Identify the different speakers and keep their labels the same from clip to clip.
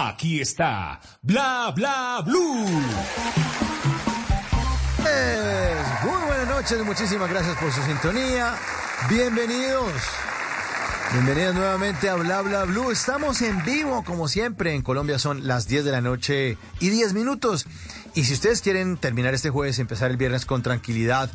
Speaker 1: Aquí está Bla Bla Blue.
Speaker 2: Muy buenas noches, muchísimas gracias por su sintonía. Bienvenidos. Bienvenidos nuevamente a Bla Bla Blue. Estamos en vivo, como siempre. En Colombia son las 10 de la noche y 10 minutos. Y si ustedes quieren terminar este jueves y empezar el viernes con tranquilidad,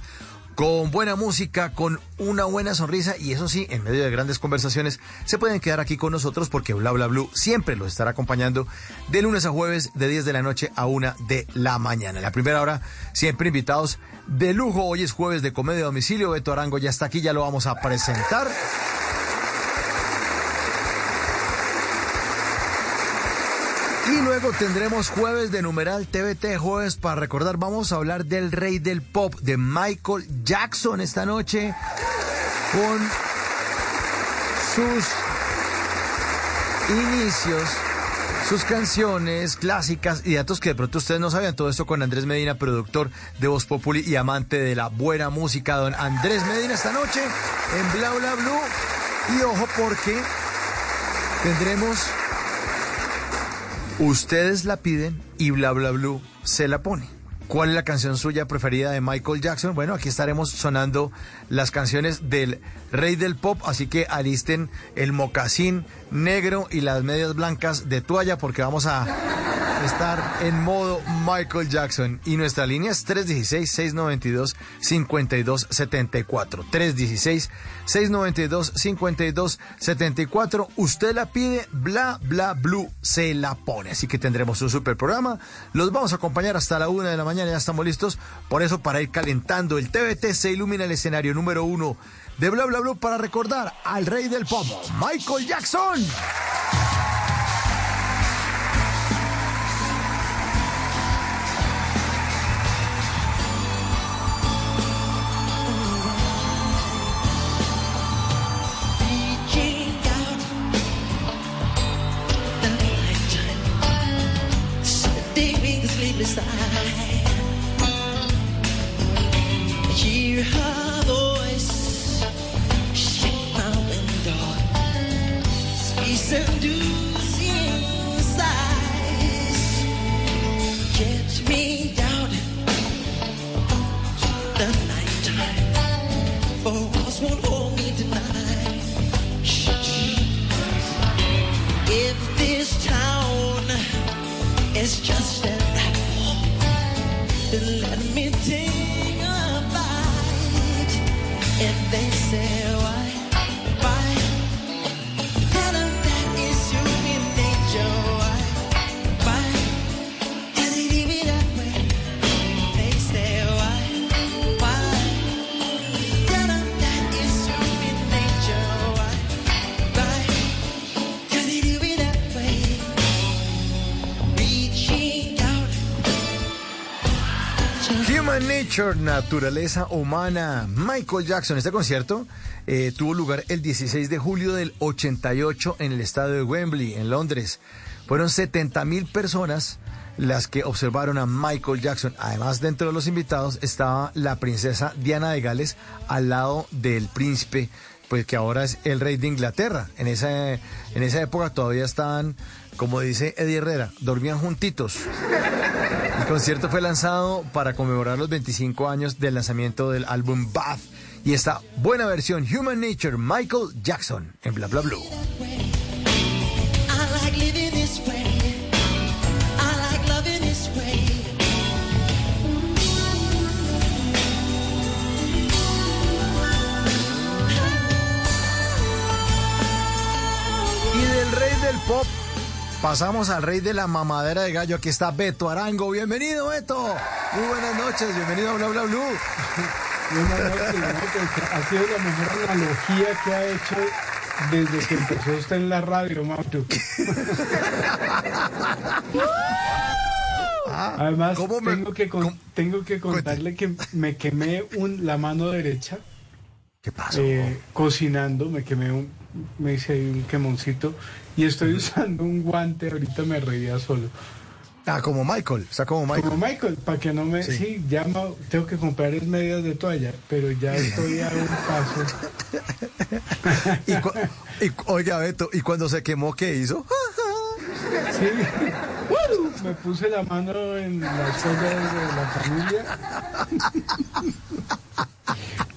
Speaker 2: con buena música, con una buena sonrisa y eso sí, en medio de grandes conversaciones, se pueden quedar aquí con nosotros porque Bla Bla Blue siempre los estará acompañando de lunes a jueves de 10 de la noche a 1 de la mañana. La primera hora, siempre invitados de lujo. Hoy es jueves de comedia a domicilio. Beto Arango ya está aquí, ya lo vamos a presentar. Y luego tendremos jueves de numeral TVT, jueves para recordar, vamos a hablar del rey del pop, de Michael Jackson esta noche, con sus inicios, sus canciones clásicas y datos que de pronto ustedes no sabían. Todo esto con Andrés Medina, productor de Voz Populi y amante de la buena música. Don Andrés Medina esta noche en Bla Bla Blue. Y ojo porque tendremos Ustedes la piden y bla bla blue se la pone. ¿Cuál es la canción suya preferida de Michael Jackson? Bueno, aquí estaremos sonando las canciones del rey del pop, así que alisten el mocasín negro y las medias blancas de toalla porque vamos a estar en modo Michael Jackson. Y nuestra línea es 316-692-5274. 316-692-5274. Usted la pide, bla, bla, blue, se la pone. Así que tendremos un super programa. Los vamos a acompañar hasta la una de la mañana, ya estamos listos. Por eso, para ir calentando el TVT, se ilumina el escenario número uno de Bla Bla para recordar al rey del pop, Michael Jackson.
Speaker 3: Is just an Nature,
Speaker 2: naturaleza humana. Michael Jackson, este concierto eh, tuvo lugar el 16 de julio del 88 en el estadio de Wembley, en Londres. Fueron 70 mil personas las que observaron a Michael Jackson. Además, dentro de los invitados estaba la princesa Diana de Gales al lado del príncipe, pues que ahora es el rey de Inglaterra. En esa, en esa época todavía estaban, como dice Eddie Herrera, dormían juntitos. El concierto fue lanzado para conmemorar los 25 años del lanzamiento del álbum Bath y esta buena versión Human Nature Michael Jackson en Bla Bla Blue. Y del rey del pop pasamos al rey de la mamadera de gallo. Aquí está Beto Arango. Bienvenido, Beto. Muy buenas noches. Bienvenido a Bla Bla Blue.
Speaker 4: Buenas noches, ¿no? Ha sido la mejor analogía que ha hecho desde que empezó usted en la radio, Mauro. Además,
Speaker 2: ¿cómo me-
Speaker 4: tengo, que con- tengo que contarle que me quemé un, la mano derecha
Speaker 2: ¿Qué pasó?
Speaker 4: eh, cocinando, me quemé un, me hice ahí un quemoncito y estoy usando un guante, ahorita me reía solo.
Speaker 2: Ah, como Michael, está como Michael.
Speaker 4: Como Michael, para que no me...
Speaker 2: Sí.
Speaker 4: Sí, ya ma- tengo que comprar es medias de toalla, pero ya estoy a un paso.
Speaker 2: Y, cu- y cu- oiga, Beto, ¿y cuando se quemó qué hizo?
Speaker 4: Sí, me puse la mano en las ollas de la familia.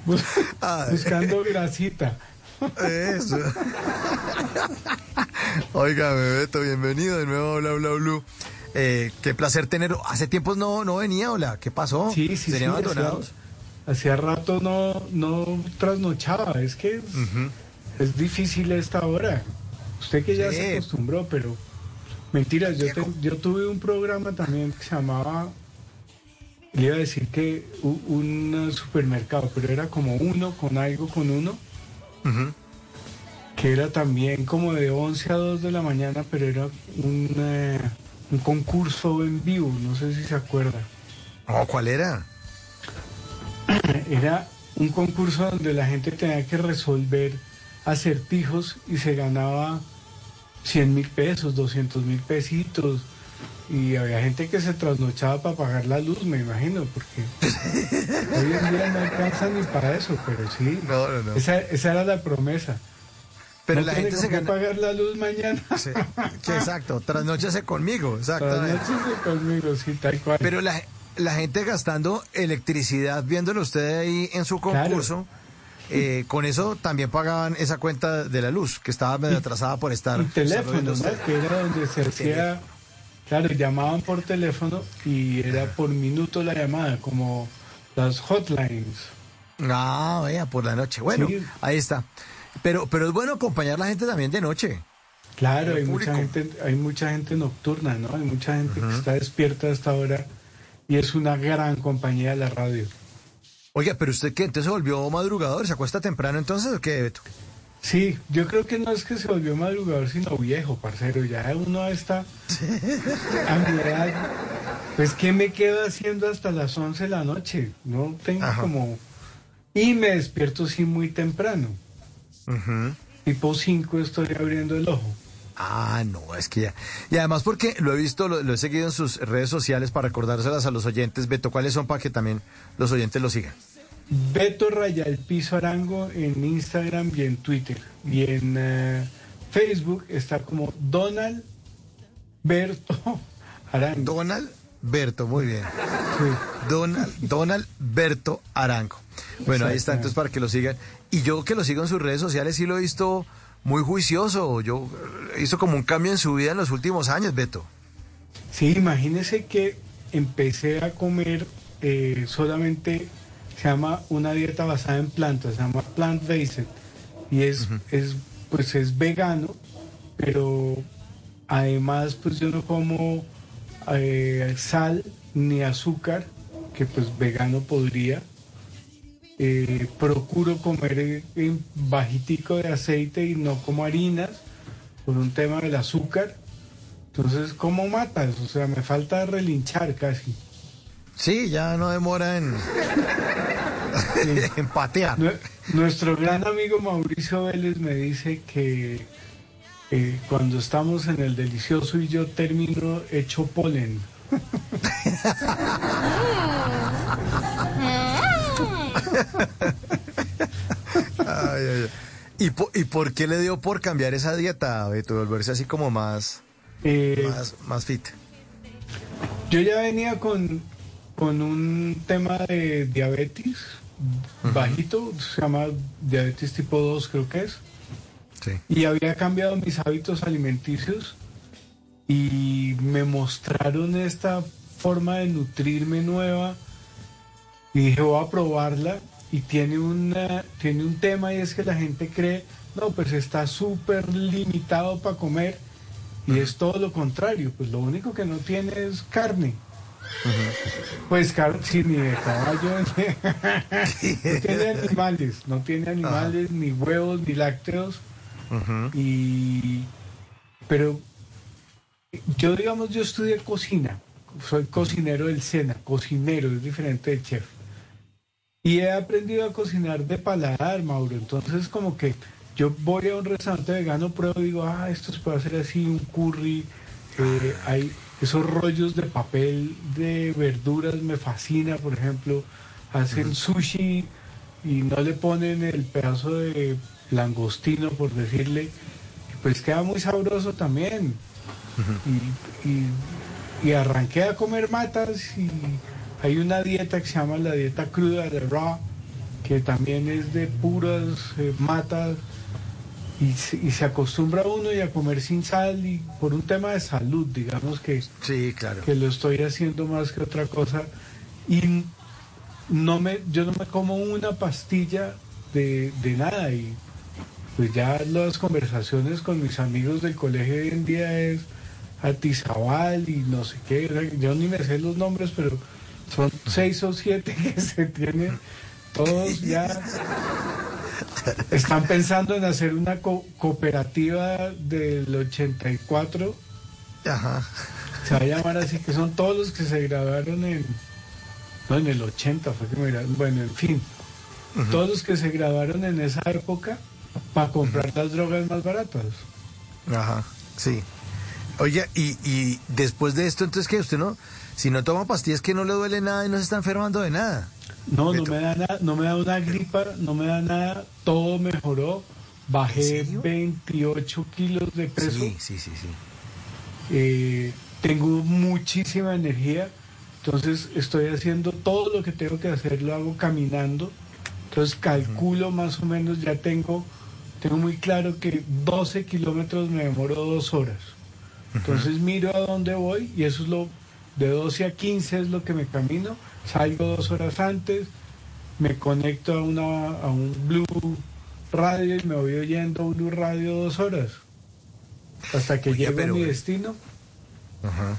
Speaker 4: Bus-
Speaker 2: Ay.
Speaker 4: Buscando grasita.
Speaker 2: Eso. Oiga, Beto, bienvenido de nuevo a Bla Bla Blue. Eh, qué placer tenerlo. Hace tiempos no, no venía, hola. ¿Qué pasó?
Speaker 4: Sí, sí, sí.
Speaker 2: ¿Tenían
Speaker 4: Hacía,
Speaker 2: abandonados?
Speaker 4: hacía rato no, no trasnochaba. Es que es, es difícil esta hora. Usted que ya
Speaker 2: Sí.
Speaker 4: se acostumbró, pero mentiras. Yo, te- yo tuve un programa también que se llamaba. Le iba a decir que un supermercado, pero era como uno con algo con uno. Que era también como de 11 a 2 de la mañana, pero era un, eh, un concurso en vivo, no sé si se acuerda.
Speaker 2: No, ¿cuál era?
Speaker 4: Era un concurso donde la gente tenía que resolver acertijos y se ganaba 100 mil pesos, 200 mil pesitos. Y había gente que se trasnochaba para pagar la luz, me imagino, porque hoy en día no alcanza ni para eso, pero sí.
Speaker 2: No, no, no.
Speaker 4: Esa, esa era la promesa.
Speaker 2: Pero
Speaker 4: No
Speaker 2: la gente se gana.
Speaker 4: pagar la luz mañana.
Speaker 2: Sí, exacto. Trasnochase conmigo.
Speaker 4: Trasnochese conmigo, sí, tal cual.
Speaker 2: Pero la, la gente gastando electricidad, viéndolo usted ahí en su
Speaker 4: Claro.
Speaker 2: concurso, eh, con eso también pagaban esa cuenta de la luz, que estaba medio atrasada por estar.
Speaker 4: teléfono, ¿no? Que era donde se hacía, claro, llamaban por teléfono y era por minuto la llamada, como las hotlines.
Speaker 2: Ah, vea, por la noche. Bueno,
Speaker 4: Sí.
Speaker 2: ahí está. Pero, pero es bueno acompañar a la gente también de noche.
Speaker 4: Claro, hay mucha gente, hay mucha gente nocturna, ¿no? Hay mucha gente que está despierta a esta hora y es una gran compañía la radio.
Speaker 2: Oiga, pero usted qué, entonces se volvió madrugador, se acuesta temprano entonces o qué, Beto?
Speaker 4: Sí, yo creo que no es que se volvió madrugador, sino viejo, parcero. Ya uno está a mi edad. Pues, ¿qué me quedo haciendo hasta las 11 de la noche? No tengo
Speaker 2: Ajá.
Speaker 4: como... Y me despierto sí muy temprano.
Speaker 2: Ujú.
Speaker 4: Tipo 5 estoy abriendo el ojo.
Speaker 2: Ah, no, es que ya. Y además porque lo he visto, lo, lo he seguido en sus redes sociales para recordárselas a los oyentes. Beto, ¿cuáles son para que también los oyentes lo sigan?
Speaker 4: Beto Raya el Piso Arango en Instagram y en Twitter. Y en eh, Facebook está como Donald Berto Arango.
Speaker 2: Donald Berto, muy bien.
Speaker 4: Sí.
Speaker 2: Donald, Donald Berto Arango. Bueno, ahí está, entonces para que lo sigan. Y yo que lo sigo en sus redes sociales sí lo he visto muy juicioso. Yo hizo como un cambio en su vida en los últimos años, Beto.
Speaker 4: Sí, imagínese que empecé a comer eh, solamente, se llama una dieta basada en plantas, se llama plant-based. Y es, es, pues es vegano, pero además pues yo no como eh, sal ni azúcar, que pues vegano podría. Eh, procuro comer eh, en bajitico de aceite y no como harinas por un tema del azúcar. Entonces, ¿cómo matas? O sea, me falta relinchar casi.
Speaker 2: Sí, ya no demora en, en patear.
Speaker 4: Nue- Nuestro gran amigo Mauricio Vélez me dice que eh, cuando estamos en el delicioso y yo termino hecho polen.
Speaker 2: Ay, ay, ay. ¿Y, po- ¿Y por qué le dio por cambiar esa dieta, Beto? Volverse así como más,
Speaker 4: Eh,
Speaker 2: más, más fit.
Speaker 4: Yo ya venía con, con un tema de diabetes bajito, se llama diabetes tipo 2 creo que es.
Speaker 2: Sí.
Speaker 4: y había cambiado mis hábitos alimenticios y me mostraron esta forma de nutrirme nueva y dije voy a probarla. Y tiene una tiene un tema y es que la gente cree no pues está súper limitado para comer y es todo lo contrario. Pues lo único que no tiene es carne pues carne sí ni de caballo ni- no tiene animales no tiene animales ni huevos ni lácteos Y, pero yo, digamos, yo estudié cocina. Soy cocinero del SENA, cocinero, es diferente de chef. Y he aprendido a cocinar de paladar, Mauro. Entonces, como que yo voy a un restaurante vegano, pruebo y digo, ah, esto se puede hacer así, un curry. eh, hay esos rollos de papel de verduras, me fascina, por ejemplo. Hacen sushi y no le ponen el pedazo de langostino, por decirle. Pues queda muy sabroso también. y, y- y arranqué a comer matas y hay una dieta que se llama la dieta cruda de raw, que también es de puras eh, matas y, se- y se acostumbra uno y a comer sin sal y por un tema de salud, digamos que,
Speaker 5: Sí, claro.
Speaker 4: que lo estoy haciendo más que otra cosa y no me, yo no me como una pastilla de, de nada y pues ya las conversaciones con mis amigos del colegio hoy en día es Atizabal y no sé qué, yo ni me sé los nombres, pero son seis o siete que se tienen, todos ya están pensando en hacer una co- cooperativa del 84,
Speaker 5: Ajá.
Speaker 4: se va a llamar así, que son todos los que se graduaron en, no, en el 80 fue que me graduaron, bueno, en fin, todos los que se graduaron en esa época para comprar las drogas más baratas.
Speaker 5: Ajá. Sí. Oye, y, y después de esto, entonces, que usted no, si no toma pastillas que no le duele nada y no se está enfermando de nada.
Speaker 4: No, no me da nada, no me da una gripa, no me da nada, todo mejoró. Bajé
Speaker 5: ¿En serio?
Speaker 4: 28 kilos de peso,
Speaker 5: Sí, sí, sí, sí.
Speaker 4: eh, tengo muchísima energía, entonces estoy haciendo todo lo que tengo que hacer, lo hago caminando, entonces calculo más o menos, ya tengo, tengo muy claro que 12 kilómetros me demoro dos horas. Entonces miro a dónde voy y eso es lo, de 12 a 15 es lo que me camino, salgo dos horas antes, me conecto a, una, a un Blue Radio y me voy oyendo Blue Radio dos horas hasta que
Speaker 5: Oye,
Speaker 4: llego a mi destino.
Speaker 5: Ajá.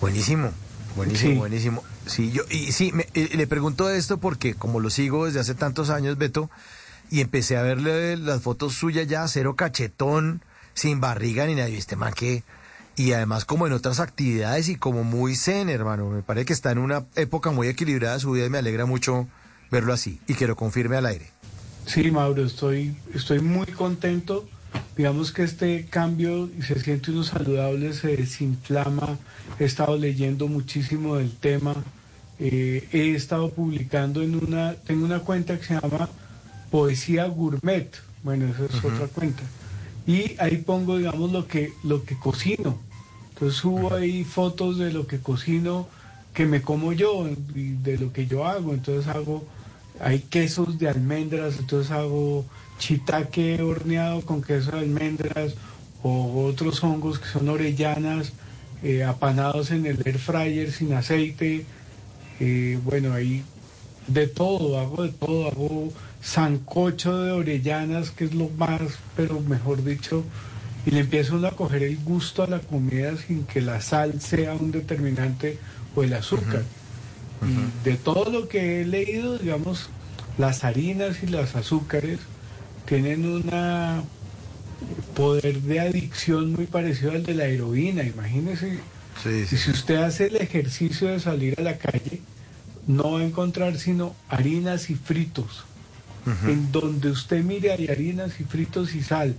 Speaker 5: Buenísimo, buenísimo,
Speaker 4: Sí.
Speaker 5: buenísimo. Sí, yo, y sí, me- eh, le pregunto esto porque como lo sigo desde hace tantos años, Beto, y empecé a verle las fotos suyas ya, cero cachetón, sin barriga ni nada, y este man que, y además como en otras actividades y como muy zen, hermano, me parece que está en una época muy equilibrada de su vida y me alegra mucho verlo así, y que lo confirme al aire.
Speaker 4: Sí, Mauro, estoy, estoy muy contento. Digamos que este cambio y se siente uno saludable, se desinflama. He estado leyendo muchísimo del tema. Eh, he estado publicando en una, tengo una cuenta que se llama Poesía Gourmet. Bueno, esa es otra cuenta. Y ahí pongo, digamos, lo que, lo que cocino. Entonces subo ahí fotos de lo que cocino, que me como yo y de lo que yo hago. Entonces hago, hay quesos de almendras, entonces hago chitaque horneado con queso de almendras o otros hongos que son orellanas eh, apanados en el air fryer sin aceite. Eh, bueno, ahí de todo, hago de todo, hago sancocho de orellanas, que es lo más, pero mejor dicho, y le empieza uno a coger el gusto a la comida sin que la sal sea un determinante o el azúcar. Y de todo lo que he leído, digamos, las harinas y los azúcares tienen una poder de adicción muy parecido al de la heroína, imagínese.
Speaker 5: Sí,
Speaker 4: Y si usted hace el ejercicio de salir a la calle, no va a encontrar sino harinas y fritos. En donde usted mire hay harinas y fritos y sal.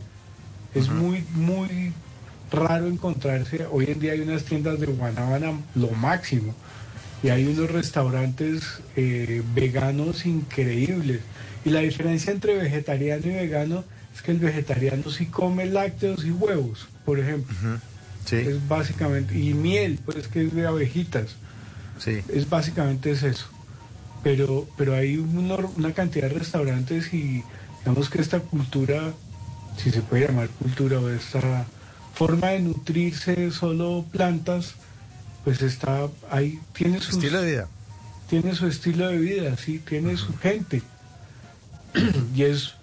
Speaker 4: Es muy, muy raro encontrarse. Hoy en día hay unas tiendas de Guanábana lo máximo. Y hay unos restaurantes eh, veganos increíbles. Y la diferencia entre vegetariano y vegano es que el vegetariano sí come lácteos y huevos, por ejemplo.
Speaker 5: Sí,
Speaker 4: Es básicamente, y miel, pues que es de abejitas.
Speaker 5: sí.
Speaker 4: Es básicamente es eso. Pero, pero hay una, una cantidad de restaurantes y digamos que esta cultura, si se puede llamar cultura o esta forma de nutrirse solo plantas, pues está ahí, tiene su,
Speaker 5: Estilo de vida.
Speaker 4: tiene su estilo de vida, sí, tiene su gente. y es,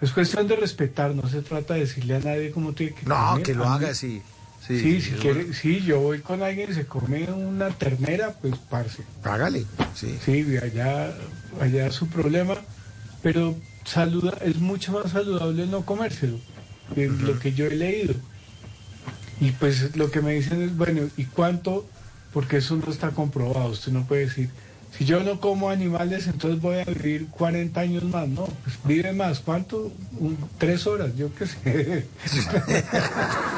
Speaker 4: es cuestión de respetar, no se trata de decirle a nadie cómo tiene que
Speaker 5: No,
Speaker 4: comer.
Speaker 5: que lo
Speaker 4: mí-
Speaker 5: haga así. Sí,
Speaker 4: Sí, si quiere, sí, yo voy con alguien y se come una ternera, pues parce.
Speaker 5: bueno. Hágale, sí.
Speaker 4: Sí, allá, allá su problema. Pero saluda, es mucho más saludable no comérselo, lo que yo he leído. Y pues lo que me dicen es, bueno, ¿y cuánto? Porque eso no está comprobado, usted no puede decir, si yo no como animales, entonces voy a vivir 40 años más, no, pues vive más, ¿cuánto? Un- tres horas, yo qué sé.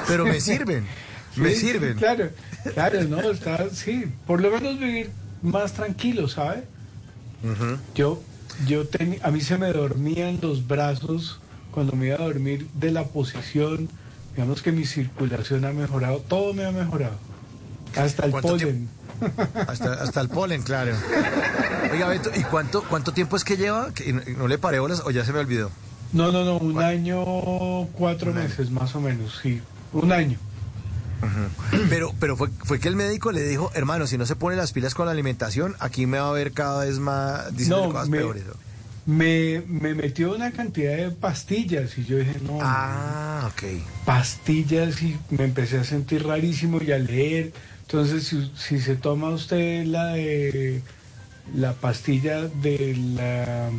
Speaker 2: Pero me sirven, me
Speaker 4: Sí,
Speaker 2: sirven.
Speaker 4: claro, claro, no, está, sí, por lo menos vivir más tranquilo, ¿sabe? Yo, yo teni- a mí se me dormían los brazos cuando me iba a dormir de la posición, digamos que mi circulación ha mejorado, todo me ha mejorado, hasta el
Speaker 2: ¿Cuánto
Speaker 4: polen.
Speaker 2: Hasta, hasta el polen, claro. Oiga, Beto, ¿y cuánto, cuánto tiempo es que lleva? ¿Que no, no le paré bolas o ya se me olvidó?
Speaker 4: No, no, no, un año, cuatro meses más o menos, sí, un año.
Speaker 2: Pero, pero fue, fue que el médico le dijo, hermano, si no se pone las pilas con la alimentación, aquí me va a ver cada vez más, diciendo
Speaker 4: No,
Speaker 2: cosas
Speaker 4: me-
Speaker 2: peores.
Speaker 4: Me, me metió una cantidad de pastillas y yo dije, no,
Speaker 2: Ah, ok.
Speaker 4: pastillas y me empecé a sentir rarísimo y a leer. Entonces, si, si se toma usted la de la pastilla de la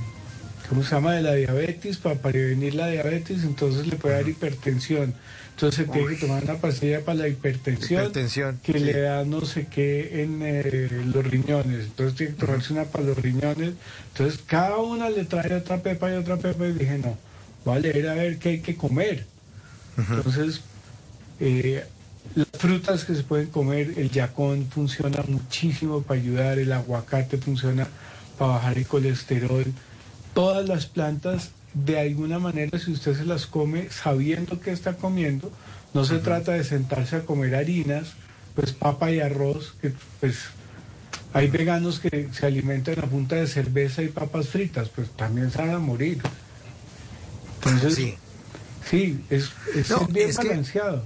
Speaker 4: ¿cómo se llama? de la diabetes para prevenir la diabetes, entonces le puede dar hipertensión. Entonces tiene que tomar una pastilla para la hipertensión,
Speaker 2: Hipertensión,
Speaker 4: que
Speaker 2: sí.
Speaker 4: le da no sé qué en eh, los riñones. Entonces tiene que tomarse una para los riñones. Entonces cada una le trae otra pepa y otra pepa y dije, no, voy a leer a ver qué hay que comer. Entonces, eh, las frutas que se pueden comer, el yacón funciona muchísimo para ayudar, el aguacate funciona para bajar el colesterol. Todas las plantas, de alguna manera, si usted se las come sabiendo que está comiendo, no se trata de sentarse a comer harinas, pues papa y arroz, que pues hay veganos que se alimentan a punta de cerveza y papas fritas, pues también se van a morir. Entonces,
Speaker 2: Sí.
Speaker 4: Sí, es, es
Speaker 2: No,
Speaker 4: bien
Speaker 2: es que-
Speaker 4: balanceado.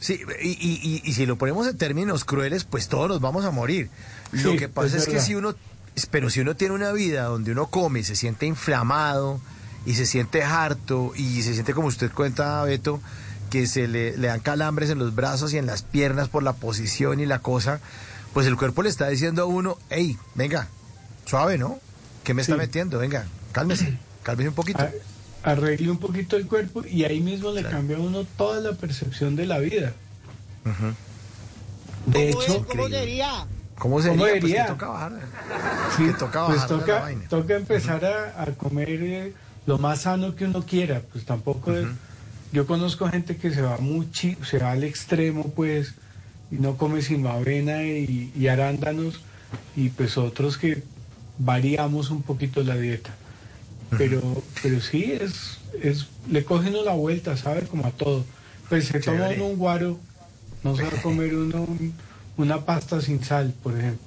Speaker 2: Sí, y, y- y- y si lo ponemos en términos crueles, pues todos nos vamos a morir. Lo que pasa
Speaker 4: es
Speaker 2: es, que si uno, pero si uno tiene una vida donde uno come y se siente inflamado y se siente harto y se siente como usted cuenta, Beto, que se le, le dan calambres en los brazos y en las piernas por la posición y la cosa, pues el cuerpo le está diciendo a uno, hey, venga, suave, ¿no? ¿Qué me está
Speaker 4: Sí.
Speaker 2: metiendo? Venga, cálmese, cálmese un poquito.
Speaker 4: Arregle un poquito el cuerpo y ahí mismo le cambia a uno toda la percepción de la vida. De
Speaker 6: ¿Cómo, es?
Speaker 4: hecho,
Speaker 6: ¿Cómo sería?
Speaker 2: ¿Cómo sería?
Speaker 4: ¿cómo
Speaker 2: Pues que toca bajar.
Speaker 4: sí,
Speaker 2: que toca
Speaker 4: pues
Speaker 2: bajarle la
Speaker 4: toca,
Speaker 2: vaina.
Speaker 4: toca empezar a, a comer eh, lo más sano que uno quiera. Pues tampoco es- Yo conozco gente que se va muchi, se va al extremo, pues, y no come sino avena y, y arándanos, y pues otros que variamos un poquito la dieta. Pero, pero sí, es, es, le cogen uno la vuelta, ¿sabe? Como a todo. Pues se toma uno un guaro, no se va a comer uno un- una pasta sin sal, por ejemplo.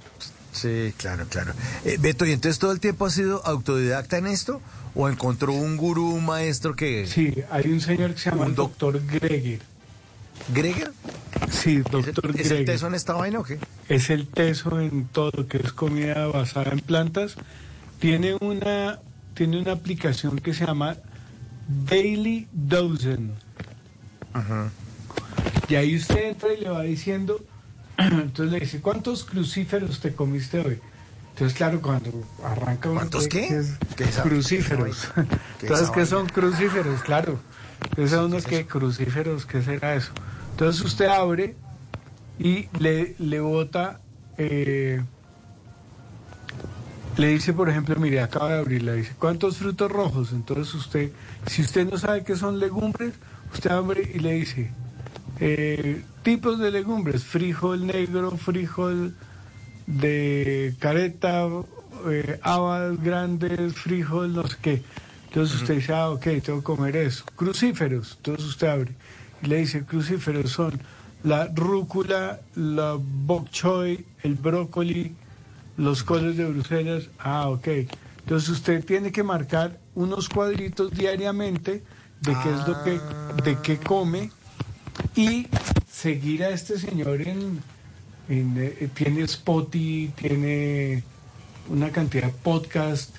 Speaker 2: Sí, claro, claro. Eh, Beto, ¿y entonces todo el tiempo ha sido autodidacta en esto? ¿O encontró un gurú, un maestro que...
Speaker 4: Sí, hay un señor que se llama
Speaker 2: Un
Speaker 4: el
Speaker 2: doc-
Speaker 4: doctor Greger.
Speaker 2: ¿Greger?
Speaker 4: Sí,
Speaker 2: ¿Es el,
Speaker 4: doctor
Speaker 2: es el teso en esta vaina o qué?
Speaker 4: es el teso en todo que es comida basada en plantas. Tiene una, tiene una aplicación que se llama Daily Dozen. Y ahí usted entra y le va diciendo, entonces le dice, ¿cuántos crucíferos te comiste hoy? Entonces, claro, cuando arranca uno,
Speaker 2: ¿Cuántos qué?
Speaker 4: que es
Speaker 2: ¿Qué es esa-
Speaker 4: crucíferos.
Speaker 2: qué
Speaker 4: Entonces, ¿qué son crucíferos? Claro. Entonces, a unos que crucíferos, ¿qué será eso? Entonces usted abre y le, le bota, eh, le dice, por ejemplo, mire, acaba de abrir, le dice, ¿cuántos frutos rojos? Entonces usted, si usted no sabe qué son legumbres, usted abre y le dice, eh, tipos de legumbres, frijol negro, frijol de careta, eh, habas grandes, frijol, no sé qué. Entonces usted dice, ah, ok, tengo que comer eso. Crucíferos, entonces usted abre y le dice, crucíferos son la rúcula, la bok choy, el brócoli, los coles de Bruselas. Ah, ok. Entonces usted tiene que marcar unos cuadritos diariamente de qué es lo que, de qué come y seguir a este señor en, en, eh, tiene Spotify, tiene una cantidad de podcast,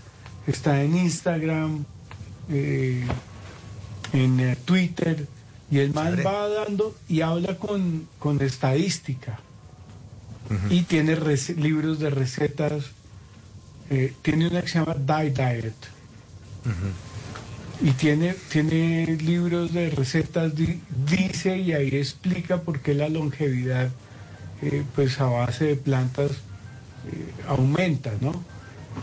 Speaker 4: está en Instagram, eh, en eh, Twitter, y el man
Speaker 2: Chévere.
Speaker 4: va dando y habla con, con estadística. Y tiene libros de recetas. eh, tiene una que se llama Die Diet. y tiene, tiene libros de recetas, di- dice y ahí explica por qué la longevidad, eh, pues a base de plantas, eh, aumenta, ¿no?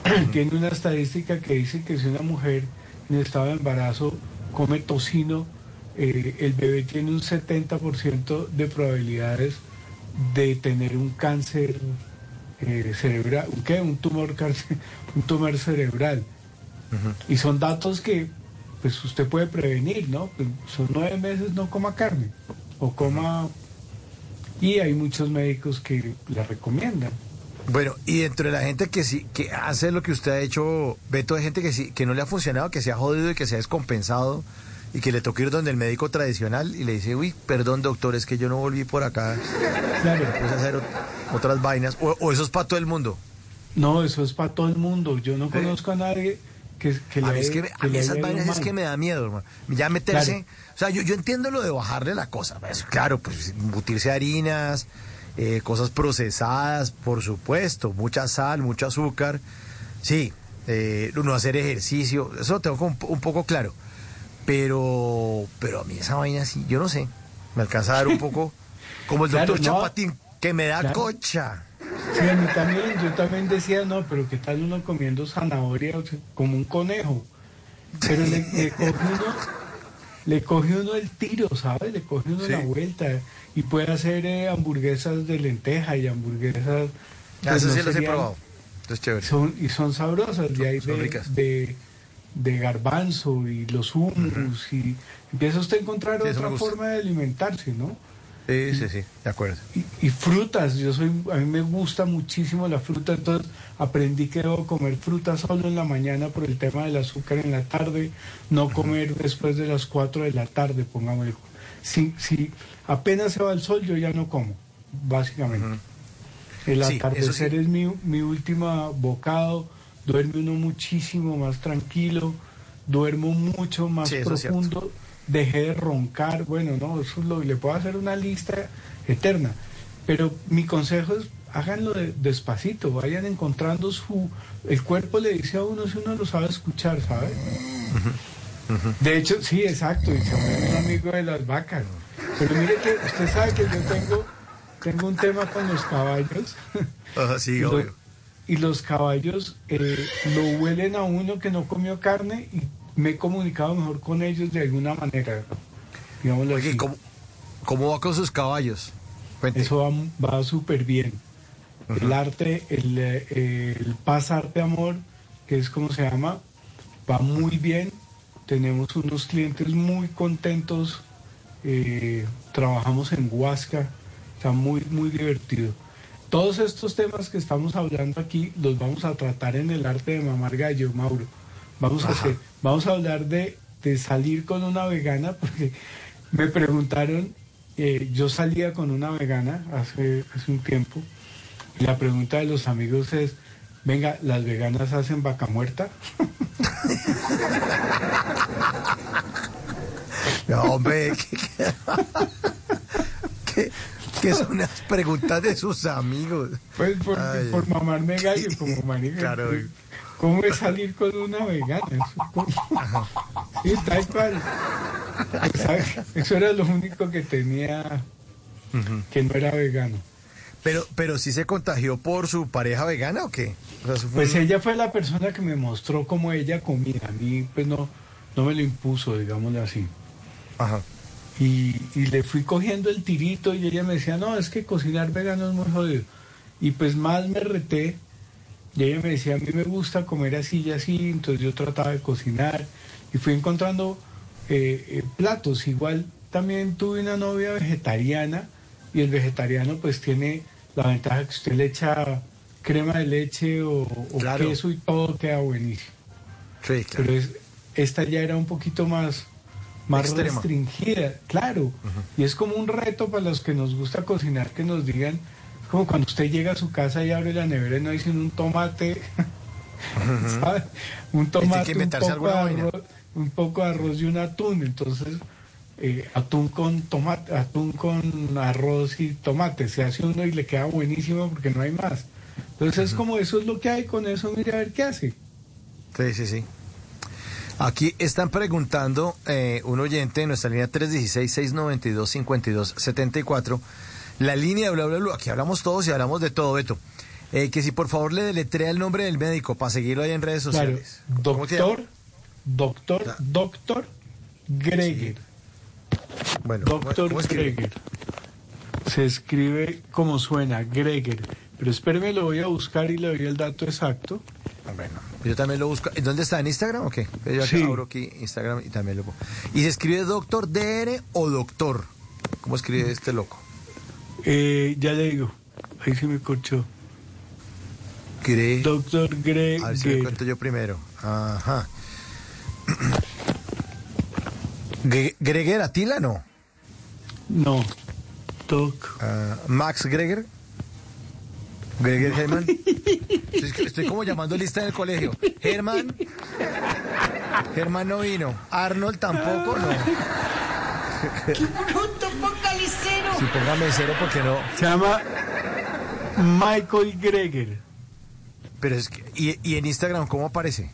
Speaker 4: tiene una estadística que dice que si una mujer en estado de embarazo come tocino, eh, el bebé tiene un 70% de probabilidades de tener un cáncer cerebral, ¿un qué? Un tumor, cáncer- un tumor cerebral. Y son datos que pues usted puede prevenir, ¿no? Pues, son nueve meses no coma carne o coma... Y hay muchos médicos que la recomiendan.
Speaker 2: Bueno, y dentro de la gente que sí, que hace lo que usted ha hecho, Beto, hay gente que sí, que no le ha funcionado, que se ha jodido y que se ha descompensado y que le tocó ir donde el médico tradicional y le dice, uy, perdón doctor, es que yo no volví por acá,
Speaker 4: Claro,
Speaker 2: puse a hacer ot- otras vainas, o, o eso es para todo el mundo.
Speaker 4: no, eso es para todo el mundo. Yo no conozco a nadie que, que
Speaker 2: A
Speaker 4: le
Speaker 2: es que, a mí esas vainas es que me da miedo, hermano. Ya meterse.
Speaker 4: Claro.
Speaker 2: O sea, yo, yo entiendo lo de bajarle la cosa. pues, claro, pues embutirse harinas, eh, cosas procesadas, por supuesto, mucha sal, mucho azúcar. Sí, eh, no hacer ejercicio, eso lo tengo un, un poco claro. Pero, pero a mí esa vaina sí, yo no sé. Me alcanza a dar un poco como el
Speaker 4: Claro,
Speaker 2: doctor
Speaker 4: no.
Speaker 2: Chapatín, que me da
Speaker 4: Claro.
Speaker 2: cocha.
Speaker 4: Sí, a mí también, yo también decía, no, pero ¿qué tal uno comiendo zanahoria como un conejo? Pero le, le coge uno, le coge uno el tiro, ¿sabes? Le coge uno
Speaker 2: Sí.
Speaker 4: la vuelta y puede hacer eh, hamburguesas de lenteja y hamburguesas...
Speaker 2: Ah,
Speaker 4: pues,
Speaker 2: eso
Speaker 4: no
Speaker 2: sí los he probado. Eso es chévere.
Speaker 4: Son, y son sabrosas,
Speaker 2: Son
Speaker 4: de,
Speaker 2: ricas.
Speaker 4: de, de garbanzo y los hummus, y empieza usted a encontrar
Speaker 2: Sí,
Speaker 4: otra forma de alimentarse, ¿no?
Speaker 2: Sí, sí, sí, de acuerdo.
Speaker 4: Y, y frutas, yo soy, a mí me gusta muchísimo la fruta, entonces aprendí que debo comer fruta solo en la mañana por el tema del azúcar en la tarde, no comer después de las 4 de la tarde, pongámosle. Si, si apenas se va el sol, yo ya no como, básicamente. El
Speaker 2: Sí,
Speaker 4: atardecer
Speaker 2: sí.
Speaker 4: es mi, mi última bocado, duerme uno muchísimo más tranquilo, duermo mucho más
Speaker 2: Sí,
Speaker 4: profundo, dejé de roncar, bueno, no, eso es lo, le puedo hacer una lista eterna, pero mi consejo es háganlo de- despacito, vayan encontrando su, el cuerpo le dice a uno si uno lo sabe escuchar, ¿sabe? De hecho, sí, exacto, y se un amigo de las vacas. Pero mire que usted sabe que yo tengo, tengo un tema con los caballos.
Speaker 2: Ajá, sí,
Speaker 4: Y lo- y los caballos eh, lo huelen a uno que no comió carne y me he comunicado mejor con ellos de alguna manera. Digámoslo
Speaker 2: Oye,
Speaker 4: así.
Speaker 2: ¿cómo, ¿cómo va con sus caballos? Cuente.
Speaker 4: Eso va, va súper bien. El arte, el, eh, el Paz Arte Amor, que es como se llama, va muy bien. Tenemos unos clientes muy contentos. eh, trabajamos en Huasca. Está muy, muy divertido. Todos estos temas que estamos hablando aquí los vamos a tratar en el arte de mamar gallo, Mauro. Vamos a, hacer, vamos a hablar de, de salir con una vegana, porque me preguntaron, eh, yo salía con una vegana hace, hace un tiempo, y la pregunta de los amigos es, venga, ¿las veganas hacen vaca muerta?
Speaker 2: No, hombre, que, que- son las preguntas de sus amigos.
Speaker 4: Pues por, por mamarme gallo, como marica.
Speaker 2: Claro.
Speaker 4: ¿Cómo es salir con una vegana? Sí, tal cual. Eso era lo único que tenía que no era vegano.
Speaker 2: Pero, pero sí se contagió por su pareja vegana o qué? O sea, eso fue
Speaker 4: Pues ella fue la persona que me mostró cómo ella comía. A mí, pues no, no me lo impuso, digámoslo así.
Speaker 2: Ajá.
Speaker 4: Y, y le fui cogiendo el tirito y ella me decía, no, es que cocinar vegano es muy jodido. Y pues más me reté. Y ella me decía, a mí me gusta comer así y así, entonces yo trataba de cocinar y fui encontrando eh, eh, platos. Igual también tuve una novia vegetariana y el vegetariano pues tiene la ventaja que usted le echa crema de leche o, o
Speaker 2: Claro.
Speaker 4: queso y todo queda buenísimo.
Speaker 2: Sí, claro.
Speaker 4: Pero es, esta ya era un poquito más, más
Speaker 2: Extrema.
Speaker 4: restringida, claro. Y es como un reto para los que nos gusta cocinar que nos digan, como cuando usted llega a su casa y abre la nevera y no hay sino un tomate, ¿sabe? Un tomate, un poco, de arroz, un poco de arroz y un atún. Entonces, eh, atún con tomate, atún con arroz y tomate. Se hace uno y le queda buenísimo porque no hay más. Entonces es como eso es lo que hay con eso, mire a ver qué hace.
Speaker 2: Sí, sí, sí. Aquí están preguntando eh, un oyente en nuestra línea 316-692-5274. La línea de bla, bla, bla. Aquí hablamos todos y hablamos de todo, Beto. Eh, que si por favor le deletrea el nombre del médico para seguirlo ahí en redes sociales.
Speaker 4: Doctor, doctor,
Speaker 2: Ya.
Speaker 4: doctor Greger.
Speaker 2: Bueno, ¿cómo-
Speaker 4: Doctor? Greger. Se escribe como suena, Greger. Pero espéreme, lo voy a buscar y le doy el dato exacto.
Speaker 2: Bueno, yo también lo busco. ¿En ¿Dónde está? ¿En Instagram o qué? Yo
Speaker 4: Sí.
Speaker 2: abro aquí Instagram y también lo pongo. ¿Y se escribe doctor DR o doctor? ¿Cómo escribe este loco?
Speaker 4: Eh, ya le digo, ahí se me corchó.
Speaker 2: Gre...
Speaker 4: Doctor
Speaker 2: A ver si me
Speaker 4: Greger.
Speaker 2: cuento yo primero. Ajá. Gre- ¿Greger Atila no?
Speaker 4: No, Doc.
Speaker 2: Ah, ¿Max Greger? ¿Greger Herman? Estoy, estoy como llamando lista en el colegio. Herman. Germán no vino. Arnold tampoco, no.
Speaker 7: Bruto focalicero.
Speaker 2: Sí, póngame cero porque no.
Speaker 4: Se llama Michael Greger.
Speaker 2: Pero es que, ¿y, y en Instagram cómo aparece?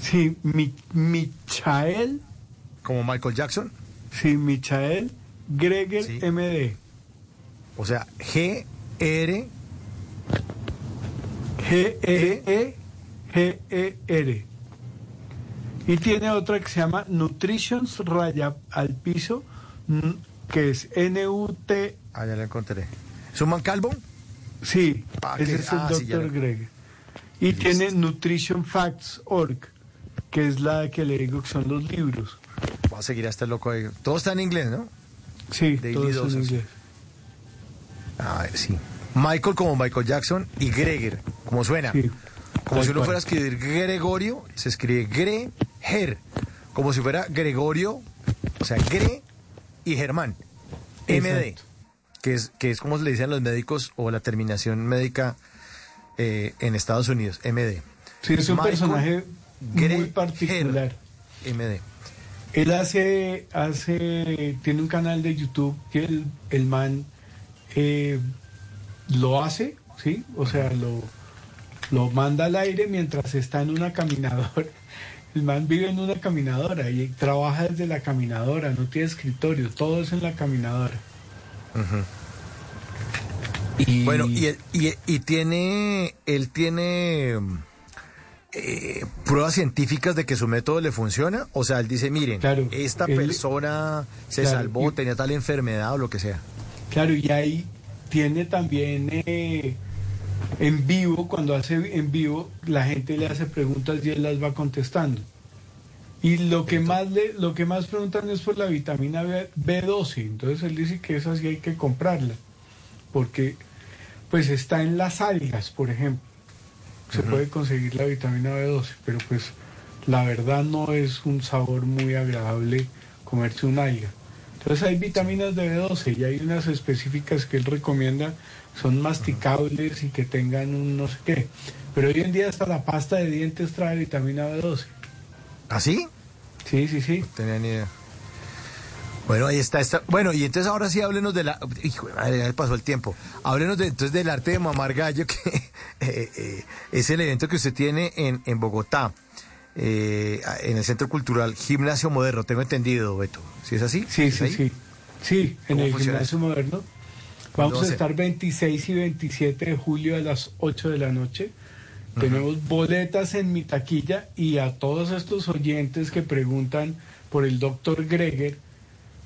Speaker 4: Sí, Mi, Michael,
Speaker 2: ¿Como Michael Jackson?
Speaker 4: sí, Michael Greger
Speaker 2: Sí.
Speaker 4: MD.
Speaker 2: O sea, G, R,
Speaker 4: G-E-E-G-E-R. E Y tiene otra que se llama Nutritions Raya al Piso, que es N-U-T.
Speaker 2: ah, ya la encontré. ¿Es un man calvo?
Speaker 4: Sí,
Speaker 2: Ah,
Speaker 4: ese es el
Speaker 2: ah, sí, lo-
Speaker 4: Greger. Y tiene Nutrition Facts Org, que es la que le digo que son los libros.
Speaker 2: Voy a seguir a este loco ahí. Todo está en inglés, ¿no?
Speaker 4: Sí, todo eso en inglés.
Speaker 2: A ver, sí. Michael como Michael Jackson y Greger, como suena.
Speaker 4: Sí,
Speaker 2: como si uno fuera a escribir Gregorio, se escribe Greger. Como si fuera Gregorio, o sea, Gre y Germán. MD. Que es, que es como le dicen los médicos o la terminación médica eh, en Estados Unidos, MD.
Speaker 4: Sí, es un
Speaker 2: Michael
Speaker 4: personaje muy particular.
Speaker 2: MD.
Speaker 4: Él hace, hace, tiene un canal de YouTube que el, el man eh, lo hace, ¿sí? O sea, lo, lo manda al aire mientras está en una caminadora. El man vive en una caminadora y trabaja desde la caminadora, no tiene escritorio, todo es en la caminadora. Y-
Speaker 2: Bueno, y, y, y tiene, él tiene eh, pruebas científicas de que su método le funciona. O sea, él dice, miren,
Speaker 4: Claro,
Speaker 2: esta
Speaker 4: él-
Speaker 2: persona se
Speaker 4: Claro,
Speaker 2: salvó, tenía tal enfermedad o lo que sea.
Speaker 4: Claro, y ahí tiene también eh, en vivo, cuando hace en vivo, la gente le hace preguntas y él las va contestando. Y lo que más le, lo que más preguntan es por la vitamina B, B12. Entonces él dice que esa sí hay que comprarla. Porque pues está en las algas, por ejemplo. Se puede conseguir la vitamina B12, pero pues la verdad no es un sabor muy agradable comerse un alga. Entonces hay vitaminas de B12 y hay unas específicas que él recomienda, son masticables y que tengan un no sé qué. Pero hoy en día hasta la pasta de dientes trae vitamina B12.
Speaker 2: ¿Así?
Speaker 4: Sí, sí, sí.
Speaker 2: No tenía ni idea. Bueno, ahí está, está. Bueno, y entonces ahora sí háblenos de la. Hijo de madre, ya pasó el tiempo. Háblenos de, entonces del arte de mamar gallo, que eh, eh, es el evento que usted tiene en, en Bogotá, eh, en el Centro Cultural Gimnasio Moderno. Tengo entendido, Beto. ¿Sí es así?
Speaker 4: Sí,
Speaker 2: ¿Es
Speaker 4: sí,
Speaker 2: ahí?
Speaker 4: sí. Sí, en
Speaker 2: ¿Cómo
Speaker 4: el gimnasio moderno.
Speaker 2: ¿Cuándo
Speaker 4: Vamos
Speaker 2: va a
Speaker 4: estar 26 y 27 de julio a las 8 de la noche. Tenemos boletas en mi taquilla y a todos estos oyentes que preguntan por el doctor Greger,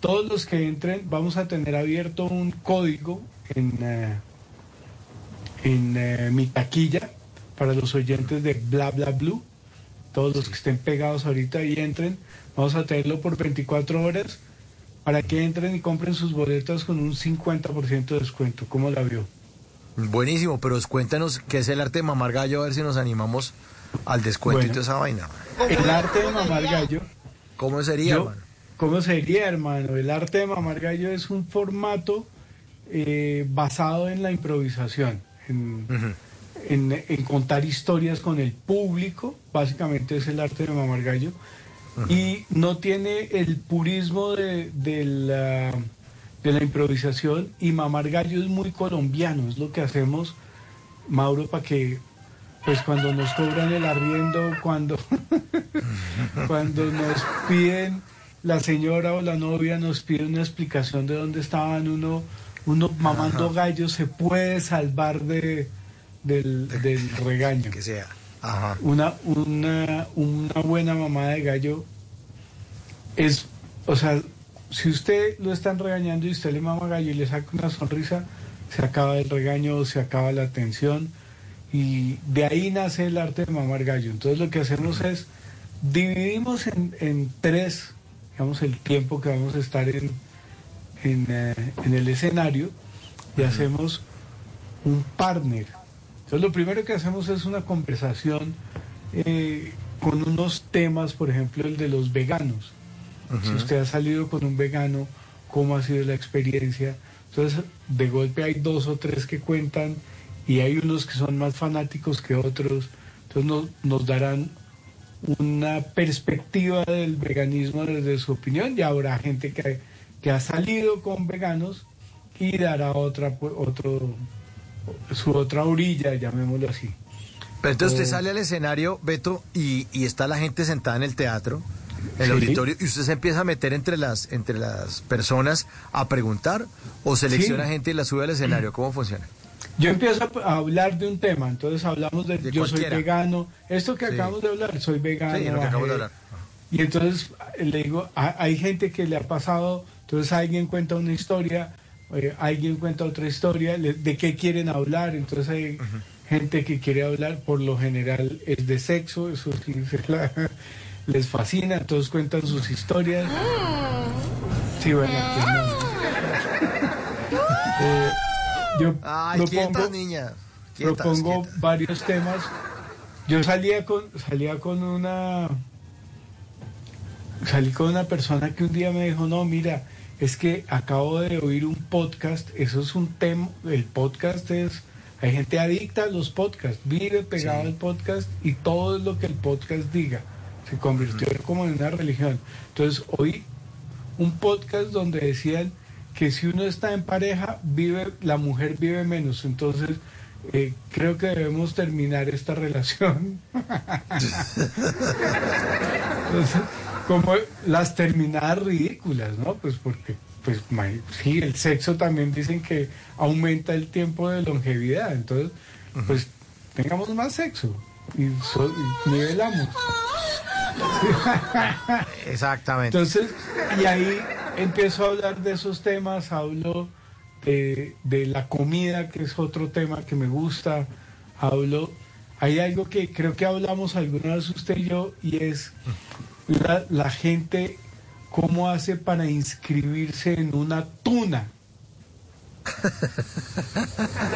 Speaker 4: todos los que entren, vamos a tener abierto un código en, eh, en eh, mi taquilla para los oyentes de Bla Bla Blue. Todos los que estén pegados ahorita y entren, vamos a tenerlo por 24 horas para que entren y compren sus boletas con un 50% de descuento. ¿Cómo la vio?
Speaker 2: Buenísimo, pero cuéntanos qué es el arte de mamar gallo, a ver si nos animamos al descuento y toda esa vaina.
Speaker 4: El arte de mamar gallo.
Speaker 2: ¿Cómo sería,
Speaker 4: Yo-
Speaker 2: hermano?
Speaker 4: ¿Cómo sería, hermano? El arte de mamar gallo es un formato eh, basado en la improvisación, en, en- en contar historias con el público, básicamente es el arte de mamar gallo, y no tiene el purismo de, de la, de la improvisación, y mamar gallo es muy colombiano, es lo que hacemos, Mauro, para que, pues cuando nos cobran el arriendo, cuando, cuando nos piden, la señora o la novia nos pide una explicación de dónde estaban uno, uno mamando gallos, se puede salvar de, del, del regaño.
Speaker 5: Que sea. Ajá.
Speaker 4: Una, una, una buena mamada de gallo es, o sea, si usted lo están regañando y usted le mama gallo y le saca una sonrisa, se acaba el regaño, se acaba la tensión y de ahí nace el arte de mamar gallo. Entonces lo que hacemos es dividimos en, en tres, digamos, el tiempo que vamos a estar en, en, eh, en el escenario y hacemos un partner. Entonces lo primero que hacemos es una conversación eh, con unos temas, por ejemplo, el de los veganos. Si usted ha salido con un vegano, ¿cómo ha sido la experiencia? Entonces, de golpe hay dos o tres que cuentan y hay unos que son más fanáticos que otros. Entonces nos, nos darán una perspectiva del veganismo desde su opinión y habrá gente que, que ha salido con veganos y dará otra, otro, su otra orilla, llamémoslo así.
Speaker 5: Pero entonces usted
Speaker 4: Oh.
Speaker 5: sale al escenario, Beto, y, y está la gente sentada en el teatro, en el
Speaker 4: Sí.
Speaker 5: auditorio, y usted se empieza a meter entre las, entre las personas a preguntar o selecciona
Speaker 4: Sí.
Speaker 5: gente y la sube al escenario. ¿Cómo funciona?
Speaker 4: Yo empiezo a- hablar de un tema, entonces hablamos de,
Speaker 5: De
Speaker 4: yo
Speaker 5: cualquiera.
Speaker 4: soy vegano, esto que
Speaker 5: Sí.
Speaker 4: acabamos de hablar, soy vegano.
Speaker 5: Sí, lo que acabamos de hablar.
Speaker 4: Y entonces eh, le digo, "Ha- hay gente que le ha pasado, entonces alguien cuenta una historia, eh, alguien cuenta otra historia, le- de qué quieren hablar, entonces hay gente que quiere hablar, por lo general es de sexo, eso sí se la- les fascina, entonces cuentan sus historias. Sí, bueno, pues no. Eh, yo
Speaker 5: Ay,
Speaker 4: propongo-
Speaker 5: niña.
Speaker 4: Varios temas. Yo salía con, salía con una salí con una persona que un día me dijo, no, mira, es que acabo de oír un podcast, eso es un tema, el podcast es, hay gente adicta a los podcasts, vive pegado
Speaker 5: Sí.
Speaker 4: al podcast y todo es lo que el podcast diga. Se convirtió como en una religión. Entonces, oí un podcast donde decían que si uno está en pareja, vive, la mujer vive menos. Entonces, eh, creo que debemos terminar esta relación. Entonces, como las terminadas ridículas, ¿no? Pues porque, pues sí, el sexo también dicen que aumenta el tiempo de longevidad. Entonces, pues tengamos más sexo y, so- y nivelamos.
Speaker 5: Exactamente.
Speaker 4: Entonces, y ahí empiezo a hablar de esos temas, hablo de, de la comida, que es otro tema que me gusta, hablo, hay algo que creo que hablamos alguna vez usted y yo, y es la, la gente, cómo hace para inscribirse en una tuna.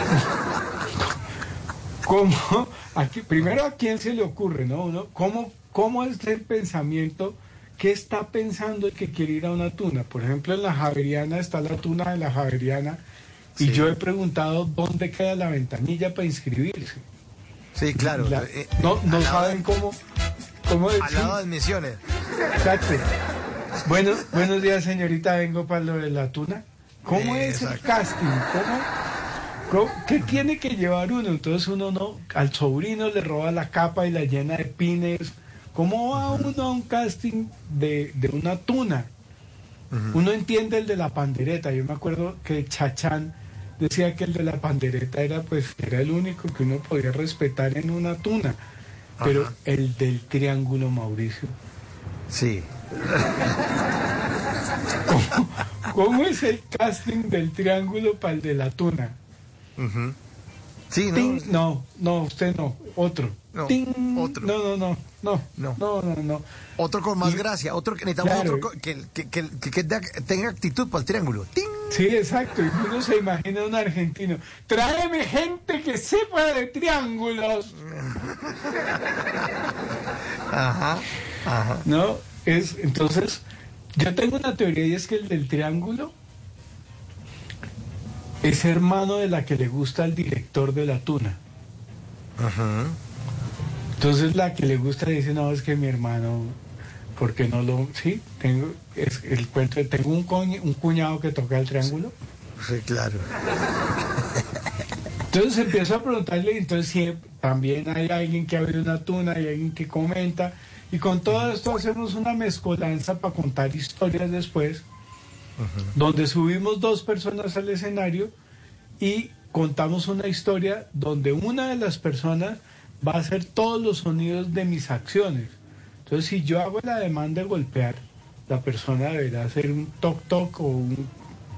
Speaker 4: ¿Cómo? Aquí, primero, ¿a quién se le ocurre? ¿no? Uno, ¿cómo, ¿Cómo es el pensamiento? ¿Qué está pensando el que quiere ir a una tuna? Por ejemplo, en la Javeriana está la tuna de la Javeriana y
Speaker 5: Sí.
Speaker 4: yo he preguntado dónde queda la ventanilla para inscribirse.
Speaker 5: Sí, claro.
Speaker 4: La-
Speaker 5: Eh,
Speaker 4: no no saben
Speaker 5: de-
Speaker 4: cómo...
Speaker 5: Al lado de admisiones.
Speaker 4: exacto. Bueno, buenos días, señorita. Vengo para lo de la tuna. ¿Cómo es el casting? ¿Cómo, cómo- qué tiene que llevar uno? Entonces uno no, al sobrino le roba la capa y la llena de pines. ¿Cómo va uno a un casting de, de una tuna? Uno entiende el de la pandereta. Yo me acuerdo que Chachán decía que el de la pandereta era pues era el único que uno podía respetar en una tuna. Pero
Speaker 5: Ajá.
Speaker 4: el del triángulo, Mauricio.
Speaker 5: Sí.
Speaker 4: ¿Cómo, cómo es el casting del triángulo para el de la tuna?
Speaker 5: Sí, no.
Speaker 4: Ting, no, no, usted no, otro.
Speaker 5: No,
Speaker 4: Ting,
Speaker 5: otro.
Speaker 4: No, no, no, no,
Speaker 5: No.
Speaker 4: no, no, no.
Speaker 5: Otro con más
Speaker 4: Y-
Speaker 5: gracia. Otro que necesitamos
Speaker 4: Claro.
Speaker 5: otro que, que, que, que- tenga actitud para el triángulo. ¡Ting!
Speaker 4: Sí, exacto. Y uno se imagina un argentino. Tráeme gente que sepa de triángulos.
Speaker 5: Ajá. Ajá.
Speaker 4: No, es entonces yo tengo una teoría y es que el del triángulo es hermano de la que le gusta al director de la tuna.
Speaker 5: Ajá.
Speaker 4: Entonces la que le gusta dice, no, es que mi hermano, ¿por qué no lo...? Sí, tengo es el cuento, tengo un, cuñado que toca el triángulo.
Speaker 5: Sí, claro.
Speaker 4: Entonces empiezo a preguntarle, entonces también hay alguien que abre una tuna, hay alguien que comenta, y con todo esto hacemos una mezcolanza para contar historias después, donde subimos dos personas al escenario y contamos una historia donde una de las personas va a hacer todos los sonidos de mis acciones. Entonces, si yo hago la demanda de golpear, la persona deberá hacer un toc toc o un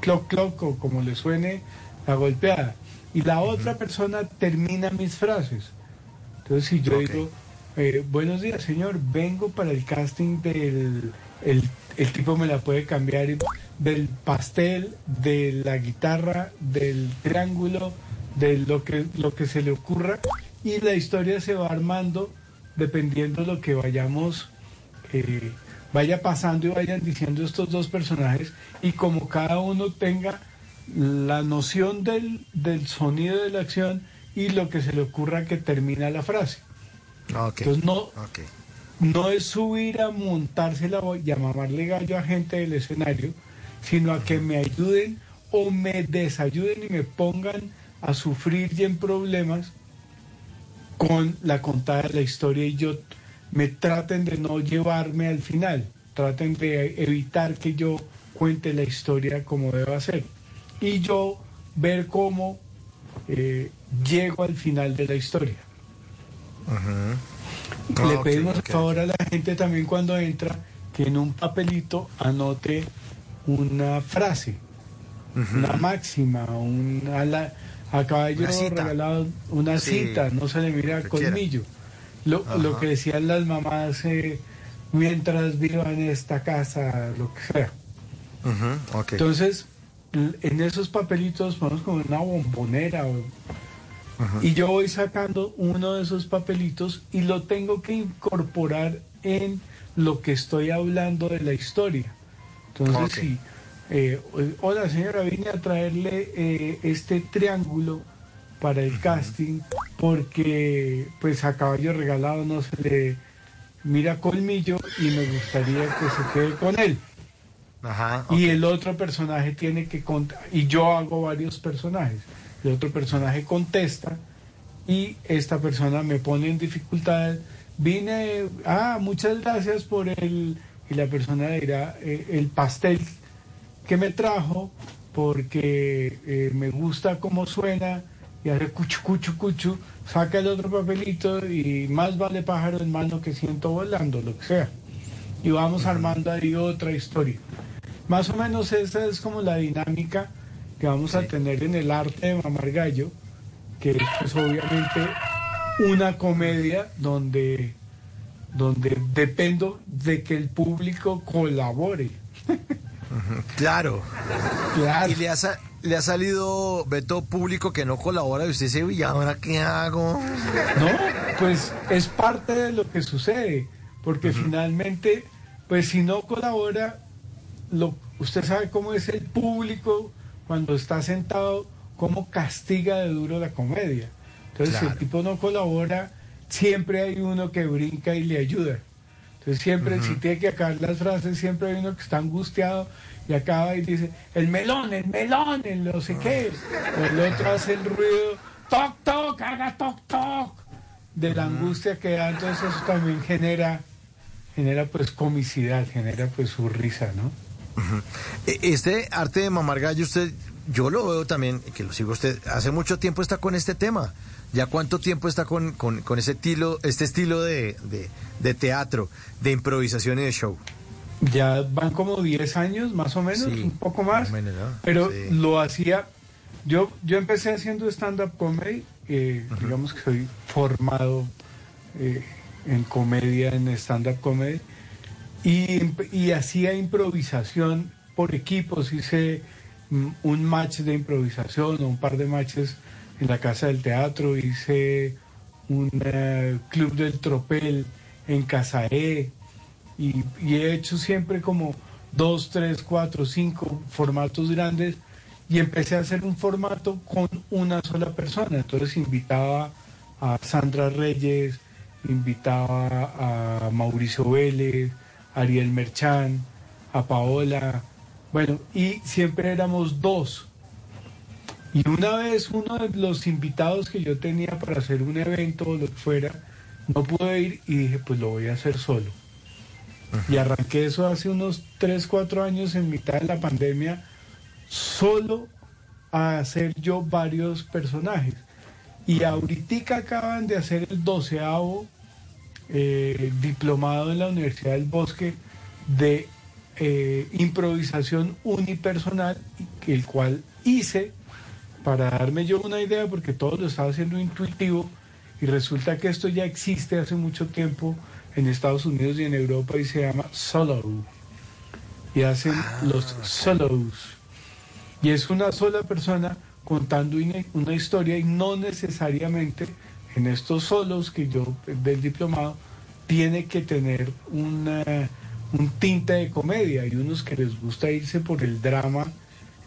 Speaker 4: cloc cloc o como le suene la golpeada. Y la otra persona termina mis frases. Entonces, si yo digo, eh, buenos días, señor, vengo para el casting del. El, el tipo me la puede cambiar del pastel, de la guitarra, del triángulo, de lo que, lo que se le ocurra. Y la historia se va armando dependiendo de lo que vayamos. eh, vaya pasando y vayan diciendo estos dos personajes y como cada uno tenga la noción del, del sonido de la acción y lo que se le ocurra que termina la frase. Entonces no, no es subir a montarse la y a mamarle gallo a gente del escenario, sino a que me ayuden o me desayuden y me pongan a sufrir y en problemas con la contada de la historia y yo me traten de no llevarme al final, traten de evitar que yo cuente la historia como deba ser y yo ver cómo eh, llego al final de la historia.
Speaker 5: Ah,
Speaker 4: Le
Speaker 5: ok,
Speaker 4: pedimos
Speaker 5: ok.
Speaker 4: por favor a la gente también cuando entra que en un papelito anote una frase, una máxima, una, a caballo regalado una
Speaker 5: Sí,
Speaker 4: cita, no se le mira colmillo. Lo, lo que decían las mamás eh, mientras vivan en esta casa, lo que sea. Entonces, en esos papelitos ponemos como una bombonera. o- Y yo voy sacando uno de esos papelitos y lo tengo que incorporar en lo que estoy hablando de la historia. Entonces,
Speaker 5: Ok.
Speaker 4: si, eh, hola señora, vine a traerle eh, este triángulo para el casting porque pues a caballo regalado no se le mira colmillo y me gustaría que se quede con él.
Speaker 5: Ajá.
Speaker 4: Y el otro personaje tiene que contar, y yo hago varios personajes. El otro personaje contesta y esta persona me pone en dificultad. Vine, ah, muchas gracias por el, y la persona dirá, eh, el pastel que me trajo porque eh, me gusta cómo suena y hace cuchu, cuchu, cuchu, saca el otro papelito y más vale pájaro en mano que siento volando, lo que sea. Y vamos armando ahí otra historia. Más o menos esa es como la dinámica que vamos a tener en el arte de mamar gallo, que es pues, obviamente una comedia donde, donde dependo de que el público colabore.
Speaker 5: Claro.
Speaker 4: Claro.
Speaker 5: Y le ha, le ha salido, Beto, público que no colabora y usted dice, ¿y ahora qué hago?
Speaker 4: No, pues es parte de lo que sucede, porque finalmente, pues si no colabora, lo, usted sabe cómo es el público cuando está sentado, cómo castiga de duro la comedia. Entonces, si el tipo no colabora, siempre hay uno que brinca y le ayuda. Entonces, siempre, si tiene que acabar las frases, siempre hay uno que está angustiado y acaba y dice, el melón, el melón, el no sé qué. O el otro hace el ruido, toc, toc, haga toc, toc, de la angustia que da. Entonces, eso también genera, genera pues comicidad, genera pues su risa, ¿no?
Speaker 5: E- Este arte de mamar gallo, usted, yo lo veo también, que lo sigo usted, hace mucho tiempo está con este tema. ¿Ya cuánto tiempo está con, con, con ese estilo, este estilo de, de, de teatro, de improvisación y de show?
Speaker 4: Ya van como 10 años, más o menos,
Speaker 5: Sí,
Speaker 4: un poco más.
Speaker 5: más o menos, ¿no?
Speaker 4: Pero
Speaker 5: Sí.
Speaker 4: lo hacía. Yo, yo empecé haciendo stand-up comedy. eh, Digamos que soy formado eh, en comedia, en stand-up comedy. Y hacía improvisación por equipos. Hice mm, un match de improvisación o un par de matches en la Casa del Teatro. Hice un eh, club del tropel en Casaé y, y he hecho siempre como dos, tres, cuatro, cinco formatos grandes y empecé a hacer un formato con una sola persona. Entonces invitaba a Sandra Reyes, invitaba a Mauricio Vélez, a Ariel Merchán, a Paola, bueno, y siempre éramos dos. Y una vez uno de los invitados que yo tenía para hacer un evento o lo que fuera, no pude ir y dije, pues lo voy a hacer solo. Y arranqué eso hace unos 3, 4 años en mitad de la pandemia, solo a hacer yo varios personajes. Y ahorita acaban de hacer el doceavo eh, diplomado en la Universidad del Bosque de eh, improvisación unipersonal, el cual hice para darme yo una idea, porque todo lo estaba haciendo intuitivo, y resulta que esto ya existe hace mucho tiempo en Estados Unidos y en Europa y se llama solo. Y hacen los solos. Y es una sola persona contando una, una historia y no necesariamente en estos solos que yo del diplomado tiene que tener una, un tinte de comedia. Hay unos que les gusta irse por el drama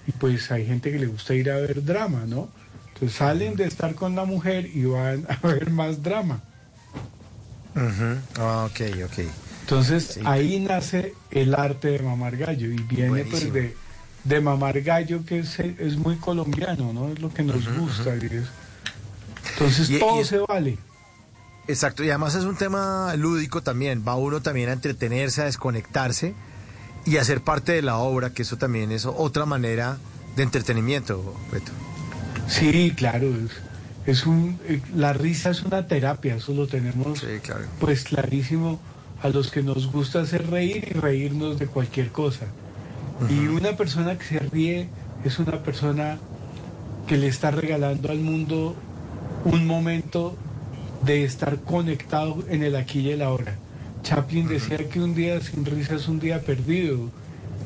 Speaker 4: y pues hay gente que le gusta ir a ver drama, ¿no? Entonces salen de estar con la mujer y van a ver más drama.
Speaker 2: Ujú. Ah, ok, ok.
Speaker 4: Entonces
Speaker 2: Sí.
Speaker 4: ahí nace el arte de mamar gallo y viene pues de, de mamar gallo que es, es muy colombiano, ¿no? Es lo que nos gusta. Entonces
Speaker 2: Y- y
Speaker 4: todo
Speaker 2: es-
Speaker 4: se vale.
Speaker 2: Exacto, y además es un tema lúdico también. Va uno también a entretenerse, a desconectarse y a ser parte de la obra, que eso también es otra manera de entretenimiento, Beto.
Speaker 4: Sí, claro. Es, es un, eh, la risa es una terapia, eso lo tenemos
Speaker 2: Sí, claro.
Speaker 4: pues clarísimo a los que nos gusta hacer reír y reírnos de cualquier cosa. Y una persona que se ríe es una persona que le está regalando al mundo un momento de estar conectado en el aquí y el ahora. Chaplin decía que un día sin risa es un día perdido,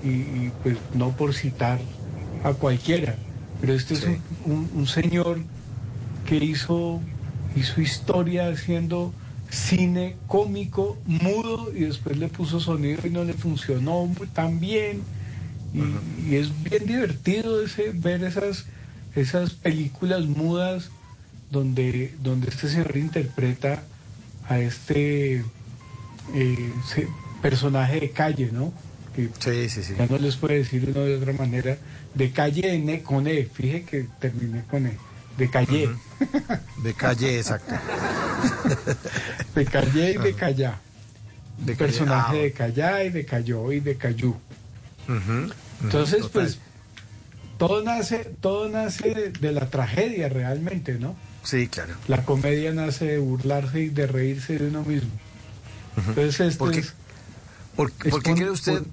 Speaker 4: y, y, pues no por citar a cualquiera, pero este es un, un- un señor que hizo, hizo historia haciendo cine cómico, mudo, y después le puso sonido y no le funcionó tan bien. Y, y es bien divertido ese, ver esas, esas películas mudas donde, donde este señor interpreta a este eh, personaje de calle, ¿no? Que
Speaker 2: Sí, sí, sí.
Speaker 4: ya no les puede decir uno de otra manera, de calle ne- con E, fíjate que terminé con E, de calle,
Speaker 2: De calle, exacto.
Speaker 4: de calle y de callá.
Speaker 2: De calle,
Speaker 4: personaje
Speaker 2: ah,
Speaker 4: de callá y de cayó y de cayú.
Speaker 2: ujú, ujú,
Speaker 4: Entonces,
Speaker 2: total.
Speaker 4: pues, todo nace, todo nace de, de la tragedia realmente, ¿no?
Speaker 2: Sí, claro.
Speaker 4: La comedia nace de burlarse y de reírse de uno mismo. Entonces, esto
Speaker 2: ¿Por qué?
Speaker 4: es
Speaker 2: ¿Por,
Speaker 4: Es
Speaker 2: por qué
Speaker 4: pon-
Speaker 2: cree usted?
Speaker 4: pon-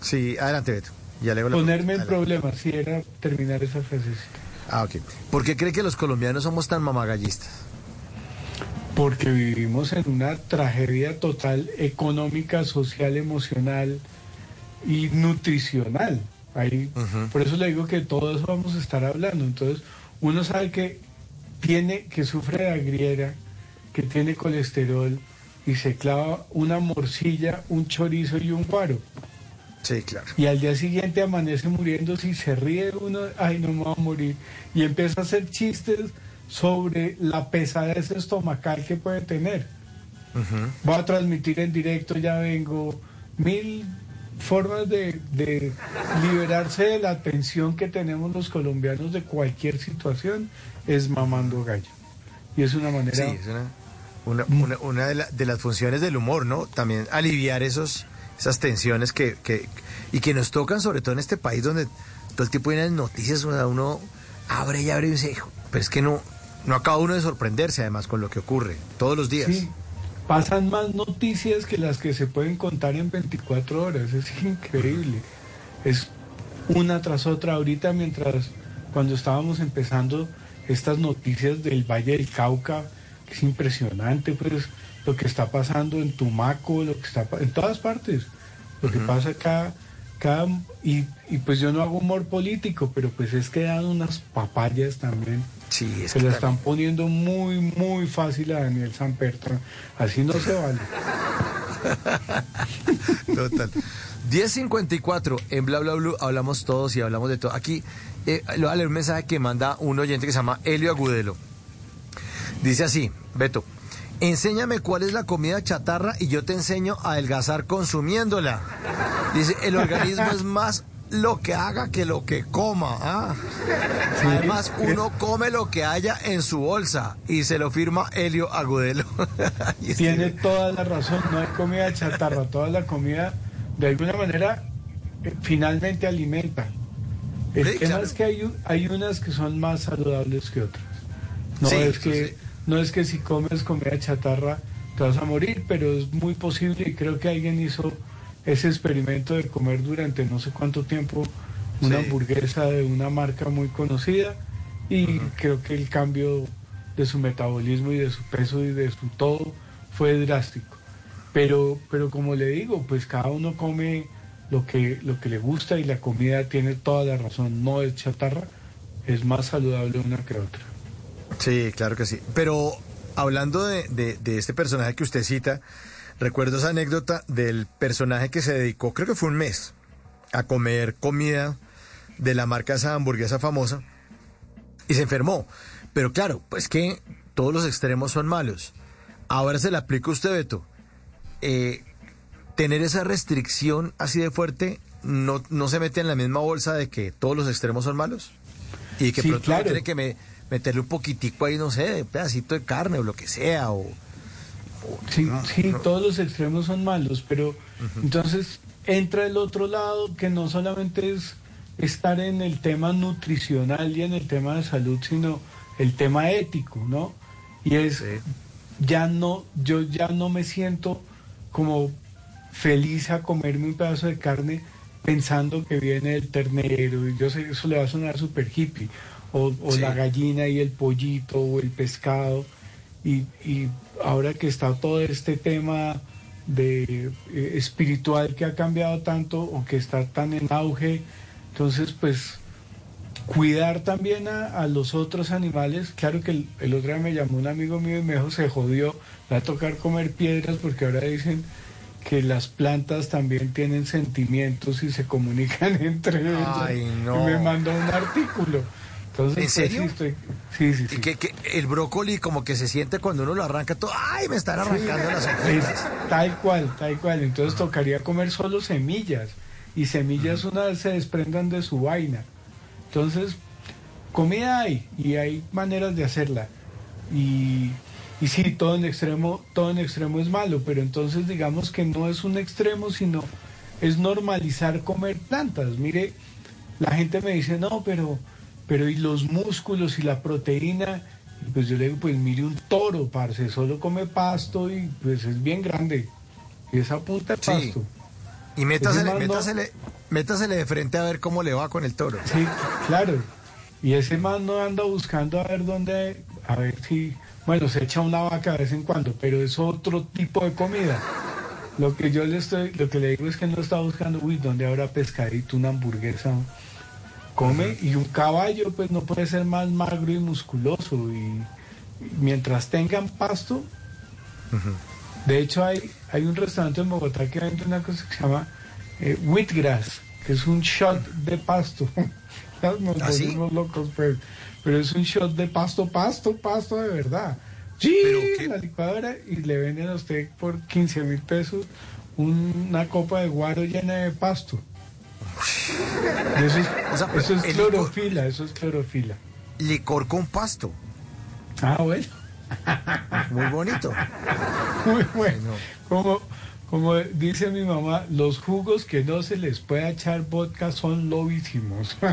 Speaker 2: Sí, adelante, Beto. Ya le
Speaker 4: ponerme en problemas, si era terminar esa frasecita.
Speaker 2: Ah, ok. ¿Por qué cree que los colombianos somos tan mamagallistas?
Speaker 4: Porque vivimos en una tragedia total económica, social, emocional y nutricional. Ahí,
Speaker 2: Ujú.
Speaker 4: Por eso le digo que todo eso vamos a estar hablando. Entonces, uno sabe que tiene, que sufre de agriera, que tiene colesterol y se clava una morcilla, un chorizo y un guaro.
Speaker 2: Sí, claro.
Speaker 4: Y al día siguiente amanece muriendo si se ríe uno, ay no me va a morir. Y empieza a hacer chistes sobre la pesadez estomacal que puede tener.
Speaker 2: Ujú.
Speaker 4: Voy a transmitir en directo, ya vengo. Mil formas de, de liberarse de la tensión que tenemos los colombianos de cualquier situación es mamando gallo. Y es una manera...
Speaker 2: Sí, es una, una, una- una de, la- de las funciones del humor, ¿no? También aliviar esos, esas tensiones que, que, y que nos tocan, sobre todo en este país donde todo el tiempo vienen noticias, uno abre y abre y dice, "Hijo, pero es que no, no acaba uno de sorprenderse además con lo que ocurre todos los días.
Speaker 4: Sí, pasan más noticias que las que se pueden contar en 24 horas. Es increíble. Es una tras otra. Ahorita mientras, cuando estábamos empezando estas noticias del Valle del Cauca, es impresionante, pues lo que está pasando en Tumaco, lo que está en todas partes, lo que pasa acá, cada, y, y pues yo no hago humor político, pero pues es que dan unas papayas también.
Speaker 2: Sí, es
Speaker 4: Se
Speaker 2: que
Speaker 4: la
Speaker 2: también-
Speaker 4: están poniendo muy, muy fácil a Daniel Samperto. Así no se vale.
Speaker 2: Total. 10.54 en Bla Bla Blue hablamos todos y hablamos de todo. Aquí eh, le voy a leer un mensaje que manda un oyente que se llama Helio Agudelo. Dice así, Beto, enséñame cuál es la comida chatarra y yo te enseño a adelgazar consumiéndola. Dice, el organismo es más lo que haga que lo que coma. ¿ah? Además, uno come lo que haya en su bolsa y se lo firma Helio Agudelo.
Speaker 4: Tiene toda la razón, no hay comida chatarra, toda la comida de alguna manera eh, finalmente alimenta. El
Speaker 2: Sí,
Speaker 4: tema
Speaker 2: claro.
Speaker 4: es que hay, hay unas que son más saludables que otras. No
Speaker 2: Sí,
Speaker 4: es que. No es que si comes comida chatarra te vas a morir, pero es muy posible y creo que alguien hizo ese experimento de comer durante no sé cuánto tiempo una
Speaker 2: Sí.
Speaker 4: hamburguesa de una marca muy conocida y creo que el cambio de su metabolismo y de su peso y de su todo fue drástico. Pero, pero como le digo, pues cada uno come lo que, lo que le gusta y la comida tiene toda la razón, no es chatarra, es más saludable una que otra.
Speaker 2: Sí, claro que sí. Pero hablando de, de- de este personaje que usted cita, recuerdo esa anécdota del personaje que se dedicó, creo que fue un mes, a comer comida de la marca esa hamburguesa famosa y se enfermó. Pero claro, pues que todos los extremos son malos. Ahora se le aplica a usted, Beto. Eh, tener esa restricción así de fuerte no, no se mete en la misma bolsa de que todos los extremos son malos. Y que
Speaker 4: Sí,
Speaker 2: pronto
Speaker 4: claro.
Speaker 2: tiene que me- meterle un poquitico ahí, no sé, de pedacito de carne o lo que sea. O,
Speaker 4: Sí, sí, todos los extremos son malos, pero entonces entra el otro lado que no solamente es estar en el tema nutricional y en el tema de salud, sino el tema ético, ¿no? Y es
Speaker 2: Sí.
Speaker 4: ya no, yo ya no me siento como feliz a comerme un pedazo de carne pensando que viene el ternero, y yo sé, eso le va a sonar súper hippie, o, o
Speaker 2: Sí.
Speaker 4: la gallina y el pollito, o el pescado, y, y ahora que está todo este tema de eh, espiritual que ha cambiado tanto o que está tan en auge, entonces pues cuidar también a, a los otros animales. Claro que el, el otro día me llamó un amigo mío y me dijo, se jodió, va a tocar comer piedras porque ahora dicen que las plantas también tienen sentimientos y se comunican entre ellas.
Speaker 2: Ay, no.
Speaker 4: Y me mandó un artículo. Entonces,
Speaker 2: ¿En
Speaker 4: pues,
Speaker 2: serio?
Speaker 4: sí, estoy- sí, sí,
Speaker 2: y que, que el brócoli como que se siente cuando uno lo arranca todo. ¡Ay, me están arrancando las hojitas!
Speaker 4: tal cual, tal cual. Entonces tocaría comer solo semillas. Y semillas una vez se desprendan de su vaina. Entonces, comida hay y hay maneras de hacerla. Y, y sí, todo en extremo, todo en extremo es malo, pero entonces digamos que no es un extremo, sino es normalizar comer plantas. Mire, la gente me dice, no, pero, pero y los músculos y la proteína. Pues yo le digo, pues mire un toro, parce, solo come pasto y pues es bien grande. Y esa punta de
Speaker 2: Sí.
Speaker 4: pasto.
Speaker 2: Y métasele, métasele, métasele de frente a ver cómo le va con el toro.
Speaker 4: Sí, claro. Y ese man no anda buscando a ver dónde, a ver si, bueno, se echa una vaca de vez en cuando, pero es otro tipo de comida. Lo que yo le estoy, lo que le digo es que no está buscando, uy, ¿dónde habrá pescadito, una hamburguesa? Come y un caballo, pues no puede ser más magro y musculoso. Y, y mientras tengan pasto, de hecho hay, hay un restaurante en Bogotá que vende una cosa que se llama eh, wheatgrass, que es un shot de pasto. Nos
Speaker 2: ¿Ah, sí?
Speaker 4: locos, pues. Pero es un shot de pasto, pasto, pasto de verdad. Sí,
Speaker 2: ¿Pero
Speaker 4: la licuadora y le venden a usted por 15 mil pesos una copa de guaro llena de pasto. Eso es,
Speaker 2: O sea,
Speaker 4: eso es
Speaker 2: el
Speaker 4: clorofila, eso es clorofila.
Speaker 2: Licor con pasto.
Speaker 4: Ah, bueno.
Speaker 2: Muy bonito.
Speaker 4: Muy bueno. Como, como dice mi mamá, los jugos que no se les puede echar vodka son lobísimos.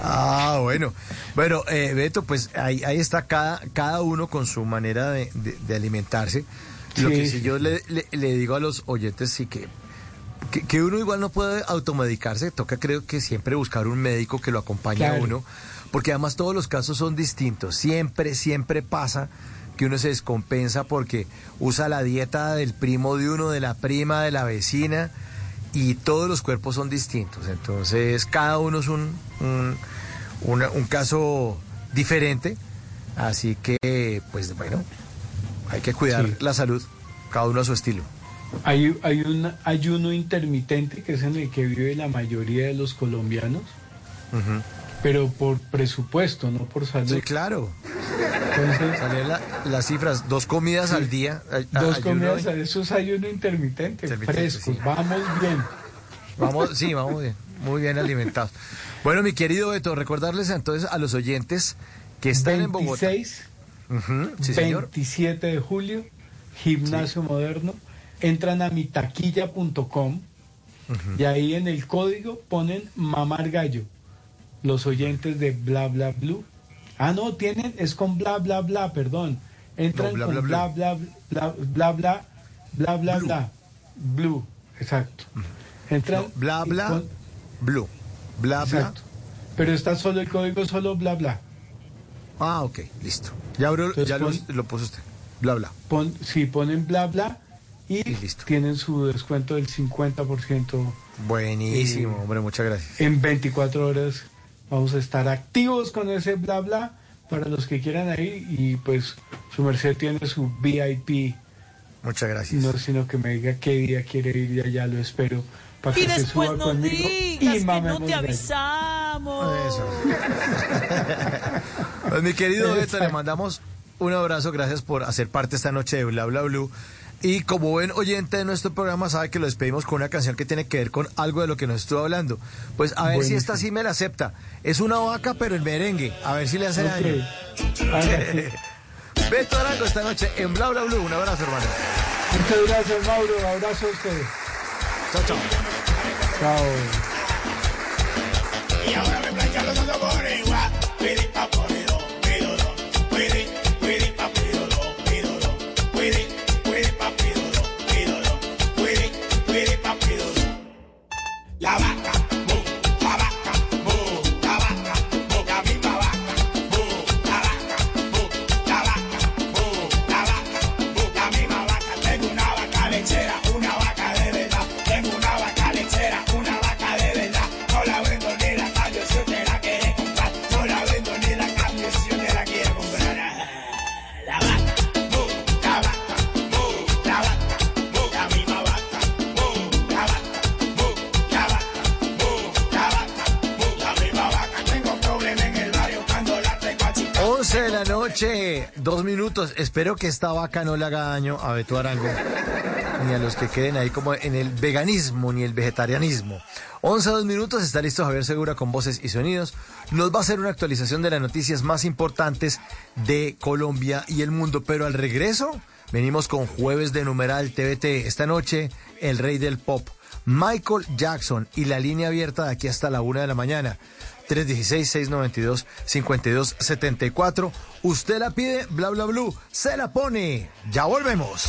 Speaker 2: Ah, bueno. Bueno, eh, Beto, pues ahí, ahí está cada, cada uno con su manera de, de- de alimentarse. Lo que sí, yo le, le- le digo a los oyentes, sí que, que, que uno igual no puede automedicarse, toca creo que siempre buscar un médico que lo acompañe a uno, porque además todos los casos son distintos. Siempre, siempre pasa que uno se descompensa porque usa la dieta del primo de uno, de la prima, de la vecina, y todos los cuerpos son distintos. Entonces, cada uno es un, un, una- un caso diferente. Así que, pues bueno, hay que cuidar
Speaker 4: Sí.
Speaker 2: la salud, cada uno a su estilo.
Speaker 4: Hay, hay un ayuno intermitente que es en el que vive la mayoría de los colombianos. Pero por presupuesto, no por salud.
Speaker 2: Sí, claro.
Speaker 4: Entonces,
Speaker 2: la- las cifras, dos comidas al día. a-
Speaker 4: dos comidas, eso es ayuno intermitente,
Speaker 2: Intermitente,
Speaker 4: frescos,
Speaker 2: sí.
Speaker 4: vamos bien.
Speaker 2: Vamos, sí, vamos bien, muy bien alimentados. Bueno, mi querido Beto, recordarles entonces a los oyentes que están en Bogotá.
Speaker 4: 26,
Speaker 2: Ujú, sí, señor.
Speaker 4: 27 de julio, Gimnasio Moderno. Entran a mitaquilla.com y ahí en el código ponen mamar gallo. Los oyentes de bla bla blue. Ah, no, tienen, es con bla bla bla, perdón. Entran
Speaker 2: No, bla,
Speaker 4: con
Speaker 2: bla,
Speaker 4: bla
Speaker 2: bla.
Speaker 4: bla bla bla bla bla bla bla. Blue, exacto. Entran
Speaker 2: No, bla, bla,
Speaker 4: pon-
Speaker 2: blue. Bla, bla.
Speaker 4: Exacto. Pero está solo el código, solo bla bla.
Speaker 2: Ah, ok, listo. Ya, abro-
Speaker 4: Entonces,
Speaker 2: ya lo,
Speaker 4: pon-
Speaker 2: lo puso usted. Bla, bla.
Speaker 4: Pon, si ponen bla bla y,
Speaker 2: Y listo.
Speaker 4: tienen su descuento del 50%
Speaker 2: Buenísimo,
Speaker 4: Eh,
Speaker 2: hombre, muchas gracias.
Speaker 4: en 24 horas. Vamos a estar activos con ese bla bla para los que quieran ir y pues su merced tiene su VIP,
Speaker 2: Muchas gracias.
Speaker 4: no sino que me diga qué día quiere ir y allá lo espero para que
Speaker 3: Y
Speaker 4: se
Speaker 3: después
Speaker 4: suba
Speaker 3: no
Speaker 4: conmigo
Speaker 3: digas
Speaker 4: y
Speaker 3: que no te avisamos.
Speaker 2: Eso. Pues, mi querido Beto, le mandamos un abrazo, gracias por hacer parte esta noche de Bla Bla Blue. Y como buen oyente de nuestro programa, sabe que lo despedimos con una canción que tiene que ver con algo de lo que nos estuvo hablando. Pues a ver si esta sí me la acepta. Es una vaca, pero en merengue. A ver si le hace daño.
Speaker 4: Ok. Hágase.
Speaker 2: Beto Arango esta noche en Bla Bla Blue. Un abrazo, hermano.
Speaker 4: Muchas gracias, Mauro. Abrazo a ustedes.
Speaker 2: Chao, chao.
Speaker 4: Chao.
Speaker 8: Dos
Speaker 2: minutos. Espero que esta vaca no le haga daño a Beto Arango, ni a los que queden ahí como en el veganismo ni el vegetarianismo. 11 dos minutos, está listo Javier Segura con voces y sonidos. Nos va a hacer una actualización de las noticias más importantes de Colombia y el mundo, pero al regreso venimos con jueves de numeral TVT. Esta noche, el rey del pop, Michael Jackson y la línea abierta de aquí hasta la una de la mañana. 316-692-5274. Usted la pide, bla bla blue, se la pone. Ya volvemos.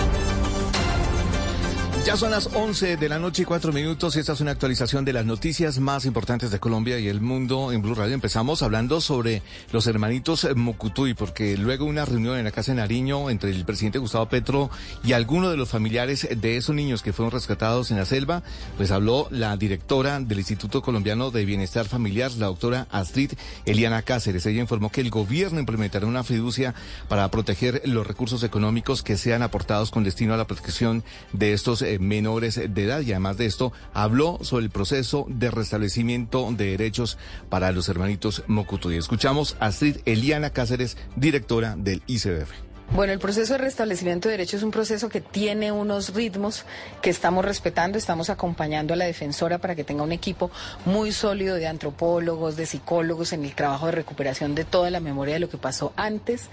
Speaker 9: Ya son las 11 de la noche y 4 minutos. Esta es una actualización de las noticias más importantes de Colombia y el mundo en Blue Radio. Empezamos hablando sobre los hermanitos Mocutuy, porque luego una reunión en la Casa de Nariño entre el presidente Gustavo Petro y algunos de los familiares de esos niños que fueron rescatados en la selva, pues habló la directora del Instituto Colombiano de Bienestar Familiar, la doctora Astrid Eliana Cáceres. Ella informó que el gobierno implementará una fiducia para proteger los recursos económicos que sean aportados con destino a la protección de estos eh, menores de edad y además de esto habló sobre el proceso de restablecimiento de derechos para los hermanitos Mocutuy. Escuchamos a Astrid Eliana Cáceres, directora del ICBF.
Speaker 10: Bueno, el proceso de restablecimiento de derechos es un proceso que tiene unos ritmos que estamos respetando, estamos acompañando a la defensora para que tenga un equipo muy sólido de antropólogos, de psicólogos en el trabajo de recuperación de toda la memoria de lo que pasó antes,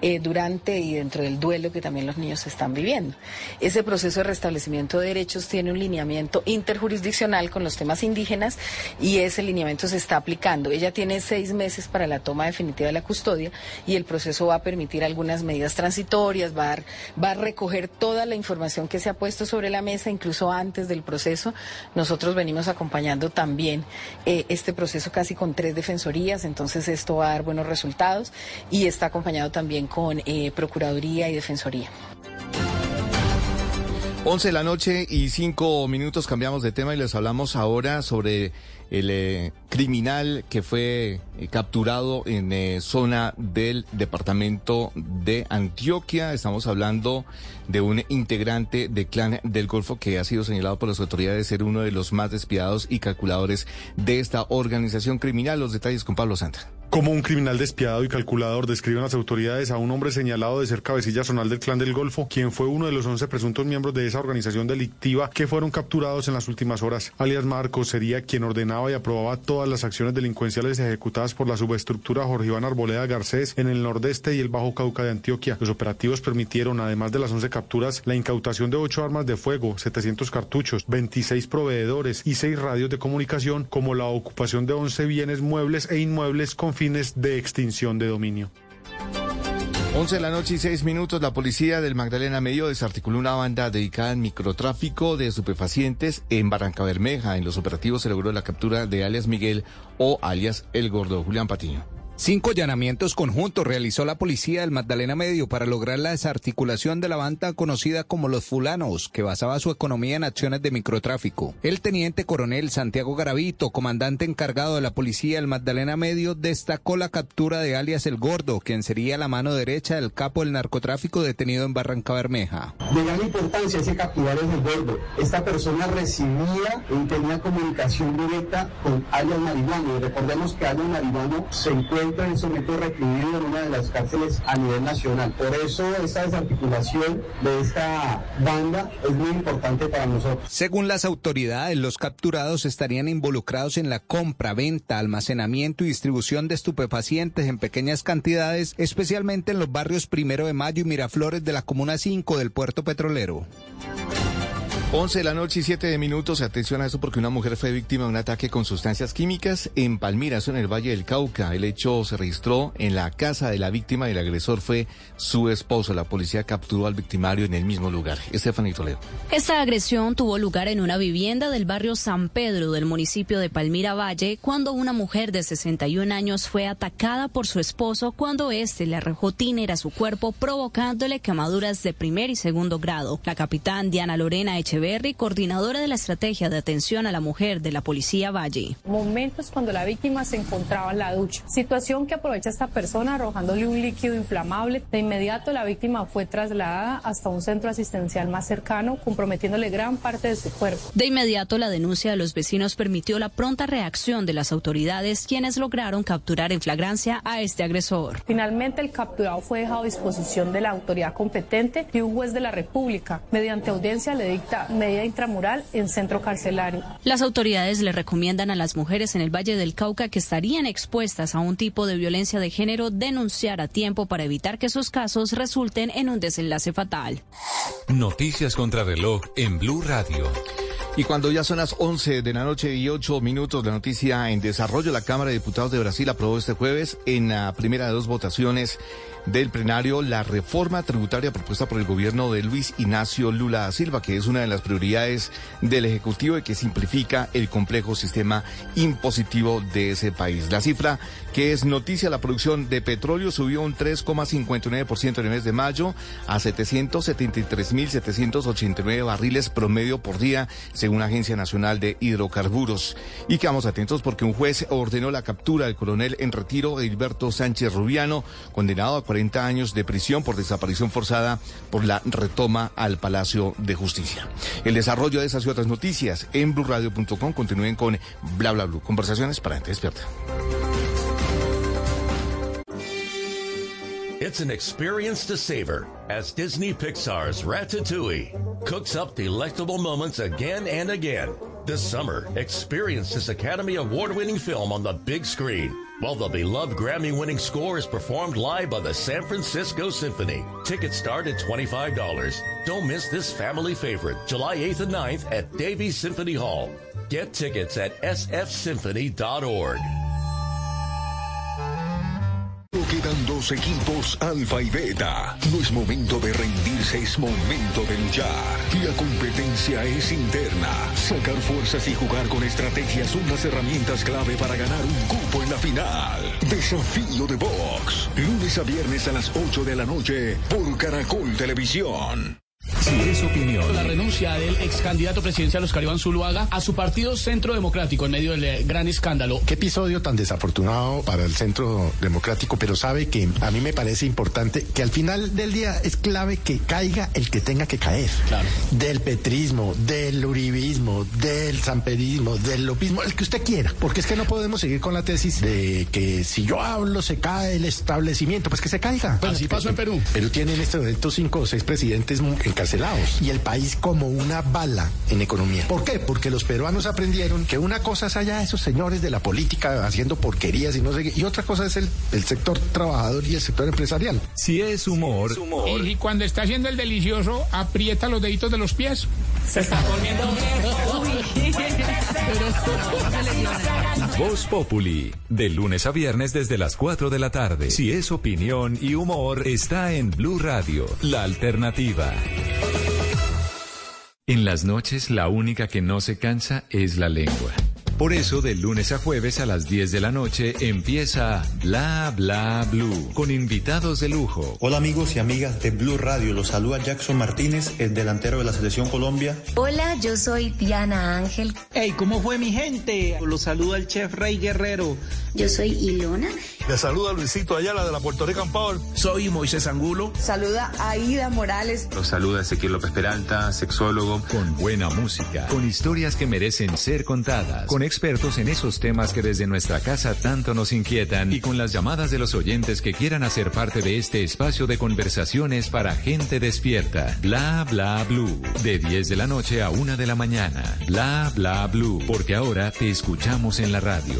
Speaker 10: eh, durante y dentro del duelo que también los niños están viviendo. Ese proceso de restablecimiento de derechos tiene un lineamiento interjurisdiccional con los temas indígenas y ese lineamiento se está aplicando. Ella tiene seis meses para la toma definitiva de la custodia y el proceso va a permitir algunas medidas transitorias, va a, va a recoger toda la información que se ha puesto sobre la mesa, incluso antes del proceso. Nosotros venimos acompañando también eh, este proceso casi con tres defensorías, entonces esto va a dar buenos resultados y está acompañado también con eh, Procuraduría y Defensoría.
Speaker 9: 11 de la noche y 5 minutos cambiamos de tema y les hablamos ahora sobre el eh, criminal que fue eh, capturado en eh, zona del departamento de Antioquia. Estamos hablando de un integrante del clan del Golfo que ha sido señalado por las autoridades de ser uno de los más despiadados y calculadores de esta organización criminal. Los detalles con Pablo Santa.
Speaker 11: Como un criminal despiadado y calculador, describen las autoridades a un hombre señalado de ser cabecilla zonal del Clan del Golfo, quien fue uno de los 11 presuntos miembros de esa organización delictiva que fueron capturados en las últimas horas. Alias Marcos sería quien ordenaba y aprobaba todas las acciones delincuenciales ejecutadas por la subestructura Jorge Iván Arboleda Garcés en el nordeste y el Bajo Cauca de Antioquia. Los operativos permitieron, además de las 11 capturas, la incautación de 8 armas de fuego, 700 cartuchos, 26 proveedores y 6 radios de comunicación, como la ocupación de 11 bienes muebles e inmuebles con fines de extinción de dominio.
Speaker 9: 11 de la noche y 6 minutos, la policía del Magdalena Medio desarticuló una banda dedicada al microtráfico de estupefacientes en Barranca Bermeja. En los operativos se logró la captura de alias Miguel o alias El Gordo. Julián Patiño.
Speaker 12: Cinco allanamientos conjuntos realizó la policía del Magdalena Medio para lograr la desarticulación de la banda conocida como Los Fulanos, que basaba su economía en acciones de microtráfico. El teniente coronel Santiago Garavito, comandante encargado de la policía del Magdalena Medio, destacó la captura de alias El Gordo, quien sería la mano derecha del capo del narcotráfico detenido en Barranca Bermeja.
Speaker 13: De gran importancia es que capturar es El Gordo. Esta persona recibía y tenía comunicación directa con alias Marihuano. Recordemos que alias se encuentra en su momento recluido en una de las cárceles a nivel nacional. Por eso esta desarticulación de esta banda es muy importante para nosotros.
Speaker 12: Según las autoridades, los capturados estarían involucrados en la compra, venta, almacenamiento y distribución de estupefacientes en pequeñas cantidades, especialmente en los barrios Primero de Mayo y Miraflores de la Comuna 5 del Puerto Petrolero.
Speaker 9: 11 de la noche y 7 de minutos. Atención a eso porque una mujer fue víctima de un ataque con sustancias químicas en Palmira, eso en el Valle del Cauca. El hecho se registró en la casa de la víctima y el agresor fue su esposo. La policía capturó al victimario en el mismo lugar. Estefanía Toledo.
Speaker 14: Esta agresión tuvo lugar en una vivienda del barrio San Pedro del municipio de Palmira Valle cuando una mujer de 61 años fue atacada por su esposo cuando éste le arrojó tiner a su cuerpo provocándole quemaduras de primer y segundo grado. La capitán Diana Lorena Echeverri, coordinadora de la estrategia de atención a la mujer de la Policía Valle.
Speaker 15: Momentos cuando la víctima se encontraba en la ducha. Situación que aprovecha esta persona arrojándole un líquido inflamable. De inmediato la víctima fue trasladada hasta un centro asistencial más cercano, comprometiéndole gran parte de su cuerpo.
Speaker 14: De inmediato la denuncia de los vecinos permitió la pronta reacción de las autoridades, quienes lograron capturar en flagrancia a este agresor.
Speaker 15: Finalmente el capturado fue dejado a disposición de la autoridad competente y un juez de la República. Mediante audiencia le dicta medida intramural en centro carcelario.
Speaker 14: Las autoridades le recomiendan a las mujeres en el Valle del Cauca que estarían expuestas a un tipo de violencia de género denunciar a tiempo para evitar que sus casos resulten en un desenlace fatal.
Speaker 16: Noticias contra reloj en Blue Radio.
Speaker 9: Y cuando ya son las 11 de la noche y 8 minutos, la noticia en desarrollo, la Cámara de Diputados de Brasil aprobó este jueves en la primera de dos votaciones del plenario la reforma tributaria propuesta por el gobierno de Luis Ignacio Lula da Silva, que es una de las prioridades del Ejecutivo y que simplifica el complejo sistema impositivo de ese país. La cifra que es noticia, la producción de petróleo subió un 3,59% en el mes de mayo a 773.789 barriles promedio por día, según la Agencia Nacional de Hidrocarburos. Y quedamos atentos porque un juez ordenó la captura del coronel en retiro Hilberto Sánchez Rubiano, condenado a 40 años de prisión por desaparición forzada por la retoma al Palacio de Justicia. El desarrollo de esas y otras noticias en blurradio.com continúen con bla bla bla. Conversaciones para gente despierta.
Speaker 17: It's an experience to savor as Disney Pixar's Ratatouille cooks up delectable moments again and again. This summer, experience this Academy Award winning film on the big screen while the beloved Grammy winning score is performed live by the San Francisco Symphony. Tickets start at $25. Don't miss this family favorite July 8th and 9th at Davies Symphony Hall. Get tickets at sfsymphony.org.
Speaker 18: Quedan dos equipos, Alfa y Beta. No es momento de rendirse, es momento de luchar. La competencia es interna. Sacar fuerzas y jugar con estrategias son las herramientas clave para ganar un cupo en la final. Desafío de Box. Lunes a viernes a las 8 de la noche por Caracol Televisión.
Speaker 16: Si es opinión.
Speaker 19: La renuncia del ex candidato presidencial Oscar Iván Zuluaga a su partido Centro Democrático en medio del eh, gran escándalo.
Speaker 20: Qué episodio tan desafortunado para el Centro Democrático, pero sabe que a mí me parece importante que al final del día es clave que caiga el que tenga que caer.
Speaker 19: Claro.
Speaker 20: Del petrismo, del uribismo, del samperismo, del lopismo, el que usted quiera. Porque es que no podemos seguir con la tesis de que si yo hablo se cae el establecimiento, pues que se caiga.
Speaker 19: Así pasó en Perú.
Speaker 20: Perú tiene en este momento cinco o seis presidentes encarcelados y el país como una bala en economía. ¿Por qué? Porque los peruanos aprendieron que una cosa es allá esos señores de la política haciendo porquerías y no sé qué, y otra cosa es el, el sector trabajador y el sector empresarial.
Speaker 16: Si es humor.
Speaker 21: Y, y cuando está haciendo el delicioso, aprieta los deditos de los pies.
Speaker 22: Se está volviendo
Speaker 16: Voz Populi, de lunes a viernes desde las 4 de la tarde. Si es opinión y humor, está en Blue Radio, la alternativa. En las noches, la única que no se cansa es la lengua. Por eso, de lunes a jueves a las 10 de la noche empieza Bla Bla Blue con invitados de lujo.
Speaker 23: Hola amigos y amigas de Blue Radio, los saluda Jackson Martínez, el delantero de la Selección Colombia.
Speaker 24: Hola, yo soy Diana Ángel.
Speaker 8: Hey, ¿cómo fue mi gente? Los saluda el chef Rey Guerrero.
Speaker 24: Yo soy Ilona.
Speaker 25: Le saluda Luisito Ayala de la Puerto Rican Power.
Speaker 26: Soy Moisés Angulo.
Speaker 27: Saluda Aida Morales.
Speaker 1: Los saluda Ezequiel López Peralta, sexólogo.
Speaker 16: Con buena música, con historias que merecen ser contadas, con expertos en esos temas que desde nuestra casa tanto nos inquietan y con las llamadas de los oyentes que quieran hacer parte de este espacio de conversaciones para gente despierta. Bla bla blue. De 10 de la noche a 1 de la mañana. Bla bla blue. Porque ahora te escuchamos en la radio.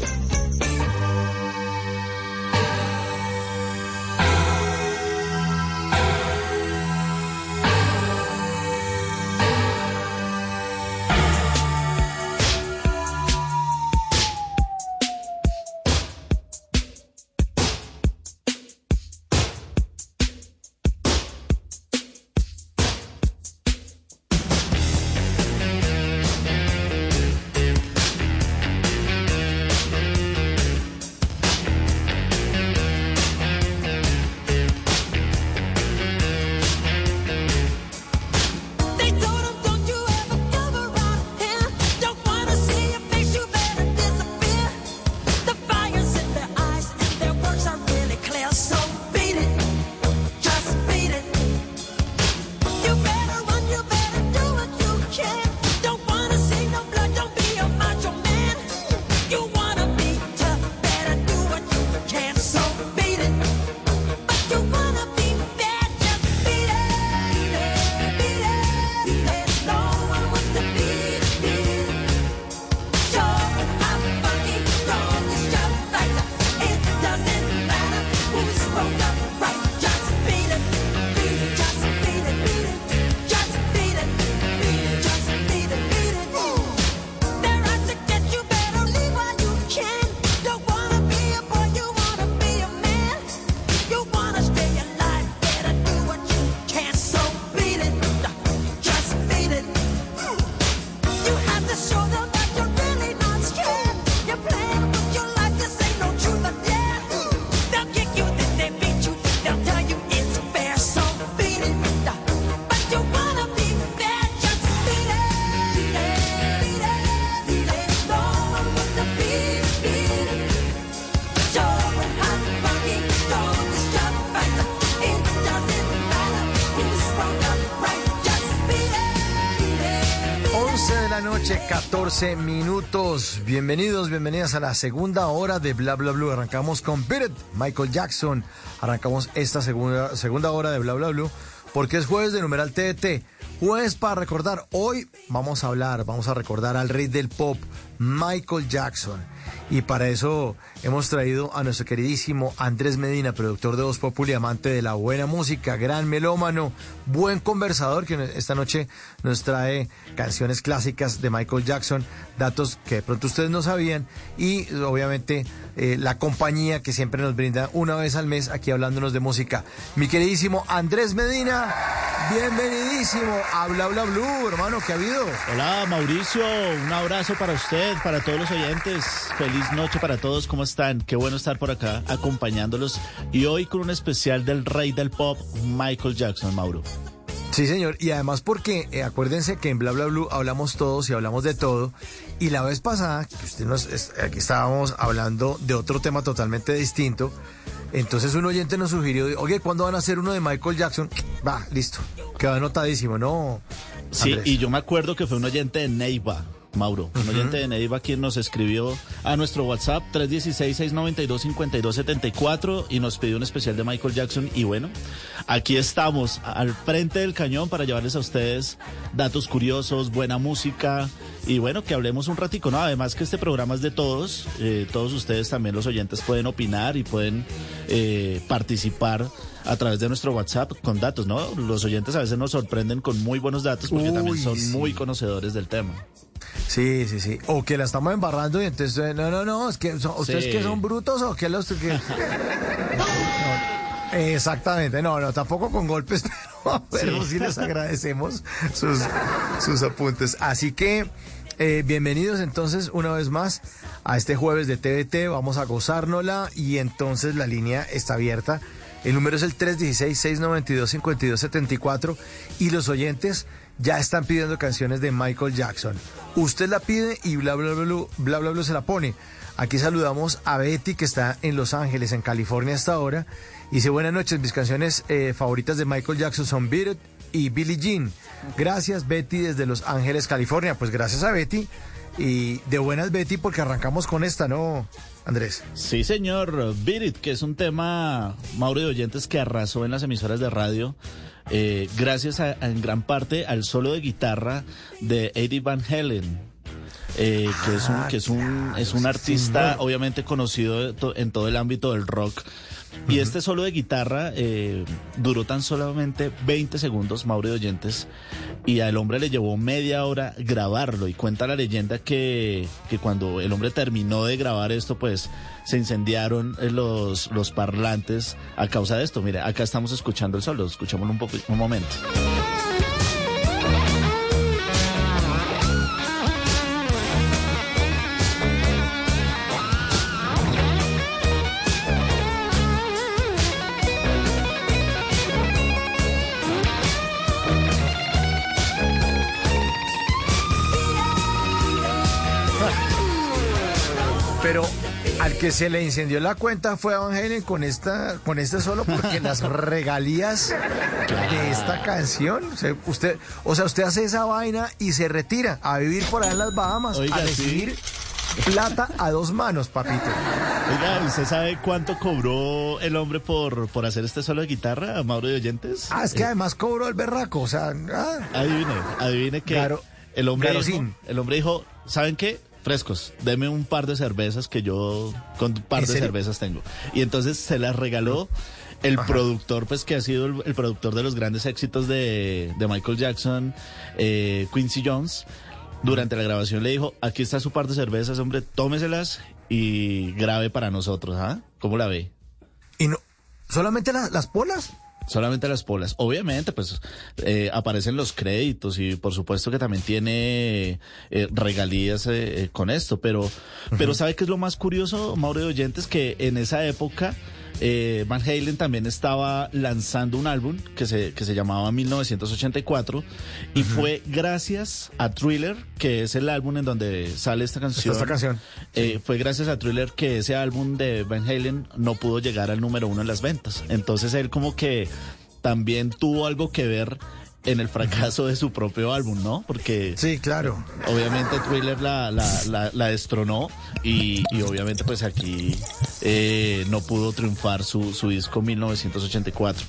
Speaker 2: Bienvenidos, bienvenidas a la segunda hora de Bla Bla Blue. Arrancamos con Beat Michael Jackson. Arrancamos esta segunda, segunda hora de Bla Bla Blue porque es jueves de numeral TDT. Jueves para recordar. Hoy vamos a hablar, vamos a recordar al rey del pop, Michael Jackson. Y para eso hemos traído a nuestro queridísimo Andrés Medina, productor de Voz Populi, amante de la buena música, gran melómano, buen conversador, que esta noche nos trae canciones clásicas de Michael Jackson, datos que de pronto ustedes no sabían, y obviamente eh, la compañía que siempre nos brinda una vez al mes aquí hablándonos de música. Mi queridísimo Andrés Medina, bienvenidísimo a Bla Bla Blue, hermano, ¿qué ha habido?
Speaker 20: Hola Mauricio, un abrazo para usted, para todos los oyentes. Feliz noche para todos, ¿cómo están? Qué bueno estar por acá acompañándolos y hoy con un especial del rey del pop, Michael Jackson, Mauro.
Speaker 2: Sí, señor, y además porque eh, acuérdense que en Bla Bla Blue hablamos todos y hablamos de todo. Y la vez pasada, que usted nos, aquí estábamos hablando de otro tema totalmente distinto. Entonces un oyente nos sugirió, oye, ¿cuándo van a hacer uno de Michael Jackson? Va, listo, quedó anotadísimo, ¿no?
Speaker 20: Sí, y yo me acuerdo que fue un oyente de Neiva. Mauro, un oyente de Neiva quien nos escribió a nuestro WhatsApp 316-692-5274 y nos pidió un especial de Michael Jackson. Y bueno, aquí estamos al frente del cañón para llevarles a ustedes datos curiosos, buena música y bueno, que hablemos un ratico, ¿no? Además que este programa es de todos, eh, todos ustedes también los oyentes pueden opinar y pueden eh, participar a través de nuestro WhatsApp con datos, ¿no? Los oyentes a veces nos sorprenden con muy buenos datos porque también son muy conocedores del tema.
Speaker 2: Sí, sí, sí. O que la estamos embarrando y entonces, eh, no, no, no, es que ustedes que son brutos o que los que... exactamente, no, no, tampoco con golpes, pero, sí. les agradecemos sus, sus apuntes. Así que eh, bienvenidos entonces una vez más a este jueves de TVT, vamos a gozárnosla y entonces la línea está abierta. El número es el 316-692-5274 y los oyentes ya están pidiendo canciones de Michael Jackson. Usted la pide y bla bla bla bla bla, bla, se la pone. Aquí saludamos a Betty que está en Los Ángeles, en California hasta ahora. Dice buenas noches, mis canciones eh, favoritas de Michael Jackson son Beat y Billie Jean. Gracias Betty desde Los Ángeles, California. Pues gracias a Betty. Y de buenas Betty porque arrancamos con esta, ¿no, Andrés?
Speaker 20: Sí, señor. Beat que es un tema, Mauro de Oyentes, que arrasó en las emisoras de radio. Eh, gracias en gran parte al solo de guitarra de Eddie Van Halen. Eh, que es un que es un es un artista obviamente conocido en todo el ámbito del rock y este solo de guitarra eh, duró tan solamente 20 segundos, Mauro de Oyentes, y al hombre le llevó media hora grabarlo. Y cuenta la leyenda que, que cuando el hombre terminó de grabar esto, pues se incendiaron los, los parlantes a causa de esto. Mire, acá estamos escuchando el solo, escuchamos un, poco, un momento.
Speaker 2: Que se le incendió la cuenta fue a Van Halen con esta, con este solo porque las regalías de esta canción, usted, o sea, usted hace esa vaina y se retira a vivir por allá en las Bahamas a recibir plata a dos manos, papito.
Speaker 20: Oiga, ¿usted sabe cuánto cobró el hombre por, por hacer este solo de guitarra, Mauro de Oyentes?
Speaker 2: Ah, es que además cobró el berraco, o sea, ah.
Speaker 20: adivine, adivine que el hombre dijo, el hombre dijo, ¿saben qué? Frescos, deme un par de cervezas que yo con un par de cervezas tengo. Y entonces se las regaló el productor, pues que ha sido el, productor de los grandes éxitos de, Michael Jackson, eh, Quincy Jones. Durante la grabación le dijo, aquí está su par de cervezas, hombre, tómeselas y grabe para nosotros, ¿ah? ¿Cómo la ve?
Speaker 2: ¿Y no solamente las polas?
Speaker 20: Solamente las polas. Obviamente, pues eh, aparecen los créditos y por supuesto que también tiene eh, regalías eh, con esto, pero, pero ¿sabe qué es lo más curioso, Mauro de Oyentes? Que en esa época eh, Van Halen también estaba lanzando un álbum que se, que se llamaba 1984 y fue gracias a Thriller, que es el álbum en donde sale esta canción.
Speaker 2: Esta canción.
Speaker 20: Eh, fue gracias a Thriller que ese álbum de Van Halen no pudo llegar al número uno en las ventas. Entonces él como que también tuvo algo que ver en el fracaso de su propio álbum, ¿no? Porque...
Speaker 2: Sí, claro.
Speaker 20: Obviamente Thriller la, la, la, la destronó y, y, obviamente pues aquí eh, no pudo triunfar su, su disco 1984.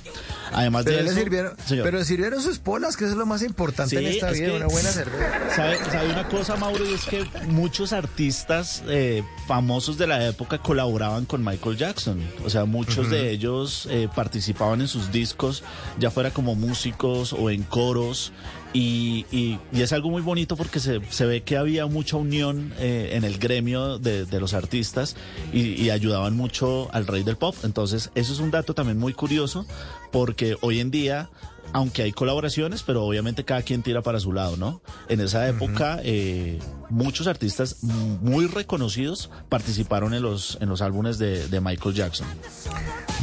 Speaker 20: Además
Speaker 2: pero
Speaker 20: de
Speaker 2: le
Speaker 20: eso...
Speaker 2: Sirvieron, pero le sirvieron sus polas, que eso es lo más importante
Speaker 20: Sí,
Speaker 2: en esta
Speaker 20: es
Speaker 2: vida,
Speaker 20: que-
Speaker 2: una buena cerveza.
Speaker 20: ¿Sabe, sabe una cosa, Mauro? Y es que muchos artistas eh, famosos de la época colaboraban con Michael Jackson. O sea, muchos de ellos eh, participaban en sus discos, ya fuera como músicos o en coros. Y, y- y es algo muy bonito porque se, se ve que había mucha unión eh, en el gremio de, de los artistas y, y ayudaban mucho al rey del pop. Entonces, eso es un dato también muy curioso porque hoy en día aunque hay colaboraciones, pero obviamente cada quien tira para su lado, ¿no? En esa época, eh, muchos artistas muy reconocidos participaron en los, en los álbumes de, de Michael Jackson.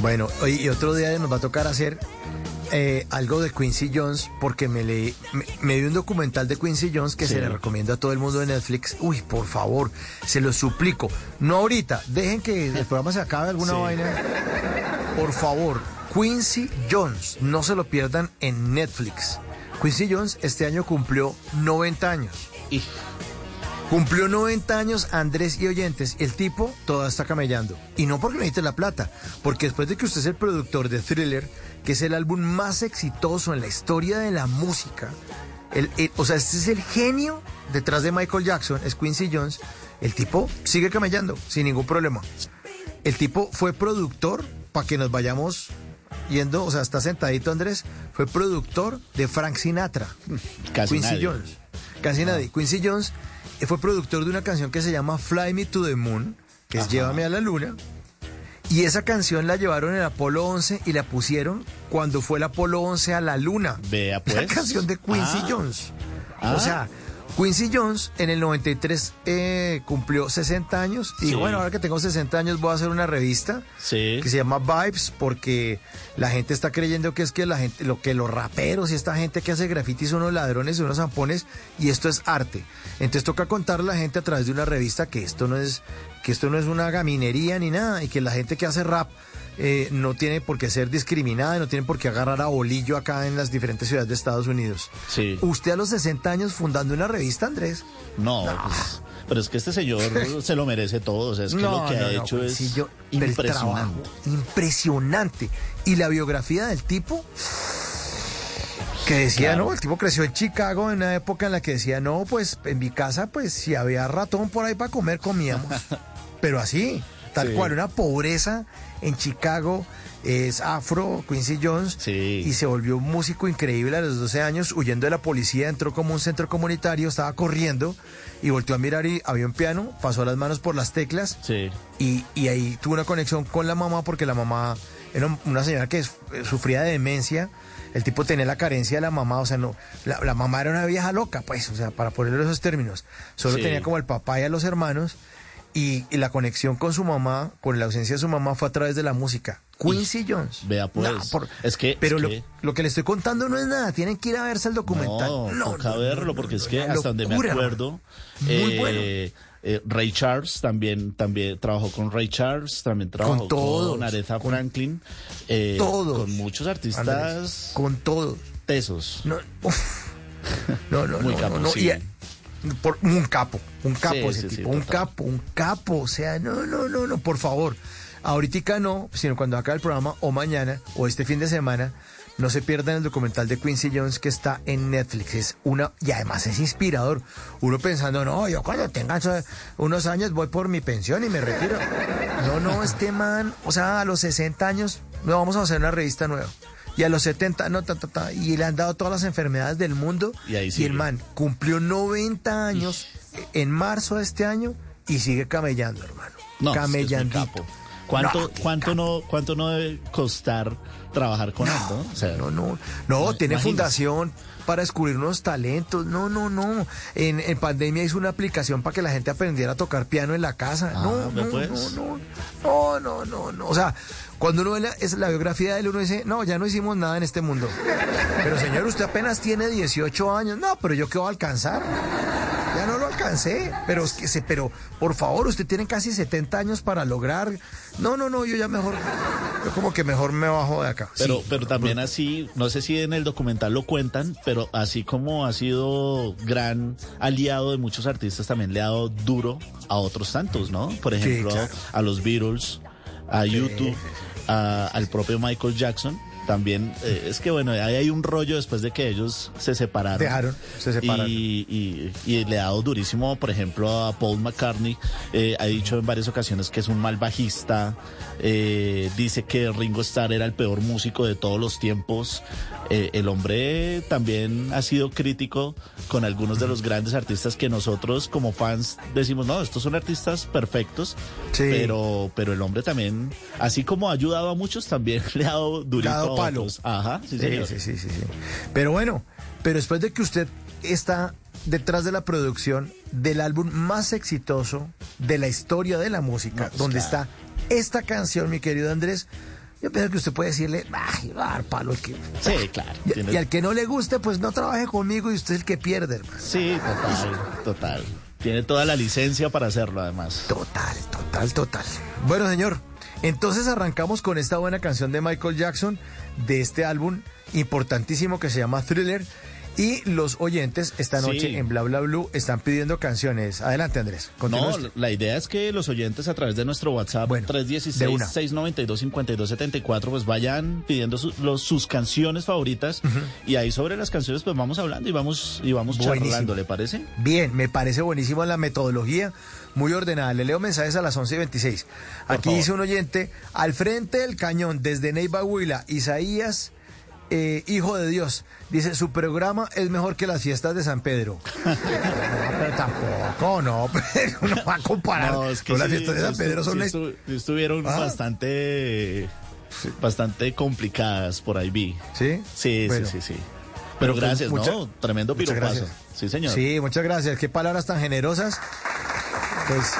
Speaker 2: Bueno, y y otro día nos va a tocar hacer eh, algo de Quincy Jones porque me leí, me, me vi un documental de Quincy Jones que
Speaker 20: Sí.
Speaker 2: se le recomiendo a todo el mundo de Netflix. Uy, por favor, se lo suplico. No ahorita, dejen que el programa se acabe alguna
Speaker 20: Sí.
Speaker 2: vaina. Por favor, Quincy Jones, no se lo pierdan en Netflix. Quincy Jones este año cumplió 90 años. Cumplió 90 años Andrés y oyentes. El tipo toda está camellando. Y no porque necesite la plata, porque después de que usted es el productor de Thriller, que es el álbum más exitoso en la historia de la música, el- el- o sea, este es el genio detrás de Michael Jackson, es Quincy Jones. El tipo sigue camellando sin ningún problema. El tipo fue productor, para que nos vayamos yendo, o sea, está sentadito Andrés, fue productor de Frank Sinatra.
Speaker 20: Casi
Speaker 2: Quincy
Speaker 20: nadie.
Speaker 2: Jones. Casi nadie. Quincy Jones eh, fue productor de una canción que se llama Fly Me to the Moon, que es. Llévame a la Luna. Y esa canción la llevaron en el Apolo 11 y la pusieron cuando fue el Apolo 11 a la Luna.
Speaker 20: Vea
Speaker 2: La
Speaker 20: pues.
Speaker 2: canción de Quincy
Speaker 20: Ah.
Speaker 2: Jones.
Speaker 20: Ah.
Speaker 2: O sea, Quincy Jones en el 93 eh, cumplió 60 años y
Speaker 20: Sí.
Speaker 2: bueno, ahora que tengo 60 años voy a hacer una revista
Speaker 20: Sí.
Speaker 2: que se llama Vibes porque la gente está creyendo que es que la gente, lo que los raperos y esta gente que hace graffiti son unos ladrones y unos zampones y esto es arte. Entonces toca contarle a la gente a través de una revista que esto no es que esto no es una gaminería ni nada y que la gente que hace rap eh, no tiene por qué ser discriminada, y no tiene por qué agarrar a bolillo acá en las diferentes ciudades de Estados Unidos.
Speaker 20: Sí.
Speaker 2: Usted a los 60 años fundando una revista, Andrés.
Speaker 20: No, pues, pero es que este señor se lo merece todo. O sea, es que lo que ha hecho es
Speaker 2: sí, yo- pero el
Speaker 20: impresionante.
Speaker 2: trabajo, impresionante. Y la biografía del tipo, que decía,
Speaker 20: Claro.
Speaker 2: no, el tipo creció en Chicago en una época en la que decía, no, pues en mi casa, pues si había ratón por ahí para comer, comíamos. pero así, tal
Speaker 20: Sí.
Speaker 2: cual, una pobreza en Chicago. Es afro, Quincy Jones, y se volvió un músico increíble a los 12 años, huyendo de la policía, entró como un centro comunitario, estaba corriendo y volteó a mirar y había un piano, pasó las manos por las teclas
Speaker 20: Sí.
Speaker 2: y, y ahí tuvo una conexión con la mamá porque la mamá era una señora que eh, sufría de demencia. El tipo tenía la carencia de la mamá, o sea, no, la, la mamá era una vieja loca, pues, o sea, para ponerle esos términos. Solo
Speaker 20: Sí.
Speaker 2: tenía como el papá y a los hermanos y, la conexión con su mamá, con la ausencia de su mamá, fue a través de la música. Quincy Jones.
Speaker 20: Vea pues.
Speaker 2: No, por-
Speaker 20: es que.
Speaker 2: Pero
Speaker 20: es
Speaker 2: lo,
Speaker 20: que-
Speaker 2: lo que le estoy contando no es nada, tienen que ir a verse el documental.
Speaker 20: No, toca verlo porque es que hasta donde me acuerdo,
Speaker 2: Muy
Speaker 20: eh,
Speaker 2: bueno.
Speaker 20: eh, Ray Charles también también trabajó con Ray Charles, también trabajó con,
Speaker 2: todos,
Speaker 20: Aretha
Speaker 2: con
Speaker 20: Franklin, eh,
Speaker 2: todos,
Speaker 20: con muchos artistas
Speaker 2: Andrés, con todos.
Speaker 20: tesos.
Speaker 2: No, no, no,
Speaker 20: Muy
Speaker 2: no, no, no. Y, por, un capo, un capo
Speaker 20: Sí,
Speaker 2: ese
Speaker 20: sí, sí,
Speaker 2: tipo, un
Speaker 20: total.
Speaker 2: capo, un capo, o sea, no, no, no, no, por favor. Ahorita no, sino cuando acabe el programa o mañana o este fin de semana, no se pierdan el documental de Quincy Jones que está en Netflix. Es una, y además es inspirador. Uno pensando, no, yo cuando tenga unos años voy por mi pensión y me retiro. No, no, este man, o sea, a los 60 años, no vamos a hacer una revista nueva. Y a los 70, no, ta, ta, ta, y le han dado todas las enfermedades del mundo.
Speaker 20: Y ahí
Speaker 2: y el man cumplió 90 años en marzo de este año y sigue camellando, hermano.
Speaker 20: No,
Speaker 2: Camellando.
Speaker 20: ¿Cuánto,
Speaker 2: No,
Speaker 20: cuánto no, cuánto no debe costar trabajar con él, no? O sea,
Speaker 2: No, no, no, tiene fundación para descubrir nuevos talentos. No, no, no. En, en pandemia hizo una aplicación para que la gente aprendiera a tocar piano en la casa.
Speaker 20: Ah,
Speaker 2: no, no,
Speaker 20: pues.
Speaker 2: no, no, no, no, no, no. O sea, cuando uno ve la, es la biografía de él, uno dice, no, ya no hicimos nada en este mundo. Pero señor, usted apenas tiene 18 años. No, pero yo qué voy a alcanzar. Ya no lo alcancé, pero es que se, pero por favor, usted tiene casi 70 años para lograr. No, no, no, yo ya mejor Yo como que mejor me bajo de acá.
Speaker 20: Pero,
Speaker 2: Sí.
Speaker 20: pero también así, no sé si en el documental lo cuentan, pero así como ha sido gran aliado de muchos artistas, también le ha dado duro a otros tantos, ¿no? Por
Speaker 2: Sí,
Speaker 20: ejemplo,
Speaker 2: claro.
Speaker 20: a los Beatles, a YouTube, a- al propio Michael Jackson. También, eh, es que bueno, ahí hay un rollo después de que ellos se separaron.
Speaker 2: Dejaron, se separaron.
Speaker 20: Y, y- y le ha dado durísimo, por ejemplo, a Paul McCartney. eh, ha dicho en varias ocasiones que es un mal bajista. Eh, dice que Ringo Starr era el peor músico de todos los tiempos. Eh, el hombre también ha sido crítico con algunos de los grandes artistas que nosotros como fans decimos, no, estos son artistas perfectos.
Speaker 2: Sí.
Speaker 20: Pero, pero el hombre también, así como ha ayudado a muchos, también le ha dado durito
Speaker 2: dado
Speaker 20: a
Speaker 2: palo.
Speaker 20: otros. Ajá, sí,
Speaker 2: Sí,
Speaker 20: señor.
Speaker 2: sí, sí, sí, sí. Pero bueno, pero después de que usted está detrás de la producción del álbum más exitoso de la historia de la música,
Speaker 20: No, pues
Speaker 2: donde
Speaker 20: claro.
Speaker 2: está esta canción, mi querido Andrés, yo pienso que usted puede decirle, ay, va a dar palo el que...
Speaker 20: Sí, claro.
Speaker 2: Y, y al que no le guste, pues no trabaje conmigo y usted es el que pierde, hermano.
Speaker 20: Sí, total, total. Tiene toda la licencia para hacerlo, además.
Speaker 2: Total, total, total. Bueno, señor, entonces arrancamos con esta buena canción de Michael Jackson, de este álbum importantísimo que se llama Thriller. Y los oyentes esta
Speaker 20: Sí.
Speaker 2: noche en Bla Bla Blue están pidiendo canciones. Adelante, Andrés.
Speaker 20: No,
Speaker 2: usted.
Speaker 20: la idea es que los oyentes a través de nuestro WhatsApp
Speaker 2: Bueno, de una.
Speaker 20: 316-692-5274 pues vayan pidiendo su- los- sus canciones favoritas y ahí sobre las canciones pues vamos hablando y vamos y vamos
Speaker 2: Buenísimo.
Speaker 20: charlando, ¿le parece?
Speaker 2: Bien, me parece buenísimo la metodología, muy ordenada. Le leo mensajes a las 11 y 26.
Speaker 20: Por
Speaker 2: Aquí
Speaker 20: favor.
Speaker 2: dice un oyente, al frente del cañón, desde Neiva Huila, Isaías, eh, hijo de Dios, dice, su programa es mejor que las fiestas de San Pedro. no, pero tampoco, no, pero no va a comparar.
Speaker 20: No, es que
Speaker 2: las fiestas de San Pedro son...
Speaker 20: sí estu- estuvieron
Speaker 2: Ah.
Speaker 20: bastante bastante complicadas por ahí vi.
Speaker 2: ¿Sí?
Speaker 20: Sí,
Speaker 2: Bueno.
Speaker 20: sí, sí, sí.
Speaker 2: Pero
Speaker 20: Pero
Speaker 2: pues,
Speaker 20: gracias,
Speaker 2: mucha-
Speaker 20: ¿no? Tremendo piropazo. Sí, señor.
Speaker 2: Sí, muchas gracias. Qué palabras tan generosas. Pues.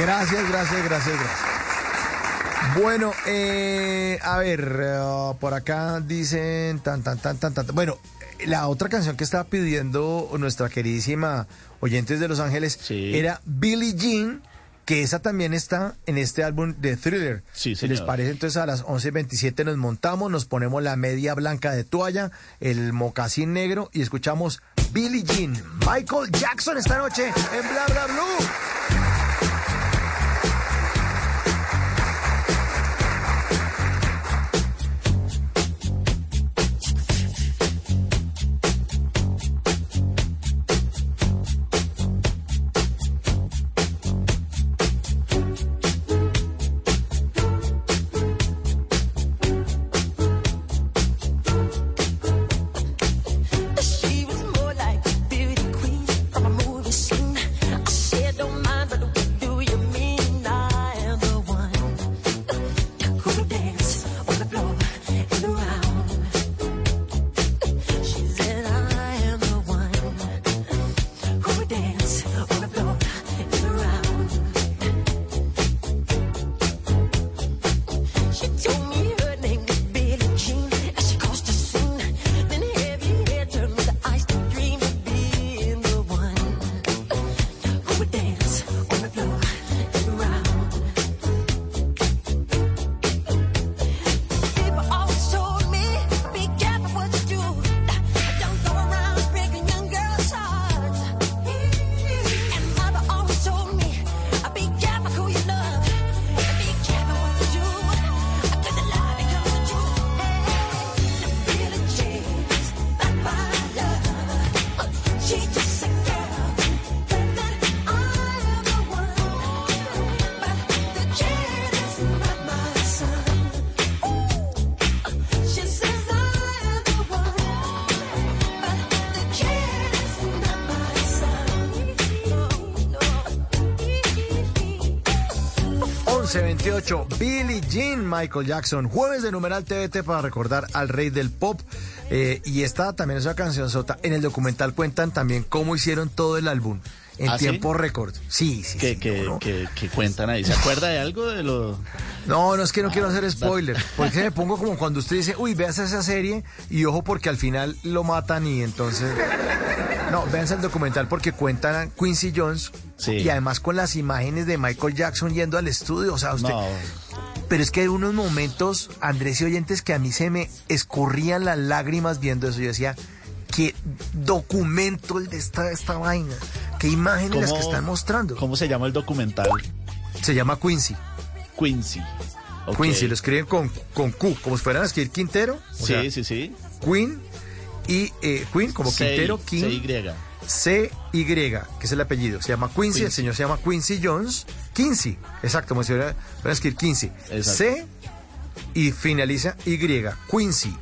Speaker 2: Gracias, gracias, gracias, gracias. Bueno, eh, a ver, eh, por acá dicen tan, tan, tan, tan, tan. Bueno, la otra canción que estaba pidiendo nuestra queridísima Oyentes de Los Ángeles
Speaker 20: Sí.
Speaker 2: era Billie Jean, que esa también está en este álbum de Thriller.
Speaker 20: Sí,
Speaker 2: Si les parece, entonces a las 11.27 nos montamos, nos ponemos la media blanca de toalla, el mocasín negro y escuchamos Billie Jean. Michael Jackson esta noche en Bla Bla Blue.
Speaker 3: 28, Billie Jean,
Speaker 2: Michael Jackson. Jueves de numeral TVT para recordar al rey del pop. Eh, y está también esa canción sota. En el documental cuentan también cómo hicieron todo el álbum en
Speaker 20: ¿Ah,
Speaker 2: tiempo récord. Sí, sí.
Speaker 20: Que,
Speaker 2: sí,
Speaker 20: que, cuentan ahí. ¿Se acuerda de algo de lo.?
Speaker 2: No, no es que no quiero hacer ah, spoiler. Porque me pongo como cuando usted dice, uy, veas esa serie y ojo porque al final lo matan y entonces. No, véanse el documental porque cuentan Quincy Jones y además con las imágenes de Michael Jackson yendo al estudio. O sea, usted.
Speaker 20: No.
Speaker 2: Pero es que hay unos momentos, Andrés y oyentes, que a mí se me escurrían las lágrimas viendo eso. Yo decía, qué documento el de esta, esta vaina. Qué imágenes las que
Speaker 20: ¿Cómo-
Speaker 2: están mostrando.
Speaker 20: ¿Cómo se llama el documental?
Speaker 2: Se llama Quincy.
Speaker 20: Quincy. Ok.
Speaker 2: Quincy, lo escriben con, con Q, como si fueran a escribir Quintero. o
Speaker 20: Sí,
Speaker 2: sea,
Speaker 20: sí, sí.
Speaker 2: Queen y eh, Queen como
Speaker 20: C-
Speaker 2: Quintero, King.
Speaker 20: C-Y.
Speaker 2: C-Y, que es el apellido. Se llama Quincy, el señor se llama Quincy Jones. Quincy, exacto, como fuera a escribir Quincy.
Speaker 20: Exacto.
Speaker 2: C y finaliza Y. Quincy.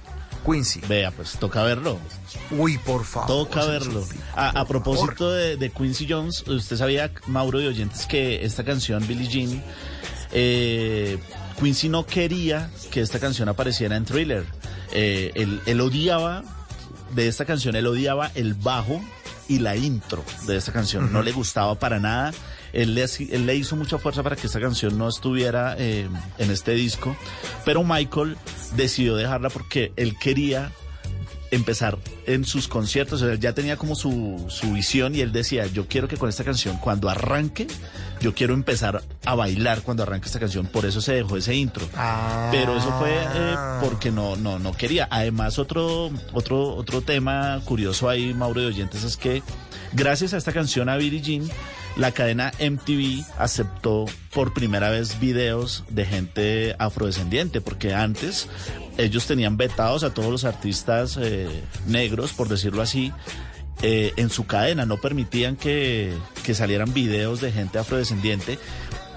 Speaker 2: Quincy.
Speaker 20: Vea, pues toca verlo.
Speaker 2: Uy, por favor.
Speaker 20: Toca
Speaker 2: se lo
Speaker 20: verlo. A, a propósito de, de Quincy Jones, usted sabía, Mauro de Oyentes, que esta canción, Billie Jean, eh, Quincy no quería que esta canción apareciera en Thriller. Eh, él, él odiaba, de esta canción, él odiaba el bajo y la intro de esta canción. No le gustaba para nada. Él le, él le hizo mucha fuerza para que esta canción no estuviera eh, en este disco. Pero Michael decidió dejarla porque él quería empezar en sus conciertos, o sea, ya tenía como su, su visión y él decía, yo quiero que con esta canción, cuando arranque, yo quiero empezar a bailar cuando arranque esta canción, por eso se dejó ese intro. Pero eso fue eh, porque no, no, no quería. Además, otro, otro, otro tema curioso ahí, Mauro de Oyentes, es que gracias a esta canción a Billie Jean, la cadena MTV aceptó por primera vez videos de gente afrodescendiente, porque antes ellos tenían vetados a todos los artistas eh, negros, por decirlo así, eh, en su cadena, no permitían que, que salieran videos de gente afrodescendiente.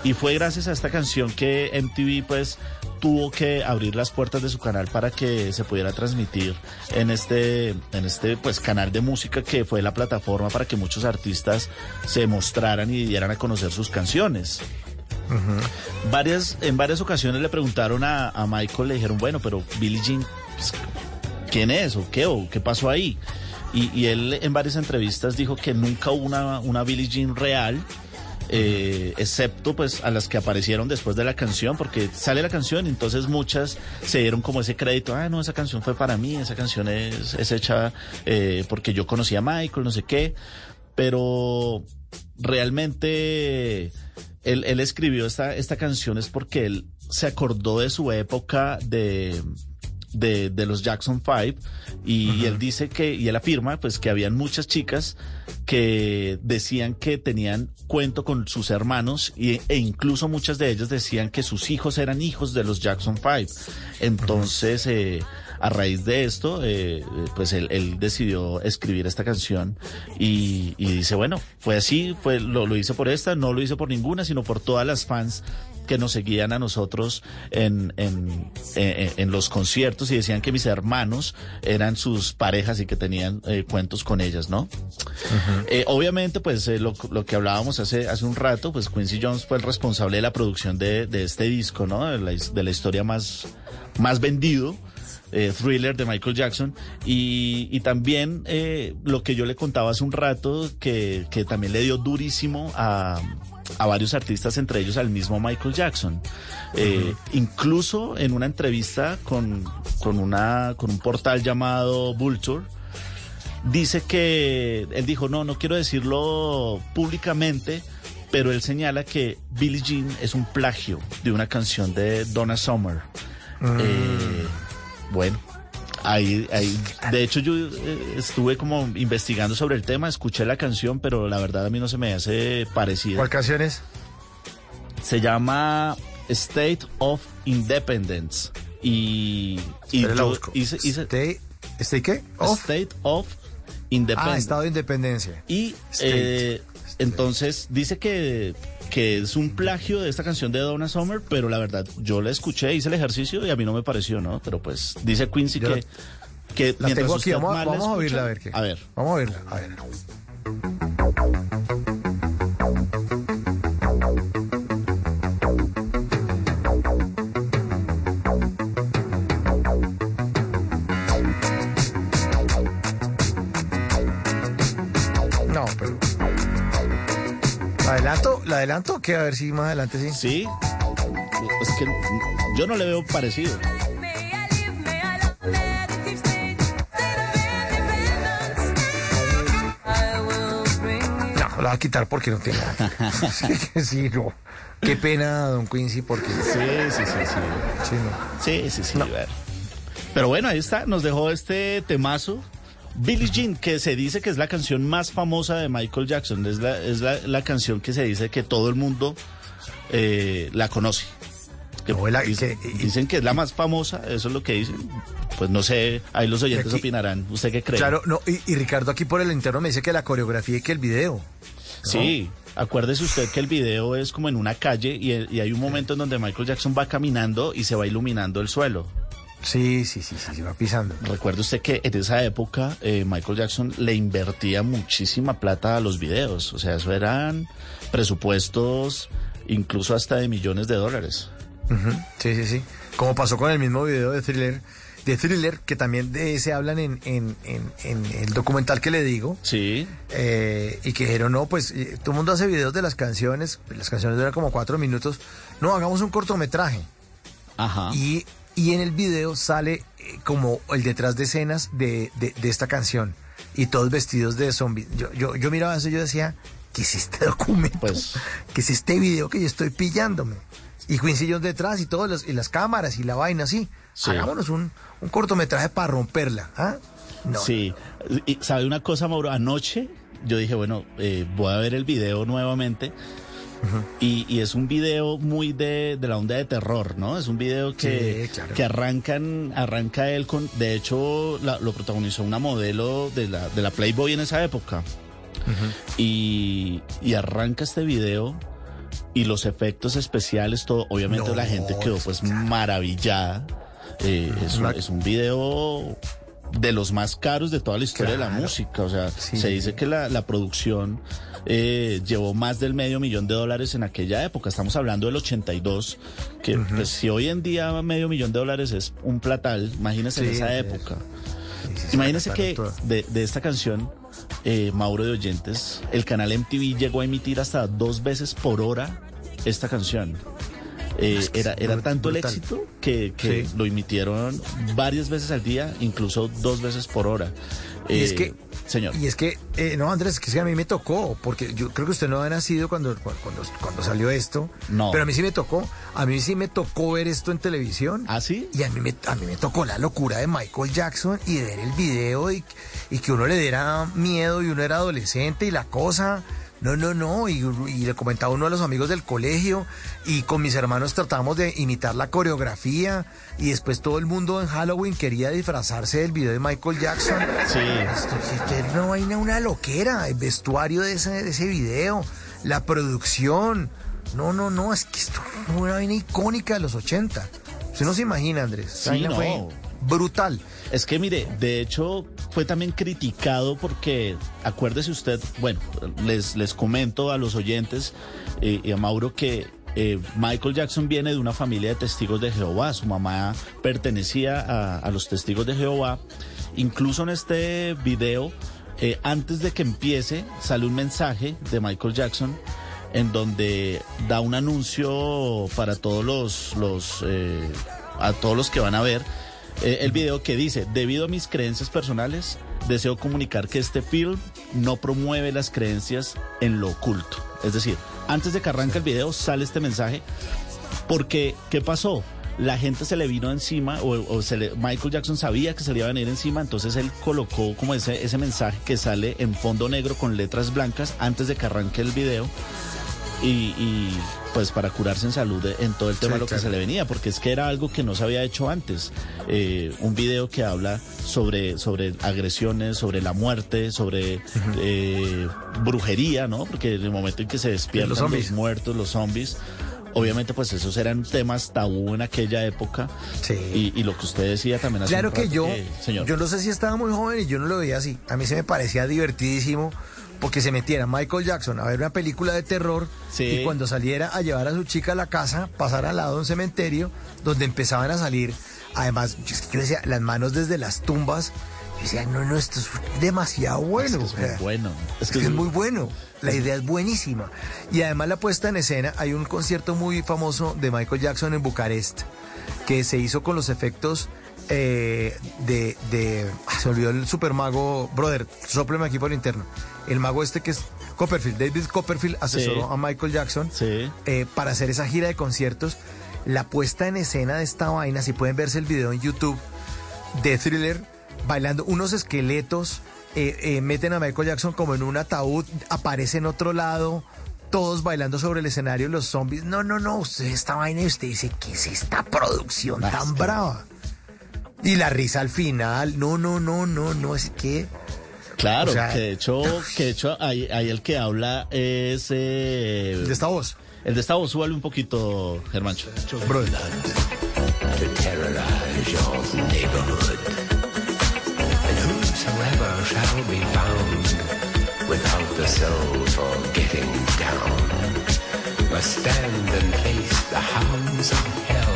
Speaker 20: Y fue gracias a esta canción que MTV pues tuvo que abrir las puertas de su canal para que se pudiera transmitir en este, en este pues canal de música que fue la plataforma para que muchos artistas se mostraran y dieran a conocer sus canciones. Varias, en varias ocasiones le preguntaron a, Michael, le dijeron, bueno, pero Billie Jean, pues, ¿quién es o qué o qué pasó ahí? Y, él en varias entrevistas dijo que nunca hubo una, una Billie Jean real, eh, excepto pues a las que aparecieron después de la canción, porque sale la canción y entonces muchas se dieron como ese crédito, ah, no, esa canción fue para mí, esa canción es, es hecha eh, porque yo conocí a Michael, no sé qué, pero realmente él, él escribió esta, esta canción es porque él se acordó de su época de, de, de los Jackson Five y él dice que, y él afirma pues que habían muchas chicas que decían que tenían cuento con sus hermanos y, e incluso muchas de ellas decían que sus hijos eran hijos de los Jackson Five. Entonces, eh, a raíz de esto, eh, eh, pues él, él decidió escribir esta canción y, y dice, bueno, fue así, fue, lo, lo hice por esta, no lo hice por ninguna, sino por todas las fans que nos seguían a nosotros en, en, en- en los conciertos y decían que mis hermanos eran sus parejas y que tenían eh, cuentos con ellas, ¿no? Eh, obviamente, pues eh, lo, lo que hablábamos hace, hace un rato, pues Quincy Jones fue el responsable de la producción de, de este disco, ¿no? De la, de la historia más, más vendido. Eh, thriller de Michael Jackson y, y también eh, lo que yo le contaba hace un rato que, que también le dio durísimo a, a varios artistas, entre ellos al mismo Michael Jackson. Eh, Incluso en una entrevista con, con, una, con un portal llamado Vulture, dice que él dijo, no, no quiero decirlo públicamente, pero él señala que Billie Jean es un plagio de una canción de Donna Summer. Eh, bueno, ahí, ahí, de hecho yo eh, estuve como investigando sobre el tema, escuché la canción, pero la verdad a mí no se me hace parecida.
Speaker 2: ¿Cuál canción es?
Speaker 20: Se llama State of Independence y, y yo
Speaker 2: busco.
Speaker 20: hice, hice-
Speaker 2: State, ¿State qué? Of.
Speaker 20: State of Independence.
Speaker 2: Ah, Estado de Independencia.
Speaker 20: Y eh, entonces dice que, que es un plagio de esta canción de Donna Summer, pero la verdad, yo la escuché, hice el ejercicio y a mí no me pareció, ¿no? Pero pues dice Quincy
Speaker 2: Yo
Speaker 20: que,
Speaker 2: la-
Speaker 20: que
Speaker 2: La
Speaker 20: mientras
Speaker 2: tengo aquí, vamos, vamos a oírla a
Speaker 20: escucha-
Speaker 2: ver qué.
Speaker 20: A ver.
Speaker 2: Vamos a oírla, a ver. Adelanto? ¿La adelanto? Que a ver si más adelante sí.
Speaker 20: Sí. Es que yo no le veo parecido.
Speaker 2: No la va a quitar porque no tiene nada. sí, sí, no. Qué pena, don Quincy, porque...
Speaker 20: Sí, sí, sí, sí.
Speaker 2: Sí, no.
Speaker 20: Sí, sí, sí. bueno. Pero bueno, ahí está, nos dejó este temazo. Billie Jean, que se dice que es la canción más famosa de Michael Jackson, es la, es la, la canción que se dice que todo el mundo eh, la conoce. Que
Speaker 2: No, la-
Speaker 20: dicen,
Speaker 2: que-
Speaker 20: dicen que es la más famosa, eso es lo que dicen. Pues no sé, ahí los oyentes
Speaker 2: aquí-
Speaker 20: opinarán. ¿Usted qué cree?
Speaker 2: Claro, no, y, y Ricardo aquí por el interno me dice que la coreografía y que el video.
Speaker 20: Sí, acuérdese usted que el video es como en una calle y, y hay un momento en donde Michael Jackson va caminando y se va iluminando el suelo.
Speaker 2: Sí, sí, sí, sí, se va pisando.
Speaker 20: Recuerde usted que en esa época eh, Michael Jackson le invertía muchísima plata a los videos. O sea, eso eran presupuestos incluso hasta de millones de dólares.
Speaker 2: Sí, sí, sí. Como pasó con el mismo video de Thriller, de Thriller, que también de ese hablan en, en, en, en el documental que le digo.
Speaker 20: Sí.
Speaker 2: Eh, y que dijeron, no, pues eh, todo el mundo hace videos de las canciones, las canciones duran como cuatro minutos. No, hagamos un cortometraje.
Speaker 20: Ajá.
Speaker 2: Y, y en el video sale eh, como el detrás de escenas de, de, de esta canción. Y todos vestidos de zombies. Yo, yo, yo miraba eso y yo decía, ¿qué es este documento?
Speaker 20: Pues
Speaker 2: ¿Qué es este video que yo estoy pillándome? Y Quincy Jones detrás y todas las, y las cámaras y la vaina así.
Speaker 20: Sí.
Speaker 2: Hagámonos un, un cortometraje para romperla. ¿ah? No.
Speaker 20: Sí. Y, ¿Sabe una cosa, Mauro? Anoche yo dije, bueno, eh, voy a ver el video nuevamente. Y, y es un video muy de, de la onda de terror, ¿no? Es un video que,
Speaker 2: Sí, claro.
Speaker 20: que arrancan, arranca él con, de hecho, la- lo protagonizó una modelo de la, de la Playboy en esa época. y, y arranca este video y los efectos especiales, todo, obviamente
Speaker 2: No,
Speaker 20: la gente quedó pues maravillada. Eh, es, un, es un video de los más caros de toda la historia de la música. O sea,
Speaker 2: Sí.
Speaker 20: se dice que la, la producción eh, llevó más del medio millón de dólares en aquella época. Estamos hablando del 82, que pues, si hoy en día medio millón de dólares es un platal, imagínense en
Speaker 2: Sí,
Speaker 20: esa
Speaker 2: sí.
Speaker 20: época.
Speaker 2: Sí, sí,
Speaker 20: Imagínense que de, de esta canción, eh, Mauro de Oyentes, el canal MTV llegó a emitir hasta dos veces por hora esta canción. Eh,
Speaker 2: Es que
Speaker 20: era, era tanto el éxito que, que
Speaker 2: Sí.
Speaker 20: lo emitieron varias veces al día, incluso dos veces por hora.
Speaker 2: Y es
Speaker 20: Eh,
Speaker 2: que,
Speaker 20: señor.
Speaker 2: Y es que, eh, no, Andrés, que es que a mí me tocó, porque yo creo que usted no había nacido cuando, cuando, cuando salió esto.
Speaker 20: No.
Speaker 2: Pero a mí sí me tocó. A mí sí me tocó ver esto en televisión.
Speaker 20: ¿Ah, sí?
Speaker 2: Y a mí me, a mí me tocó la locura de Michael Jackson y de ver el video y, y que uno le diera miedo y uno era adolescente y la cosa. No, no, no. Y, y le comentaba uno a los amigos del colegio y con mis hermanos tratábamos de imitar la coreografía y después todo el mundo en Halloween quería disfrazarse del video de Michael Jackson.
Speaker 20: Sí.
Speaker 2: Esto que- una vaina, una loquera. El vestuario de ese, de ese video, la producción. No, no, no, es que esto fue una vaina icónica de los 80. Usted no se imagina, Andrés.
Speaker 20: Sí, no.
Speaker 2: fue brutal.
Speaker 20: Es que mire, de hecho fue también criticado porque, acuérdese usted, bueno, les, les comento a los oyentes eh, y a Mauro que eh, Michael Jackson viene de una familia de testigos de Jehová, su mamá pertenecía a, los testigos de Jehová, incluso en este video, eh, antes de que empiece, sale un mensaje de Michael Jackson en donde da un anuncio para todos los, los a todos los que van a ver eh, el video que dice, debido a mis creencias personales, deseo comunicar que este film no promueve las creencias en lo oculto. Es decir, antes de que arranque el video sale este mensaje porque, ¿qué pasó? La gente se le vino encima, o, se le- Michael Jackson sabía que se le iba a venir encima, entonces él colocó como ese, ese mensaje que sale en fondo negro con letras blancas antes de que arranque el video. Y, pues para curarse en salud de- en todo el tema
Speaker 2: Sí,
Speaker 20: de lo que se le venía, porque es que era algo que no se había hecho antes. Eh, un video que habla sobre, sobre agresiones, sobre la muerte, sobre eh, brujería, ¿no? Porque en el momento en que se despiertan los, muertos, los zombies, obviamente pues esos eran temas tabú en aquella época. Y, y lo que usted decía también hace
Speaker 2: Claro
Speaker 20: un
Speaker 2: que
Speaker 20: rato
Speaker 2: yo,
Speaker 20: señor.
Speaker 2: yo no sé si estaba muy joven y yo no lo veía así. A mí se me parecía divertidísimo porque se metiera Michael Jackson a ver una película de terror
Speaker 20: Sí.
Speaker 2: y cuando saliera a llevar a su chica a la casa, pasar al lado de un cementerio donde empezaban a salir, además, yo, decía, las manos desde las tumbas. Yo decía, no, no, esto es demasiado bueno.
Speaker 20: Es que es muy bueno.
Speaker 2: Es que es muy bueno. La idea es buenísima. Y además la puesta en escena, hay un concierto muy famoso de Michael Jackson en Bucarest, que se hizo con los efectos eh, de, de- ah, Se olvidó el super mago, brother, sopleme aquí por interno. El mago este que es Copperfield, David Copperfield asesoró
Speaker 20: Sí.
Speaker 2: a Michael Jackson
Speaker 20: Sí.
Speaker 2: eh, para hacer esa gira de conciertos. La puesta en escena de esta vaina, si pueden verse el video en YouTube de Thriller, bailando unos esqueletos, eh, eh, meten a Michael Jackson como en un ataúd, aparece en otro lado, todos bailando sobre el escenario, los zombies. No, no, no, usted esta vaina y usted dice, ¿qué es esta producción tan brava? Y la risa al final, no, no, no, no, no, es que...
Speaker 20: Claro,
Speaker 2: O sea-
Speaker 20: que de hecho, que de hecho ahí, ahí el que habla es... eh,
Speaker 2: de esta voz.
Speaker 20: El de esta voz, súbale un poquito, Germancho.
Speaker 2: Brother.
Speaker 28: to terrorize your neighborhood. And whosoever shall be found without the soul for getting down must stand and face the hounds of hell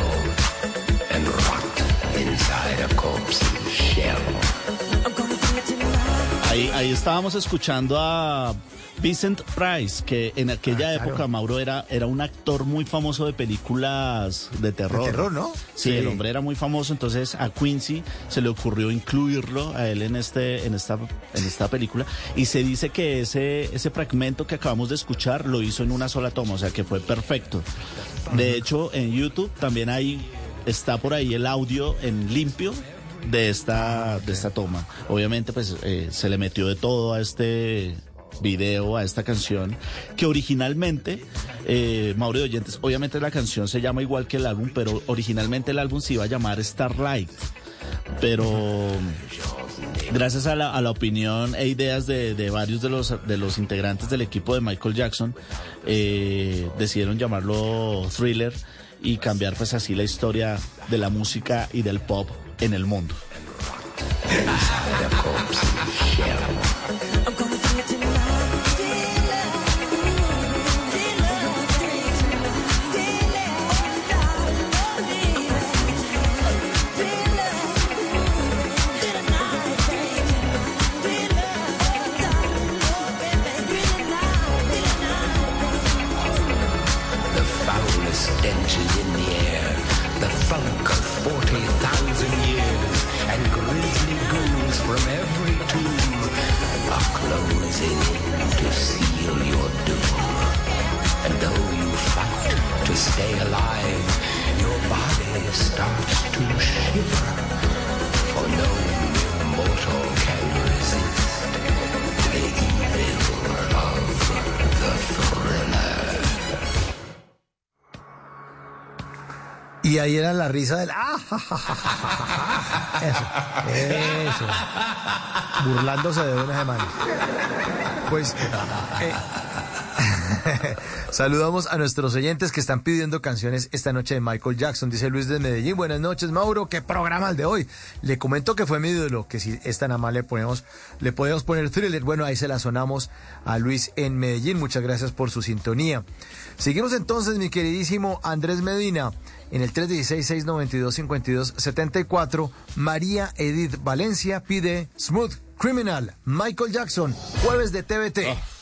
Speaker 20: Ahí, ahí estábamos escuchando a Vincent Price, que en aquella
Speaker 2: Ah, claro.
Speaker 20: época, Mauro, era, era un actor muy famoso de películas de terror.
Speaker 2: De terror, ¿no?
Speaker 20: Sí,
Speaker 2: Sí.
Speaker 20: el hombre era muy famoso, entonces a Quincy se le ocurrió incluirlo a él en este, en esta, en esta película. Y se dice que ese, ese fragmento que acabamos de escuchar lo hizo en una sola toma, o sea que fue perfecto. De hecho, en YouTube también hay, está por ahí el audio en limpio de esta, de esta toma. Obviamente, pues eh, se le metió de todo a este video, a esta canción, que originalmente, eh, Mauro de Oyentes, obviamente la canción se llama igual que el álbum, pero originalmente el álbum se iba a llamar Starlight. Pero gracias a la, opinión e ideas de, de varios de los, de los integrantes del equipo de Michael Jackson, eh, decidieron llamarlo Thriller y cambiar pues así la historia de la música y del pop en el mundo.
Speaker 2: Y ahí era la risa del... ¡Ah! Eso, eso. Burlándose de una semana. Pues... eh, Saludamos a nuestros oyentes que están pidiendo canciones esta noche de Michael Jackson. Dice Luis de Medellín. Buenas noches, Mauro. ¿Qué programa el de hoy? Le comento que fue mi ídolo, que si es tan amable ponemos, le podemos poner thriller. Bueno, ahí se la sonamos a Luis en Medellín. Muchas gracias por su sintonía. Seguimos entonces, mi queridísimo Andrés Medina. En el 316-692-5274, María Edith Valencia pide Smooth Criminal, Michael Jackson, jueves de TVT.
Speaker 3: As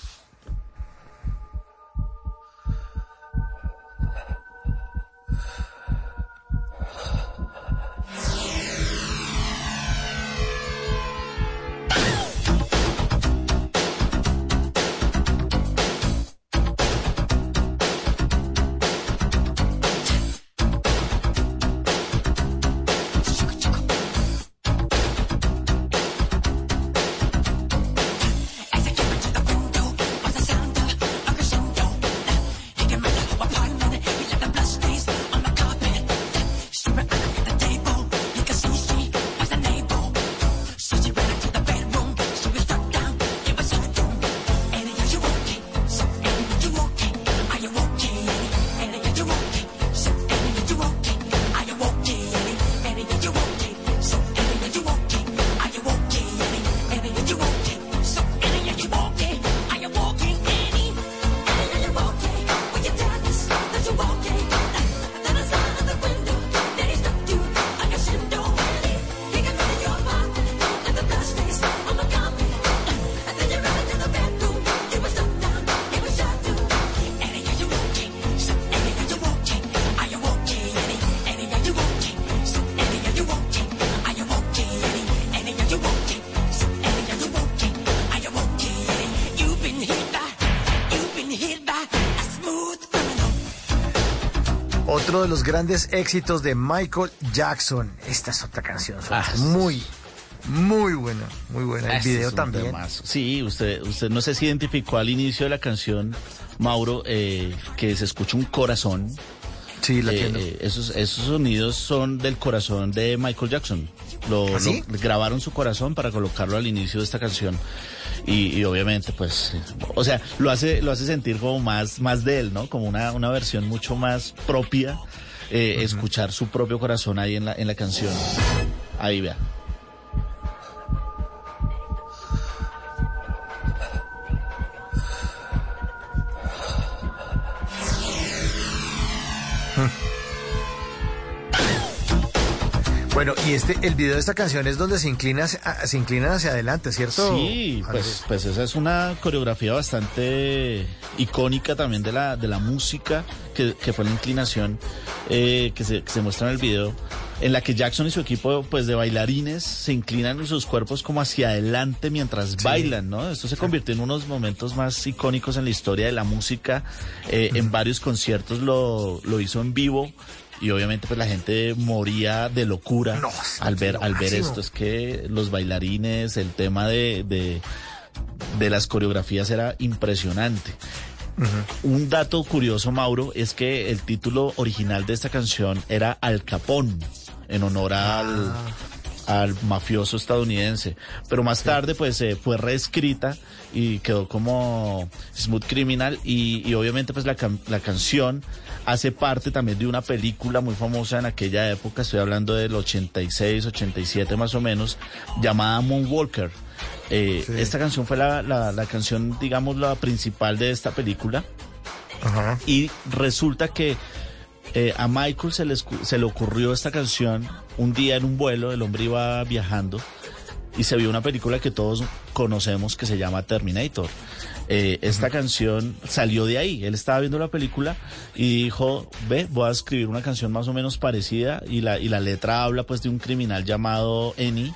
Speaker 2: de los grandes éxitos de Michael Jackson. Esta es otra canción.
Speaker 20: Ah,
Speaker 2: muy, muy buena, muy buena. El
Speaker 20: Este
Speaker 2: video también.
Speaker 20: temazo. Sí, usted, usted no sé si identificó al inicio de la canción, Mauro, eh, que se escucha un corazón.
Speaker 2: Sí, la
Speaker 20: Eh, eh, esos, esos sonidos son del corazón de Michael Jackson. Lo,
Speaker 2: ¿Ah, sí?
Speaker 20: lo- grabaron su corazón para colocarlo al inicio de esta canción. Y, y obviamente, pues, o sea, lo hace, lo hace sentir como más, más de él, ¿no? Como una, una versión mucho más propia. eh, Escuchar su propio corazón ahí en la, en la canción. Ahí vea.
Speaker 2: Bueno, y este, el video de esta canción es donde se inclina, hacia- se inclinan hacia adelante, ¿cierto?
Speaker 20: Sí, pues, pues esa es una coreografía bastante icónica también de la, de la música, que, que fue la inclinación eh, que, se, que se muestra en el video, en la que Jackson y su equipo pues de bailarines se inclinan sus cuerpos como hacia adelante mientras bailan, ¿no? Esto se convirtió en unos momentos más icónicos en la historia de la música, eh, en varios conciertos lo, lo hizo en vivo. Y obviamente pues la gente moría de locura al ver al ver
Speaker 2: máximo.
Speaker 20: esto. Es que los bailarines, el tema de, de, de las coreografías era impresionante. Un dato curioso, Mauro, es que el título original de esta canción era Al Capón, en honor al, al mafioso estadounidense. Pero más tarde, pues, eh, fue reescrita y quedó como Smooth Criminal y, y obviamente, pues, la, can- la canción hace parte también de una película muy famosa en aquella época, estoy hablando del 86, 87 más o menos, llamada Moonwalker. Eh, Esta canción fue la, la, la canción, digamos, la principal de esta película. Y resulta que eh, a Michael se le, se le ocurrió esta canción un día en un vuelo, el hombre iba viajando y se vio una película que todos conocemos que se llama Terminator. Eh, esta canción salió de ahí, él estaba viendo la película y dijo, ve, voy a escribir una canción más o menos parecida y la, y la letra habla pues de un criminal llamado Eni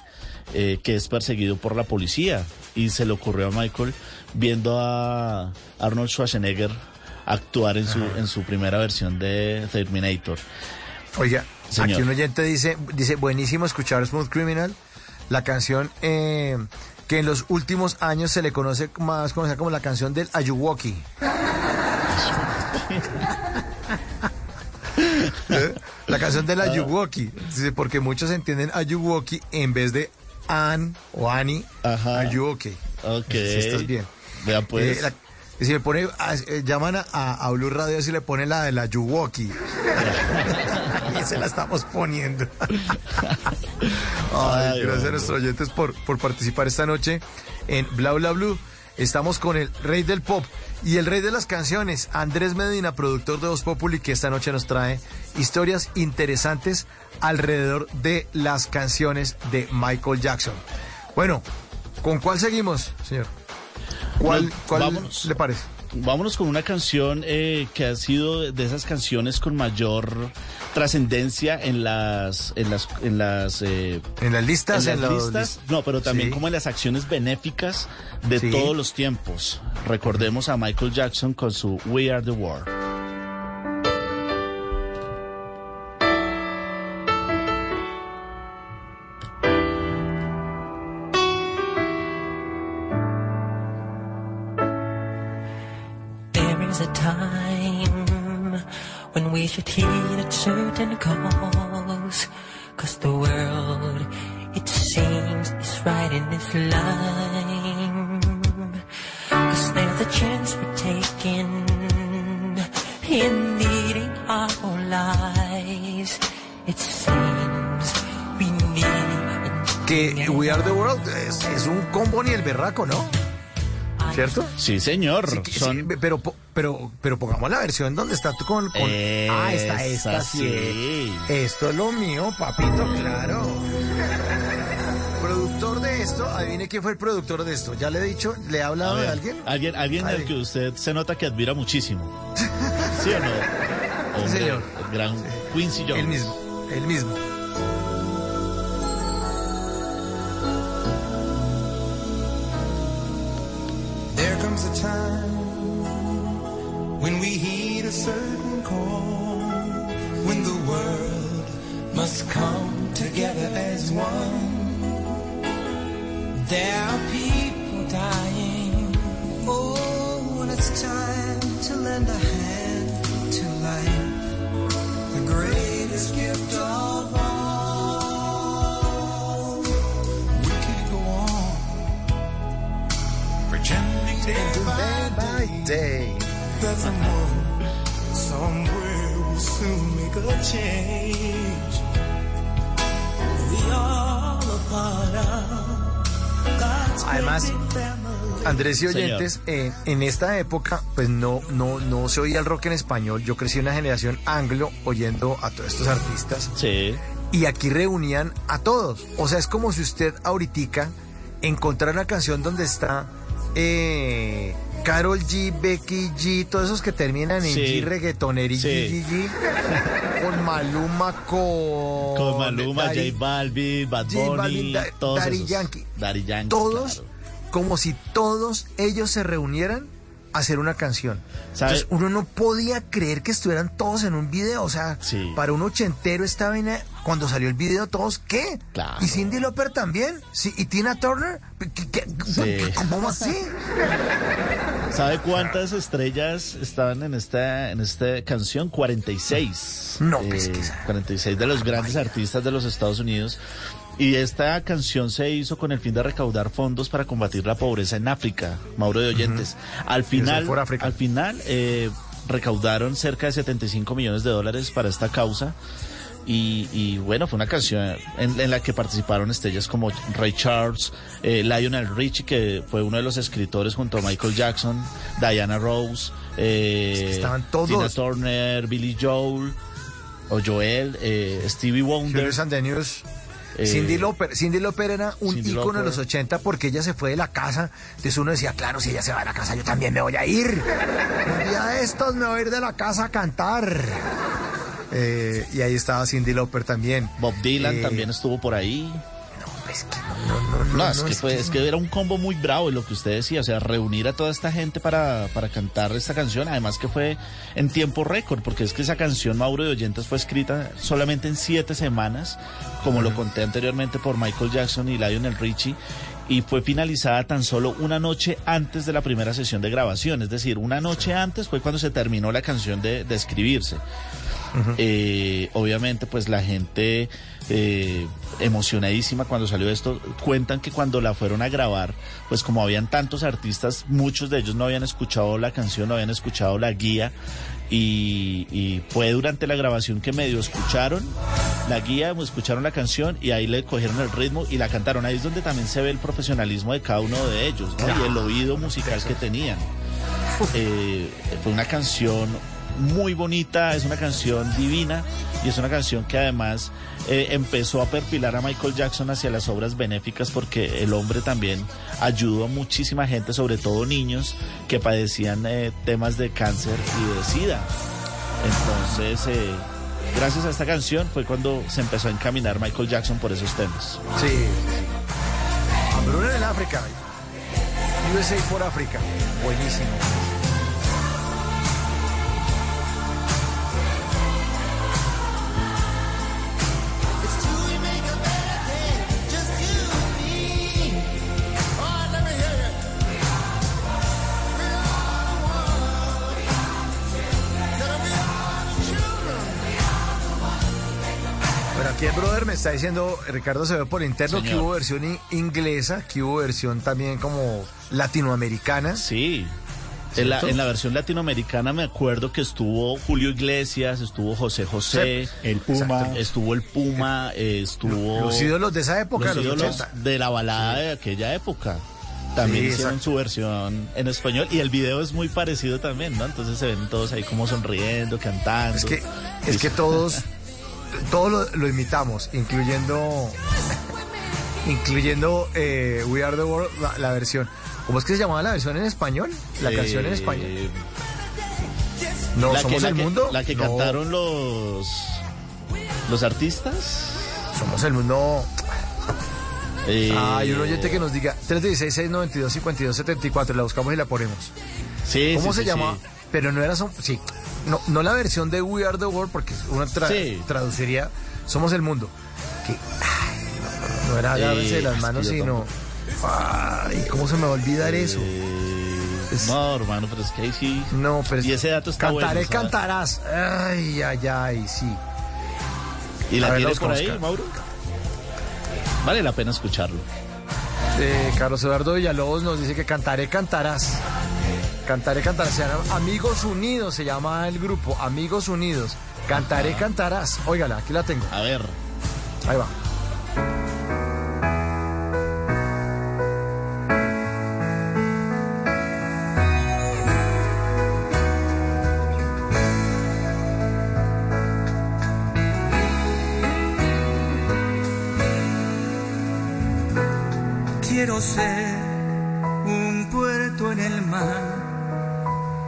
Speaker 20: eh, que es perseguido por la policía y se le ocurrió a Michael viendo a Arnold Schwarzenegger actuar en su, en su primera versión de Terminator.
Speaker 2: Oiga,
Speaker 20: Señor.
Speaker 2: aquí un oyente dice, dice, buenísimo escuchar Smooth Criminal, la canción eh, que en los últimos años se le conoce más conocida como la canción del Ayuwoki. ¿Eh? La canción del Ayuwoki, dice, porque muchos entienden Ayuwoki en vez de An o Ani, Ayuwoki.
Speaker 20: Ok.
Speaker 2: Si estás bien.
Speaker 20: Vea pues.
Speaker 2: Eh, la- y si le pone, a- eh, llaman a, a Blue Radio si le pone la de la Yuwoki. y se la estamos poniendo. Ay, gracias a nuestros oyentes por, por participar esta noche en Bla Bla Blue. Estamos con el rey del pop y el rey de las canciones, Andrés Medina, productor de Voz Populi, que esta noche nos trae historias interesantes alrededor de las canciones de Michael Jackson. Bueno, ¿con cuál seguimos, señor? ¿Cuál, cuál
Speaker 20: vámonos.
Speaker 2: le parece?
Speaker 20: Vámonos con una canción eh, que ha sido de esas canciones con mayor trascendencia en las en las en las eh,
Speaker 2: en las listas,
Speaker 20: en las listas
Speaker 2: lis-
Speaker 20: no pero también
Speaker 2: Sí.
Speaker 20: como en las acciones benéficas de
Speaker 2: Sí.
Speaker 20: todos los tiempos recordemos a Michael Jackson con su We Are the World
Speaker 29: Cause the world, it seems, is right in its line. Cause there's a chance we're taking in needing our lives. It seems we need
Speaker 2: Que We Are the World es, es un combo ni el berraco, ¿no? ¿Cierto?
Speaker 20: sí señor
Speaker 2: Sí, que-
Speaker 20: son
Speaker 2: sí, pero, po- pero, pero pongamos la versión donde está tú con... con ah, esta, esta, sí.
Speaker 20: sí.
Speaker 2: Esto es lo mío, papito, claro. Productor de esto, adivine quién fue el productor de esto. ¿Ya le he dicho? ¿Le he hablado
Speaker 20: ver,
Speaker 2: de alguien?
Speaker 20: alguien alguien del que usted se nota que admira muchísimo ¿sí o no? Hombre,
Speaker 2: señor.
Speaker 20: el gran Quincy Jones
Speaker 2: El mismo, el mismo. Y oyentes, en, en esta época, pues no, no, no se oía el rock en español. Yo crecí en una generación anglo oyendo a todos estos artistas.
Speaker 20: Sí.
Speaker 2: Y aquí reunían a todos. O sea, es como si usted ahorita encontrara una canción donde está eh, Carol G, Becky G, todos esos que terminan en
Speaker 20: Sí.
Speaker 2: G, reggaetoner y
Speaker 20: Sí.
Speaker 2: G, G, G, con Maluma, con...
Speaker 20: Con Maluma, J Balvin, Bad
Speaker 2: J
Speaker 20: Bunny,
Speaker 2: Balvin, Da-
Speaker 20: todos
Speaker 2: Daddy
Speaker 20: esos.
Speaker 2: Yankee.
Speaker 20: Daddy Yankee,
Speaker 2: todos,
Speaker 20: claro.
Speaker 2: Como si todos ellos se reunieran a hacer una canción.
Speaker 20: ¿Sabe?
Speaker 2: Entonces uno no podía creer que estuvieran todos en un video. O sea,
Speaker 20: Sí.
Speaker 2: para un ochentero esta vaina, cuando salió el video, todos, ¿qué?
Speaker 20: Claro.
Speaker 2: ¿Y Cindy Lauper también? ¿Sí? ¿Y Tina Turner? ¿Qué- qué-
Speaker 20: Sí.
Speaker 2: ¿Cómo así?
Speaker 20: ¿Sabe cuántas estrellas estaban en esta, en esta canción? 46.
Speaker 2: No, pues,
Speaker 20: Eh,
Speaker 2: que esa-
Speaker 20: 46 de los grandes artistas de los Estados Unidos. Y esta canción se hizo con el fin de recaudar fondos para combatir la pobreza en África, Mauro de Oyentes. Al final, al final eh, recaudaron cerca de 75 millones de dólares para esta causa. Y, y, bueno, fue una canción en, en la que participaron estrellas como Ray Charles, eh, Lionel Richie, que fue uno de los escritores junto a Michael Jackson, Diana Rose, eh,
Speaker 2: Estaban todos.
Speaker 20: Tina Turner, Billy Joel, o Joel, eh, Stevie Wonder. Eh,
Speaker 2: Cindy Lauper, Cindy Lauper era un
Speaker 20: Cyndi
Speaker 2: ícono de los 80 porque ella se fue de la casa. Entonces uno decía, claro, si ella se va de la casa, yo también me voy a ir. Un día de estos me voy a ir de la casa a cantar. Eh, y ahí estaba Cindy Lauper también.
Speaker 20: Bob Dylan
Speaker 2: Eh,
Speaker 20: también estuvo por ahí.
Speaker 2: No, pues que no, no, no,
Speaker 20: No,
Speaker 2: no,
Speaker 20: es, que fue- es que era un combo muy bravo y lo que usted decía, o sea, reunir a toda esta gente para, para cantar esta canción, además que fue en tiempo récord, porque es que esa canción, Mauro de Oyentes, fue escrita solamente en siete semanas, como lo conté anteriormente por Michael Jackson y Lionel Richie, y fue finalizada tan solo una noche antes de la primera sesión de grabación, es decir, una noche antes fue cuando se terminó la canción de, de escribirse. Eh, obviamente, pues la gente eh, emocionadísima cuando salió esto. Cuentan que cuando la fueron a grabar, pues como habían tantos artistas, muchos de ellos no habían escuchado la canción, no habían escuchado la guía. Y, fue durante la grabación que medio escucharon la guía, escucharon la canción y ahí le cogieron el ritmo y la cantaron. Ahí es donde también se ve el profesionalismo de cada uno de ellos ¿no? y el oído musical que tenían. Eh, fue una canción muy bonita, es una canción divina y es una canción que además eh, empezó a perfilar a Michael Jackson hacia las obras benéficas porque el hombre también ayudó a muchísima gente, sobre todo niños que padecían eh, temas de cáncer y de sida. Entonces, eh, gracias a esta canción fue cuando se empezó a encaminar Michael Jackson por esos temas.
Speaker 2: Sí. Hambruna en África. USA por África. Buenísimo. Me está diciendo, Ricardo se ve por interno, que hubo versión in- inglesa, que hubo versión también como latinoamericana.
Speaker 20: Sí. En la,
Speaker 2: ¿Cierto?
Speaker 20: en la versión latinoamericana me acuerdo que estuvo Julio Iglesias, estuvo José José,
Speaker 8: El Puma.
Speaker 2: Exacto.
Speaker 20: estuvo el Puma, eh, estuvo
Speaker 2: Los ídolos de esa época,
Speaker 20: los
Speaker 2: los
Speaker 20: ídolos
Speaker 2: 80.
Speaker 20: de la balada de aquella época. También
Speaker 2: Sí,
Speaker 20: hicieron
Speaker 2: exacto.
Speaker 20: su versión en español y el video es muy parecido también, ¿no? Entonces se ven todos ahí como sonriendo, cantando.
Speaker 2: Es que, es que todos, todos lo, lo imitamos, incluyendo, incluyendo eh, We Are the World, la, la versión. ¿Cómo es que se llamaba la versión en español? La
Speaker 20: Eh,
Speaker 2: canción en español. No,
Speaker 20: la que,
Speaker 2: somos
Speaker 20: la
Speaker 2: el
Speaker 20: que-
Speaker 2: mundo.
Speaker 20: La que
Speaker 2: No,
Speaker 20: cantaron los los artistas.
Speaker 2: Somos el mundo.
Speaker 20: Eh,
Speaker 2: Hay un oyente que nos diga 316-692-5274. La buscamos y la ponemos.
Speaker 20: sí,
Speaker 2: ¿Cómo
Speaker 20: sí,
Speaker 2: se
Speaker 20: sí,
Speaker 2: llama? Pero no era. som- Sí. No, no la versión de We Are the World, porque uno tra-
Speaker 20: Sí.
Speaker 2: traduciría Somos el mundo. que ay, no, no era agárrense de las manos, sino. Ay, ¿cómo se me va a olvidar eso? Es-
Speaker 20: No, hermano, pero es que ahí sí.
Speaker 2: No, pero es-
Speaker 20: Y ese dato está
Speaker 2: Cantaré, cantarás. Ay, ay, ay, sí.
Speaker 20: ¿Y la
Speaker 2: ver,
Speaker 20: tiene
Speaker 2: los
Speaker 20: por ahí. Mauro? Vale la pena escucharlo.
Speaker 2: Eh, Carlos Eduardo Villalobos nos dice que cantaré, cantarás. Cantaré, cantarás. Se llama Amigos Unidos se llama el grupo. Amigos Unidos. Cantaré, cantarás. Óigala, aquí la tengo.
Speaker 20: A ver.
Speaker 2: Ahí va.
Speaker 30: Quiero ser un puerto en el mar,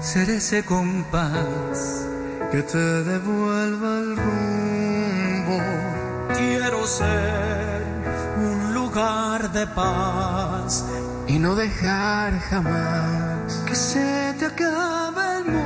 Speaker 30: ser ese compás que te devuelva el rumbo. Quiero ser un lugar de paz y no dejar jamás que se te acabe el mundo.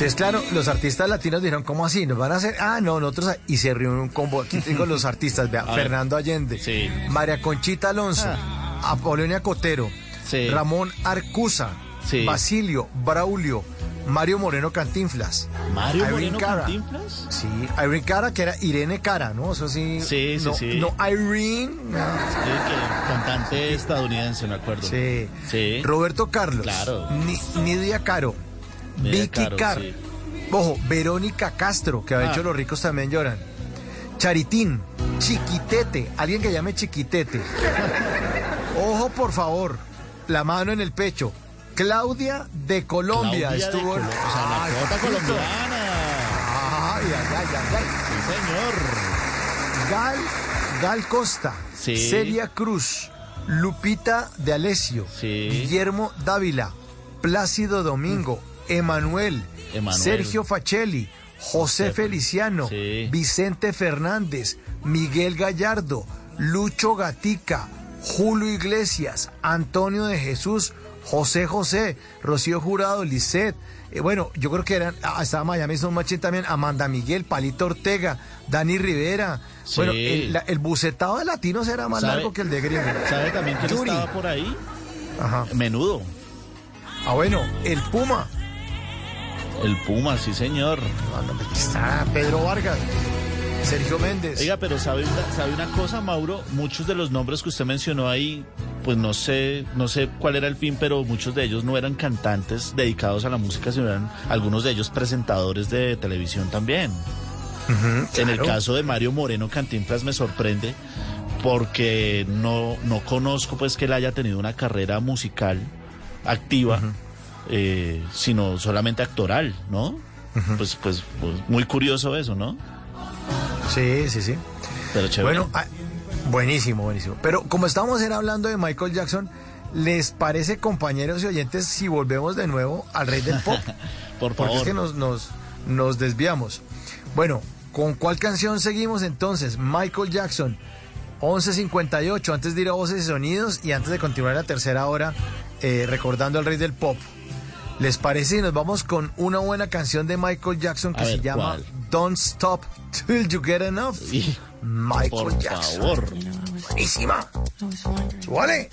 Speaker 2: Entonces, claro, los artistas latinos dijeron, ¿cómo así? ¿Nos van a hacer? Ah, no, nosotros. Y se reunió un combo. Aquí tengo los artistas, vea. Fernando Allende, María Conchita Alonso, Apolonia Cotero, Ramón Arcusa,
Speaker 20: Sí.
Speaker 2: Basilio, Braulio, Mario Moreno Cantinflas.
Speaker 20: ¿Mario
Speaker 2: Irene
Speaker 20: Moreno
Speaker 2: Cara.
Speaker 20: Cantinflas?
Speaker 2: Sí, Irene Cara, que era Irene Cara, ¿no? Eso sí.
Speaker 20: Sí, sí,
Speaker 2: no,
Speaker 20: sí.
Speaker 2: No, Irene. no.
Speaker 20: Sí, que cantante estadounidense, me acuerdo.
Speaker 2: Sí.
Speaker 20: Sí.
Speaker 2: Roberto Carlos.
Speaker 20: Claro.
Speaker 2: Ni- Nidia Caro. Vicky
Speaker 20: Caro,
Speaker 2: Carr.
Speaker 20: sí.
Speaker 2: Ojo, Verónica Castro, que ha
Speaker 20: Ah.
Speaker 2: hecho Los ricos también lloran. Charitín. Chiquitete. Alguien que llame Chiquitete. Ojo, por favor. La mano en el pecho. Claudia de Colombia
Speaker 20: Claudia de
Speaker 2: estuvo.
Speaker 20: Colo- o sea, la
Speaker 2: Ay,
Speaker 20: colombiana.
Speaker 2: Ay, ay, ay, ay, ay.
Speaker 20: Sí, señor.
Speaker 2: Gal, Gal Costa,
Speaker 20: Sí.
Speaker 2: Celia Cruz, Lupita de Alessio, Guillermo Dávila, Plácido Domingo, Emanuel,
Speaker 20: Emanuel.
Speaker 2: Sergio Facelli, José Feliciano, Vicente Fernández, Miguel Gallardo, Lucho Gatica, Julio Iglesias, Antonio de Jesús, José José, Rocío Jurado, Lisset. eh, bueno, yo creo que eran, ah, estaba Miami Son Machín también, Amanda Miguel, Palito Ortega, Dani Rivera.
Speaker 20: Sí.
Speaker 2: Bueno, el, la- el bucetado de latinos era más
Speaker 20: ¿Sabe-
Speaker 2: largo que el de gringo.
Speaker 20: ¿Sabe también
Speaker 2: Yuri.
Speaker 20: estaba por ahí?
Speaker 2: Ajá.
Speaker 20: Menudo.
Speaker 2: Ah, bueno, el Puma.
Speaker 20: El Puma, sí, señor.
Speaker 2: Está Pedro Vargas, Sergio Méndez.
Speaker 20: Oiga, pero ¿sabe una, ¿sabe una cosa, Mauro? Muchos de los nombres que usted mencionó ahí, pues no sé, no sé cuál era el fin, pero muchos de ellos no eran cantantes dedicados a la música, sino eran algunos de ellos presentadores de televisión también. En el caso de Mario Moreno Cantinflas me sorprende porque no, no conozco pues que él haya tenido una carrera musical activa, eh, sino solamente actoral, ¿no? pues, pues, pues muy curioso eso, ¿no?
Speaker 2: Sí, sí, sí.
Speaker 20: Pero chévere.
Speaker 2: Bueno, ah, buenísimo, buenísimo. Pero como estamos era hablando de Michael Jackson, ¿les parece, compañeros y oyentes, si volvemos de nuevo al rey del pop?
Speaker 20: Por
Speaker 2: Porque es
Speaker 20: favor.
Speaker 2: que nos, nos, nos desviamos. Bueno, ¿con cuál canción seguimos entonces? Michael Jackson, 11.58, antes de ir a Voces y Sonidos y antes de continuar la tercera hora, eh, recordando al rey del pop. ¿Les parece si nos vamos con una buena canción de Michael Jackson que
Speaker 20: A
Speaker 2: se
Speaker 20: ver,
Speaker 2: llama
Speaker 20: ¿cuál?
Speaker 2: Don't Stop Till You Get Enough? Michael
Speaker 20: por
Speaker 2: Jackson.
Speaker 20: favor.
Speaker 2: Buenísima. ¿Vale?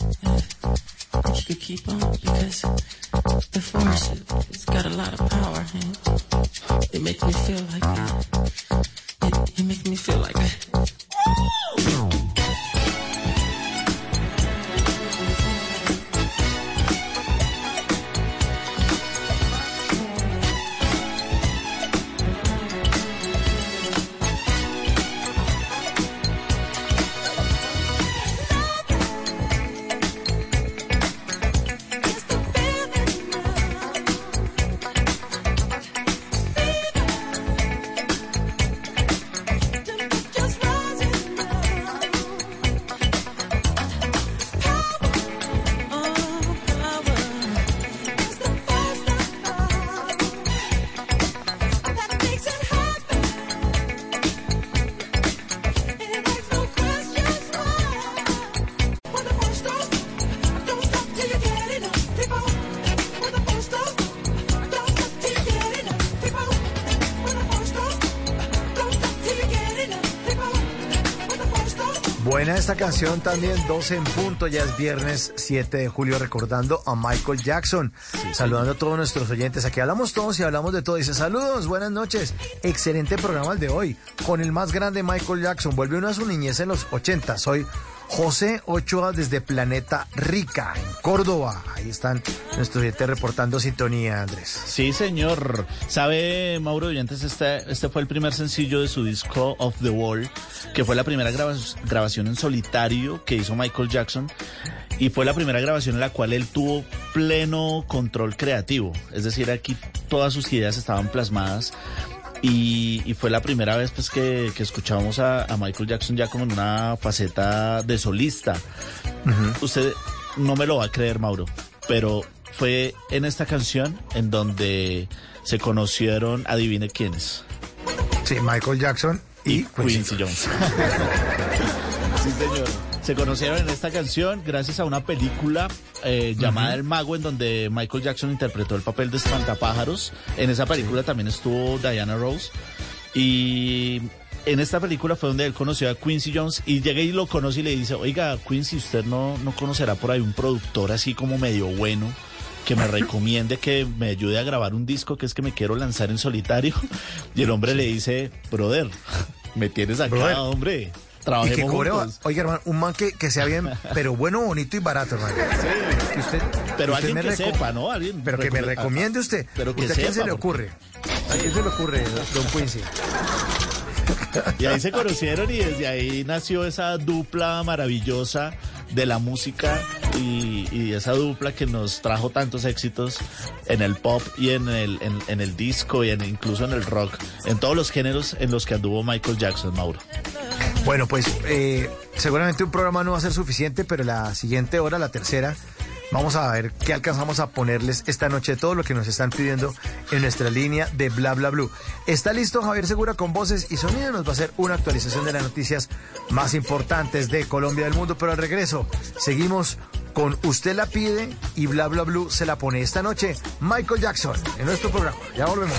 Speaker 2: También, 12 en punto, ya es viernes 7 de julio, recordando a Michael Jackson. Saludando a todos nuestros oyentes. Aquí hablamos todos y hablamos de todo. Dice, saludos, buenas noches. Excelente programa el de hoy. Con el más grande Michael Jackson. Vuelve uno a su niñez en los 80. Soy José Ochoa desde Planeta Rica, en Córdoba. Ahí están nuestros oyentes reportando sintonía, Andrés.
Speaker 20: Sí, señor. ¿Sabe, Mauro Oyentes? Este, este fue el primer sencillo de su disco Of the Wall, que fue la primera graba- grabación en solitario que hizo Michael Jackson. Y fue la primera grabación en la cual él tuvo pleno control creativo. Es decir, aquí todas sus ideas estaban plasmadas. Y, y fue la primera vez pues que, que escuchábamos a, a Michael Jackson ya como en una faceta de solista. Usted no me lo va a creer, Mauro, pero fue en esta canción en donde se conocieron, adivine quiénes.
Speaker 2: Sí, Michael Jackson y,
Speaker 20: Quincy Jones. sí, señor. Se conocieron en esta canción gracias a una película eh, llamada El Mago, en donde Michael Jackson interpretó el papel de espantapájaros. En esa película también estuvo Diana Rose. Y en esta película fue donde él conoció a Quincy Jones y llega y lo conoce y le dice, oiga, Quincy, usted no, no conocerá por ahí un productor así como medio bueno que me recomiende que me ayude a grabar un disco que es que me quiero lanzar en solitario. Y el hombre le dice, brother, me tienes acá,
Speaker 2: Brother.
Speaker 20: hombre.
Speaker 2: Y que
Speaker 20: Trabajemos
Speaker 2: cobre,
Speaker 20: juntos.
Speaker 2: oiga hermano, un man que, que sea bien, pero bueno, bonito y barato, hermano. Que usted-
Speaker 20: Pero
Speaker 2: usted
Speaker 20: alguien
Speaker 2: me
Speaker 20: que sepa, ¿no? Alguien
Speaker 2: Pero que me
Speaker 20: recom-
Speaker 2: recomiende usted.
Speaker 20: Pero que
Speaker 2: ¿Usted a quién se le ocurre? ¿A quién se le ocurre, don Quincy?
Speaker 20: Y ahí se conocieron y desde ahí nació esa dupla maravillosa de la música y, y esa dupla que nos trajo tantos éxitos en el pop y en el, en, en el disco y en, incluso en el rock, en todos los géneros en los que anduvo Michael Jackson, Mauro.
Speaker 2: Bueno, pues eh, seguramente un programa no va a ser suficiente, pero la siguiente hora, la tercera, vamos a ver qué alcanzamos a ponerles esta noche, todo lo que nos están pidiendo en nuestra línea de Bla Bla Blue. Está listo Javier Segura con voces y sonido, nos va a hacer una actualización de las noticias más importantes de Colombia del mundo, pero al regreso seguimos con Usted la pide y Bla Bla Blue se la pone esta noche Michael Jackson en nuestro programa. Ya volvemos.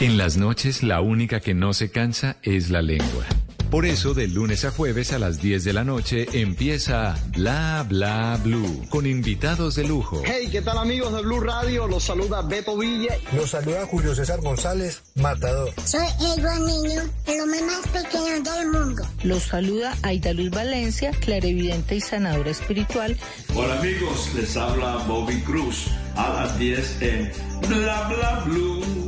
Speaker 16: En las noches la única que no se cansa es la lengua. Por eso de lunes a jueves a las 10 de la noche empieza Bla Bla Blue con invitados de lujo.
Speaker 31: Hey, ¿qué tal amigos de Blue Radio? Los saluda Beto Villa.
Speaker 32: Los saluda Julio César González, Matador.
Speaker 33: Soy Edward Niño, el hombre más pequeño del mundo.
Speaker 34: Los saluda Aida Luz Valencia, clarividente y sanadora espiritual.
Speaker 35: Hola amigos, les habla Bobby Cruz a las 10 en Bla Bla Blue,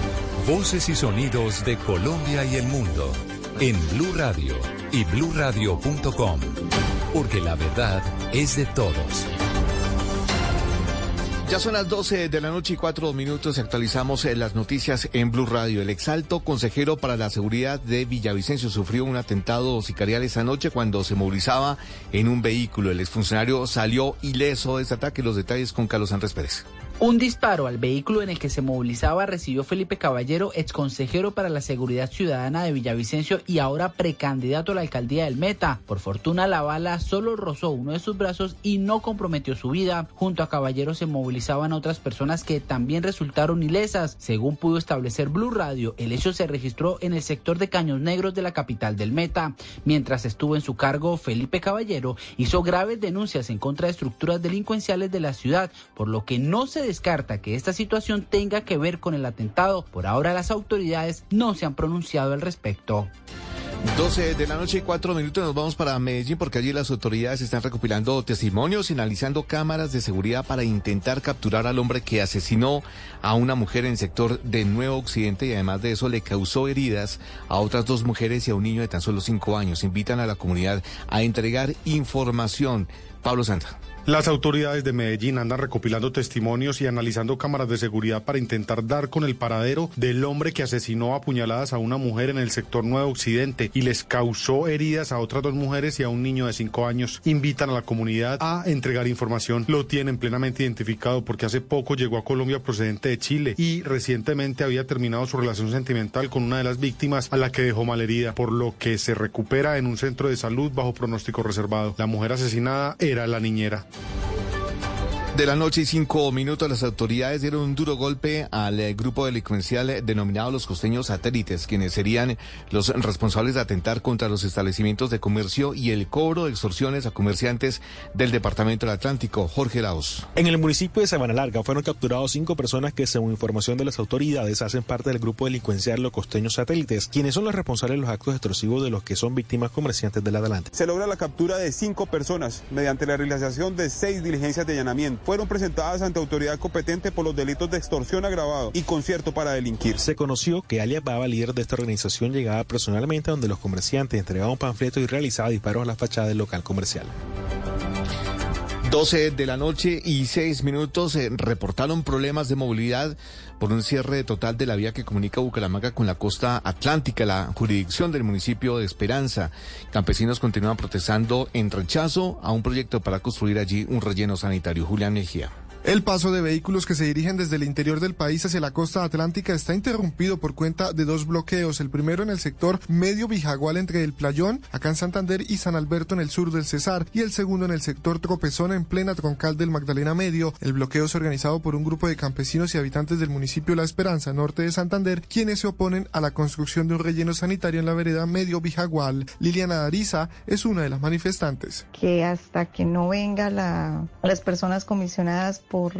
Speaker 16: Voces y sonidos de Colombia y el mundo en Blue Radio y bluradio.com, porque la verdad es de todos.
Speaker 36: Ya son las 12 de la noche y cuatro minutos. Actualizamos eh, las noticias en Blue Radio. El exalto consejero para la seguridad de Villavicencio sufrió un atentado sicarial esa noche cuando se movilizaba en un vehículo. El exfuncionario salió ileso de este ataque. Los detalles con Carlos Andrés Pérez.
Speaker 37: Un disparo al vehículo en el que se movilizaba recibió Felipe Caballero, exconsejero para la seguridad ciudadana de Villavicencio y ahora precandidato a la alcaldía del Meta. Por fortuna, la bala solo rozó uno de sus brazos y no comprometió su vida. Junto a Caballero se movilizaban otras personas que también resultaron ilesas. Según pudo establecer Blue Radio, el hecho se registró en el sector de Caños Negros de la capital del Meta. Mientras estuvo en su cargo, Felipe Caballero hizo graves denuncias en contra de estructuras delincuenciales de la ciudad, por lo que no se descarta que esta situación tenga que ver con el atentado. Por ahora las autoridades no se han pronunciado al respecto.
Speaker 9: 12 de la noche y cuatro minutos nos vamos para Medellín porque allí las autoridades están recopilando testimonios y analizando cámaras de seguridad para intentar capturar al hombre que asesinó a una mujer en el sector de Nuevo Occidente y además de eso le causó heridas a otras dos mujeres y a un niño de tan solo cinco años. Invitan a la comunidad a entregar información. Pablo Santa.
Speaker 11: Las autoridades de Medellín andan recopilando testimonios y analizando cámaras de seguridad para intentar dar con el paradero del hombre que asesinó a puñaladas a una mujer en el sector Nuevo Occidente y les causó heridas a otras dos mujeres y a un niño de cinco años. Invitan a la comunidad a entregar información. Lo tienen plenamente identificado porque hace poco llegó a Colombia procedente de Chile y recientemente había terminado su relación sentimental con una de las víctimas a la que dejó malherida, por lo que se recupera en un centro de salud bajo pronóstico reservado. La mujer asesinada era la niñera. うん。
Speaker 9: De la noche y cinco minutos, las autoridades dieron un duro golpe al eh, grupo delincuencial denominado los costeños satélites, quienes serían los responsables de atentar contra los establecimientos de comercio y el cobro de extorsiones a comerciantes del Departamento del Atlántico. Jorge Laos.
Speaker 38: En el municipio de Sabana Larga fueron capturados cinco personas que, según información de las autoridades, hacen parte del grupo delincuencial Los Costeños Satélites, quienes son los responsables de los actos extorsivos de los que son víctimas comerciantes del Atlántico.
Speaker 39: Se logra la captura de cinco personas mediante la realización de seis diligencias de allanamiento. Fueron presentadas ante autoridad competente por los delitos de extorsión agravado y concierto para delinquir.
Speaker 38: Se conoció que alias Baba, líder de esta organización, llegaba personalmente a donde los comerciantes entregaban panfletos y realizaba disparos a la fachada del local comercial.
Speaker 9: 12 de la noche y 6 minutos eh, reportaron problemas de movilidad por un cierre total de la vía que comunica Bucaramanga con la costa atlántica, la jurisdicción del municipio de Esperanza. Campesinos continúan protestando en rechazo a un proyecto para construir allí un relleno sanitario. Julián Mejía.
Speaker 40: El paso de vehículos que se dirigen desde el interior del país hacia la costa atlántica está interrumpido por cuenta de dos bloqueos. El primero en el sector medio Bijagual entre el Playón, acá en Santander, y San Alberto en el sur del Cesar, y el segundo en el sector Tropezón en plena troncal del Magdalena Medio. El bloqueo es organizado por un grupo de campesinos y habitantes del municipio La Esperanza, norte de Santander, quienes se oponen a la construcción de un relleno sanitario en la vereda medio Bijagual. Liliana Ariza es una de las manifestantes.
Speaker 41: Que hasta que no venga la, las personas comisionadas por,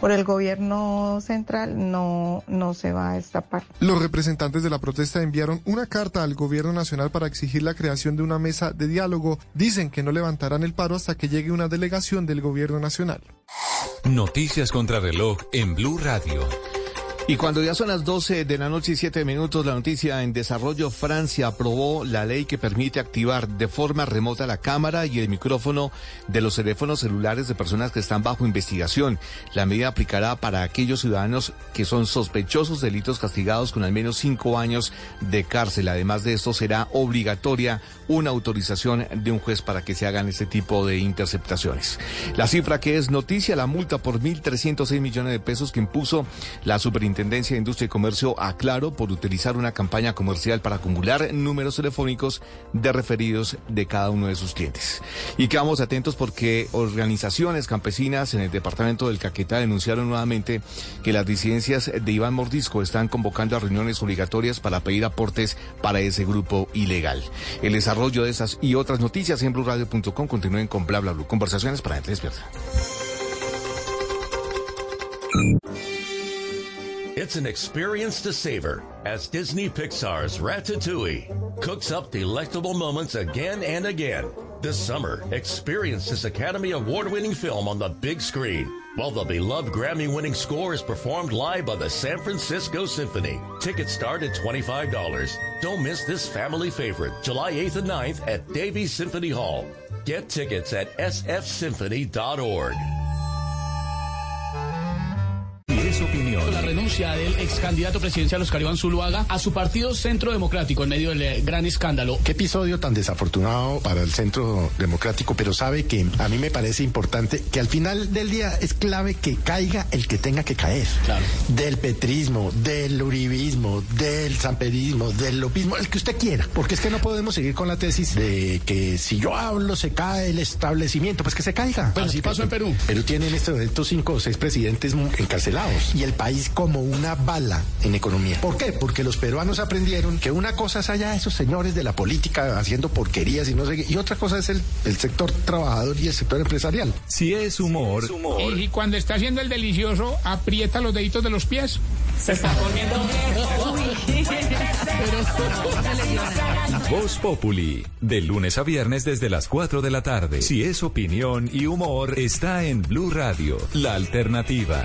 Speaker 41: por el gobierno central no, no se va a destapar.
Speaker 40: Los representantes de la protesta enviaron una carta al gobierno nacional para exigir la creación de una mesa de diálogo. Dicen que no levantarán el paro hasta que llegue una delegación del gobierno nacional.
Speaker 16: Noticias contra reloj en Blue Radio.
Speaker 9: Y cuando ya son las 12 de la noche y 7 minutos, la noticia en desarrollo, Francia aprobó la ley que permite activar de forma remota la cámara y el micrófono de los teléfonos celulares de personas que están bajo investigación. La medida aplicará para aquellos ciudadanos que son sospechosos de delitos castigados con al menos cinco años de cárcel. Además de esto, será obligatoria una autorización de un juez para que se hagan este tipo de interceptaciones. La cifra que es noticia, la multa por 1.306 millones de pesos que impuso la Superintendencia de Industria y Comercio a Claro por utilizar una campaña comercial para acumular números telefónicos de referidos de cada uno de sus clientes. Y quedamos atentos porque organizaciones campesinas en el departamento del Caquetá denunciaron nuevamente que las disidencias de Iván Mordisco están convocando a reuniones obligatorias para pedir aportes para ese grupo ilegal. El desarrollo de esas y otras noticias en blurradio.com continúen con bla bla bla. Conversaciones para gente despierta.
Speaker 17: It's an experience to savor as Disney Pixar's Ratatouille cooks up delectable moments again and again. This summer, experience this Academy Award winning film on the big screen while the beloved Grammy winning score is performed live by the San Francisco Symphony. Tickets start at $25. Don't miss this family favorite July 8th and 9th at Davies Symphony Hall. Get tickets at sfsymphony.org.
Speaker 19: La renuncia del ex candidato presidencial Oscar Iván Zuluaga a su partido Centro Democrático en medio del eh, gran escándalo.
Speaker 8: Qué episodio tan desafortunado para el Centro Democrático, pero sabe que a mí me parece importante que al final del día es clave que caiga el que tenga que caer.
Speaker 19: Claro.
Speaker 8: Del petrismo, del uribismo, del samperismo, del lopismo, el que usted quiera. Porque es que no podemos seguir con la tesis de que si yo hablo se cae el establecimiento, pues que se caiga.
Speaker 19: Bueno, así pasó en Perú.
Speaker 8: Perú tiene en este momento cinco o seis presidentes encarcelados y el país como una bala en economía. ¿Por qué? Porque los peruanos aprendieron que una cosa es allá esos señores de la política haciendo porquerías y no sé qué, y otra cosa es el, el sector trabajador y el sector empresarial.
Speaker 16: Si es humor,
Speaker 19: Y, y cuando está haciendo el delicioso, aprieta los deditos de los pies.
Speaker 21: Se está poniendo.
Speaker 16: Voz Populi, de lunes a viernes desde las 4 de la tarde. Si es opinión y humor, está en Blue Radio, la alternativa.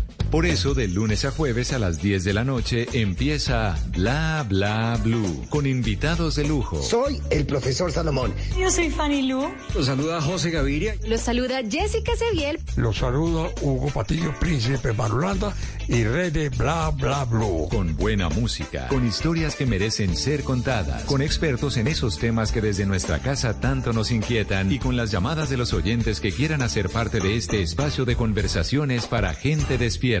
Speaker 16: Por eso, de lunes a jueves a las 10 de la noche empieza Bla Bla Blue, con invitados de lujo.
Speaker 42: Soy el profesor Salomón.
Speaker 43: Yo soy Fanny Lu.
Speaker 42: Los saluda José Gaviria.
Speaker 43: Los saluda Jessica Seviel.
Speaker 44: Los saluda Hugo Patillo, príncipe Marulanda y rey de Bla Bla Blue.
Speaker 16: Con buena música, con historias que merecen ser contadas, con expertos en esos temas que desde nuestra casa tanto nos inquietan y con las llamadas de los oyentes que quieran hacer parte de este espacio de conversaciones para gente despierta.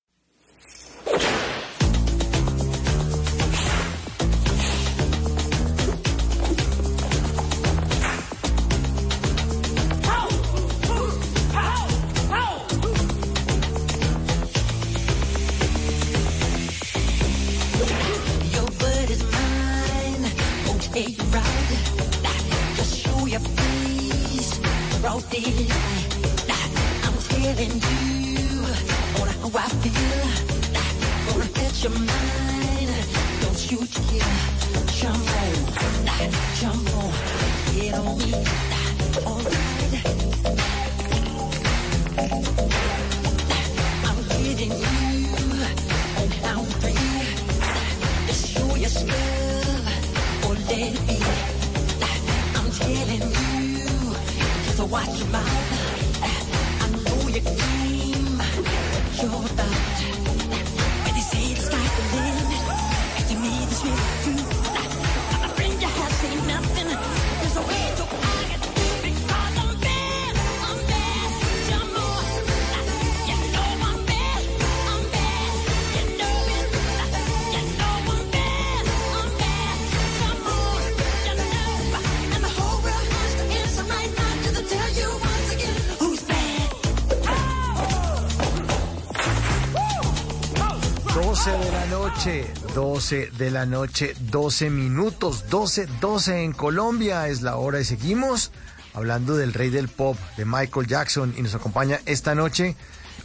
Speaker 2: 12 de la noche, 12 minutos, 12, 12 en Colombia es la hora y seguimos hablando del rey del pop, de Michael Jackson, y nos acompaña esta noche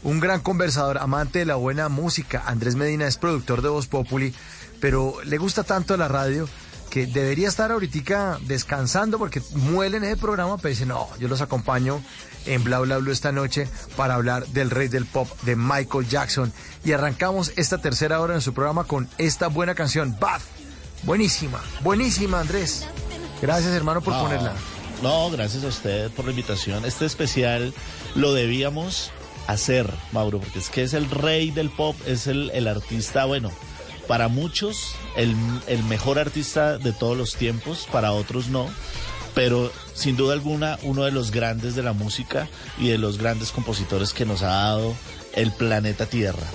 Speaker 2: un gran conversador, amante de la buena música. Andrés Medina es productor de Voz Populi, pero le gusta tanto la radio que debería estar ahorita descansando porque muele en ese programa, pero dice, no, yo los acompaño en Bla Bla Blue esta noche para hablar del rey del pop de Michael Jackson. Y arrancamos esta tercera hora en su programa con esta buena canción, Bath. Buenísima, buenísima Andrés. Gracias hermano por
Speaker 20: No,
Speaker 2: ponerla.
Speaker 20: No, gracias a usted por la invitación. Este especial lo debíamos hacer, Mauro, porque es que es el rey del pop, es el, el artista, bueno, para muchos el, el mejor artista de todos los tiempos, para otros no, pero sin duda alguna uno de los grandes de la música y de los grandes compositores que nos ha dado el planeta Tierra.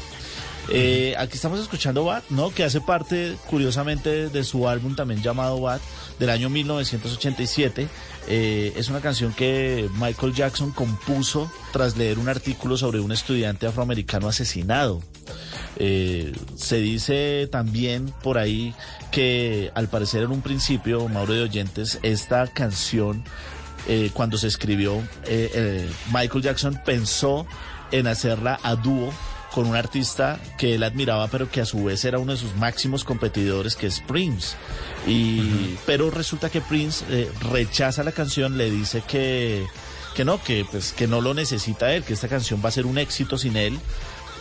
Speaker 20: Eh, aquí estamos escuchando Bad, ¿no? Que hace parte, curiosamente, de su álbum también llamado Bad, del año 1987. Eh, es una canción que Michael Jackson compuso tras leer un artículo sobre un estudiante afroamericano asesinado. Eh, se dice también por ahí que al parecer en un principio, Mauro de Oyentes, esta canción, eh, cuando se escribió, eh, eh, Michael Jackson pensó en hacerla a dúo con un artista que él admiraba, pero que a su vez era uno de sus máximos competidores, que es Prince. Y, Pero resulta que Prince rechaza la canción, le dice que, que no, que, pues, que no lo necesita él, que esta canción va a ser un éxito sin él.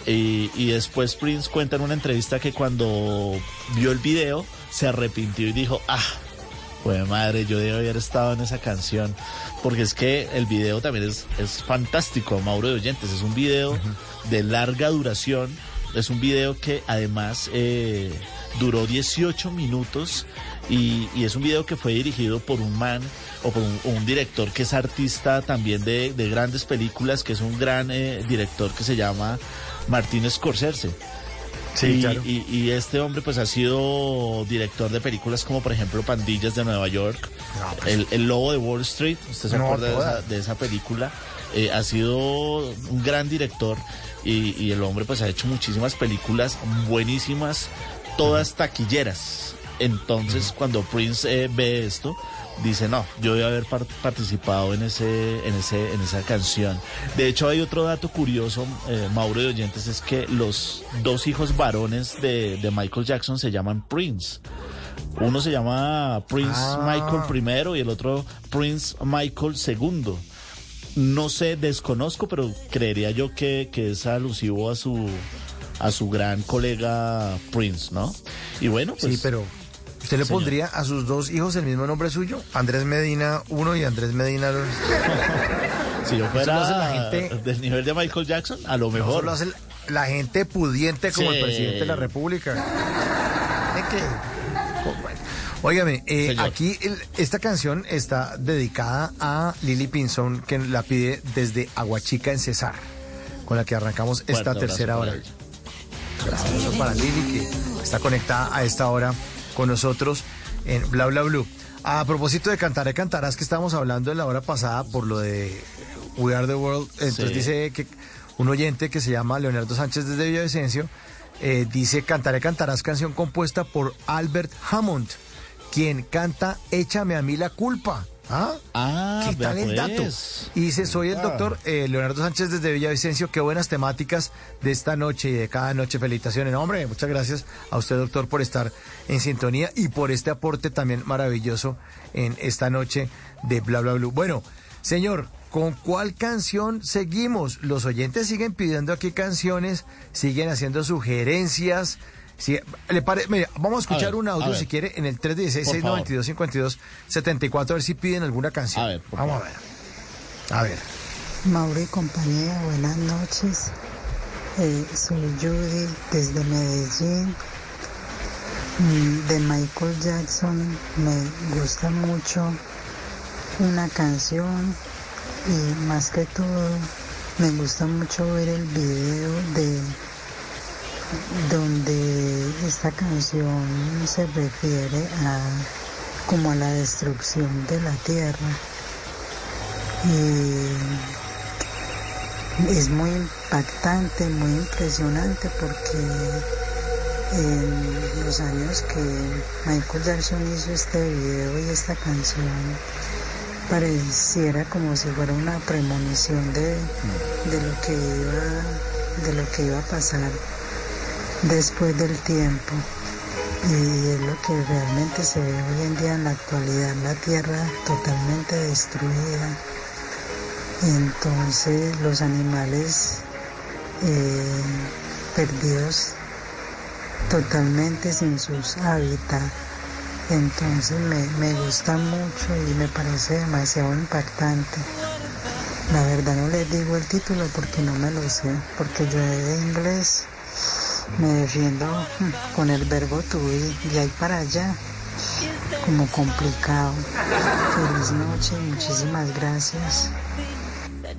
Speaker 20: Y, y después Prince cuenta en una entrevista que cuando vio el video se arrepintió y dijo, ah, pues madre, yo debo haber estado en esa canción. Porque es que el video también es, es fantástico, Mauro de Oyentes. Es un video de larga duración. Es un video que además eh, duró 18 minutos y, y es un video que fue dirigido por un man o por un, un director que es artista también de, de grandes películas, que es un gran eh, director que se llama Martín Scorsese.
Speaker 2: Sí,
Speaker 20: y,
Speaker 2: claro.
Speaker 20: y- y este hombre pues ha sido director de películas como por ejemplo Pandillas de Nueva York, el, El Lobo de Wall Street, usted se
Speaker 2: No,
Speaker 20: acuerda de esa,
Speaker 2: todas.
Speaker 20: de esa película, Eh, ha sido un gran director y, y el hombre pues ha hecho muchísimas películas buenísimas, todas taquilleras. Entonces, cuando Prince eh, ve esto, dice, no, yo a haber par- participado en ese, en ese, en esa canción. De hecho, hay otro dato curioso, eh, Mauro de Oyentes, es que los dos hijos varones de, de Michael Jackson se llaman Prince. Uno se llama Prince
Speaker 2: Ah.
Speaker 20: Michael primero y el otro Prince Michael segundo. No sé, desconozco, pero creería yo que, que es alusivo a su a su gran colega Prince, ¿no? Y bueno, pues
Speaker 2: sí, pero ¿usted le
Speaker 20: señor.
Speaker 2: pondría a sus dos hijos el mismo nombre suyo? Andrés Medina uno y Andrés Medina dos.
Speaker 20: si yo
Speaker 2: Eso
Speaker 20: fuera
Speaker 2: lo hace la gente-
Speaker 20: del nivel de Michael Jackson, a lo
Speaker 2: Eso
Speaker 20: mejor.
Speaker 2: lo hace la gente pudiente como
Speaker 20: Sí.
Speaker 2: el presidente de la República. ¿De qué? Oh, bueno. Óigame, eh, aquí el- esta canción está dedicada a Lily Pinson, que la pide desde Aguachica en Cesar, con la que arrancamos esta tercera hora. Abrazo para Lili, que está conectada a esta hora con nosotros en Bla Bla Blue. A propósito de Cantaré Cantarás, que estábamos hablando en la hora pasada por lo de We Are the World, entonces
Speaker 20: Sí.
Speaker 2: dice que un oyente que se llama Leonardo Sánchez desde Villavicencio eh, dice Cantaré Cantarás, canción compuesta por Albert Hammond, quien canta Échame a mí la culpa. ¿Ah?
Speaker 20: Ah,
Speaker 2: ¿Qué tal el dato?
Speaker 20: pues.
Speaker 2: Y dice, soy el
Speaker 20: Ah.
Speaker 2: doctor eh, Leonardo Sánchez desde Villavicencio. Qué buenas temáticas de esta noche y de cada noche. Felicitaciones. No, hombre, muchas gracias a usted, doctor, por estar en sintonía y por este aporte también maravilloso en esta noche de Bla Bla Blue. Bueno, señor, ¿con cuál canción seguimos? Los oyentes siguen pidiendo aquí canciones, siguen haciendo sugerencias. Sí, le pare- mire, vamos a escuchar
Speaker 20: ver,
Speaker 2: un
Speaker 20: a
Speaker 2: audio si quiere en el
Speaker 20: Por favor.
Speaker 2: 316-692-5274 a ver si piden alguna canción.
Speaker 20: A ver, por
Speaker 2: vamos
Speaker 20: favor.
Speaker 2: a ver. A ver.
Speaker 45: Mauro y compañía, buenas noches. Eh, soy Judy desde Medellín. Mm, De Michael Jackson me gusta mucho una canción y más que todo me gusta mucho ver el video de donde esta canción se refiere a como a la destrucción de la tierra. Y es muy impactante, muy impresionante porque en los años que Michael Jackson hizo este video y esta canción pareciera como si fuera una premonición de, de lo que iba de lo que iba a pasar después del tiempo y es lo que realmente se ve hoy en día en la actualidad la tierra totalmente destruida entonces los animales eh, perdidos totalmente sin sus hábitats. Entonces me, me gusta mucho y me parece demasiado impactante. La verdad no les digo el título porque no me lo sé, porque yo de inglés me defiendo con el verbo be y ahí para allá, como complicado. Feliz noche muchísimas gracias.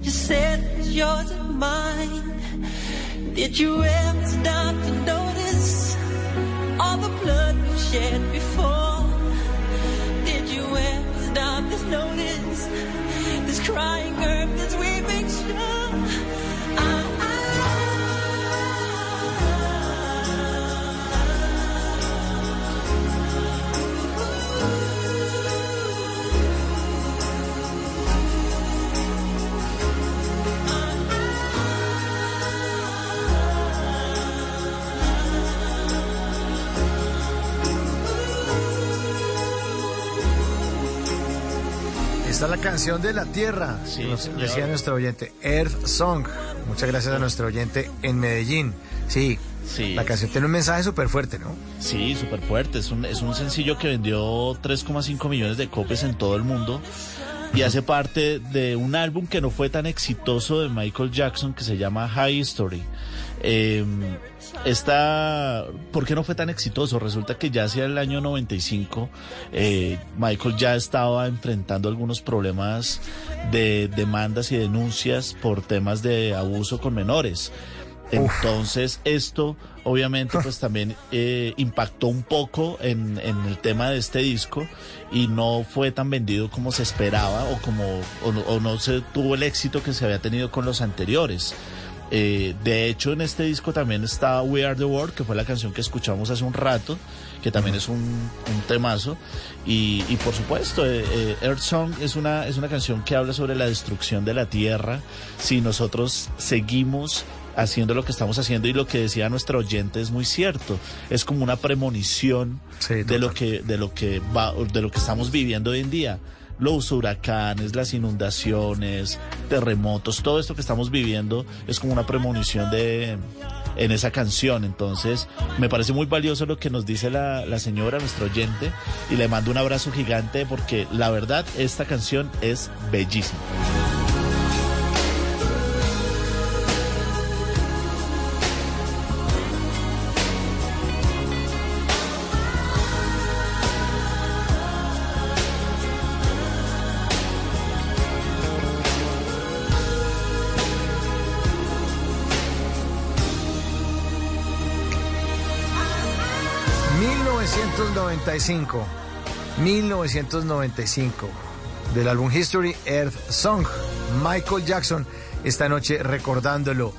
Speaker 3: is yours and
Speaker 2: canción de la tierra,
Speaker 20: Sí,
Speaker 2: nos
Speaker 20: señor.
Speaker 2: decía nuestro oyente, Earth Song. Muchas gracias a nuestro oyente en Medellín. Sí,
Speaker 20: Sí.
Speaker 2: la canción tiene un mensaje súper fuerte, ¿no?
Speaker 20: Sí, súper fuerte. Es un, es un sencillo que vendió 3,5 millones de copias en todo el mundo y hace parte de un álbum que no fue tan exitoso de Michael Jackson que se llama High History. Eh, esta, ¿por qué no fue tan exitoso? Resulta que ya hacia el año 95 eh, Michael ya estaba enfrentando algunos problemas de demandas y denuncias por temas de abuso con menores. Entonces esto obviamente pues también eh, impactó un poco en, en el tema de este disco y no fue tan vendido como se esperaba o como o, o no se tuvo el éxito que se había tenido con los anteriores. Eh, de hecho, en este disco también está We Are the World, que fue la canción que escuchamos hace un rato, que también es un, un temazo. Y, y por supuesto, eh, eh, Earth Song es una, es una canción que habla sobre la destrucción de la tierra. Si nosotros seguimos haciendo lo que estamos haciendo y lo que decía nuestro oyente es muy cierto. Es como una premonición de lo que, de lo que va, de lo que estamos viviendo hoy en día. Los huracanes, las inundaciones, terremotos, todo esto que estamos viviendo es como una premonición de en esa canción. Entonces, me parece muy valioso lo que nos dice la, la señora, nuestro oyente, y le mando un abrazo gigante porque la verdad, esta canción es bellísima.
Speaker 2: ...1995... ...1995... ...del álbum History Earth Song... ...Michael Jackson... ...esta noche recordándolo...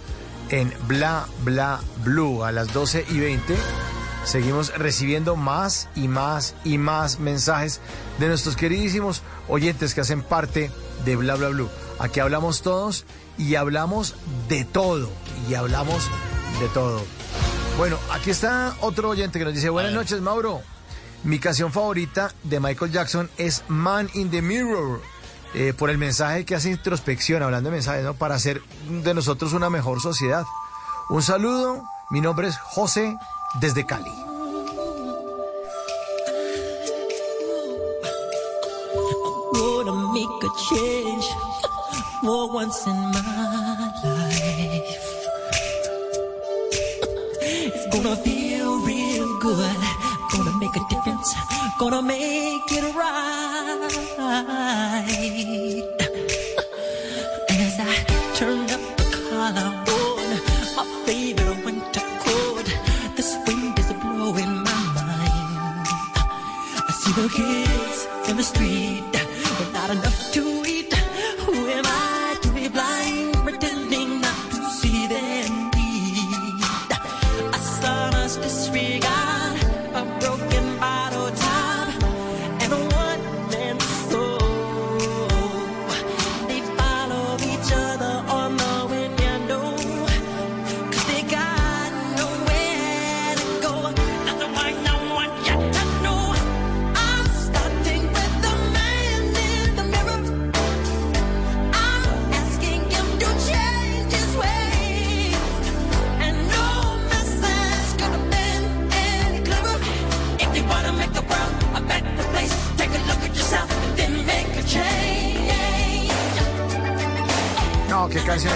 Speaker 2: ...en Bla Bla Blue... ...a las 12 y 20... Seguimos recibiendo más y más y más mensajes de nuestros queridísimos oyentes que hacen parte de Bla Bla Blue. Aquí hablamos todos y hablamos de todo. Y hablamos de todo. Bueno, aquí está otro oyente que nos dice, buenas noches, Mauro. Mi canción favorita de Michael Jackson es Man in the Mirror. eh, por el mensaje que hace introspección, hablando de mensajes, ¿no? Para hacer de nosotros una mejor sociedad. Un saludo, mi nombre es José desde Cali.
Speaker 3: Gonna feel real good. Gonna make a difference. Gonna make it right. As I turn up the collar on my favorite winter coat, this wind is blowing my mind. I see the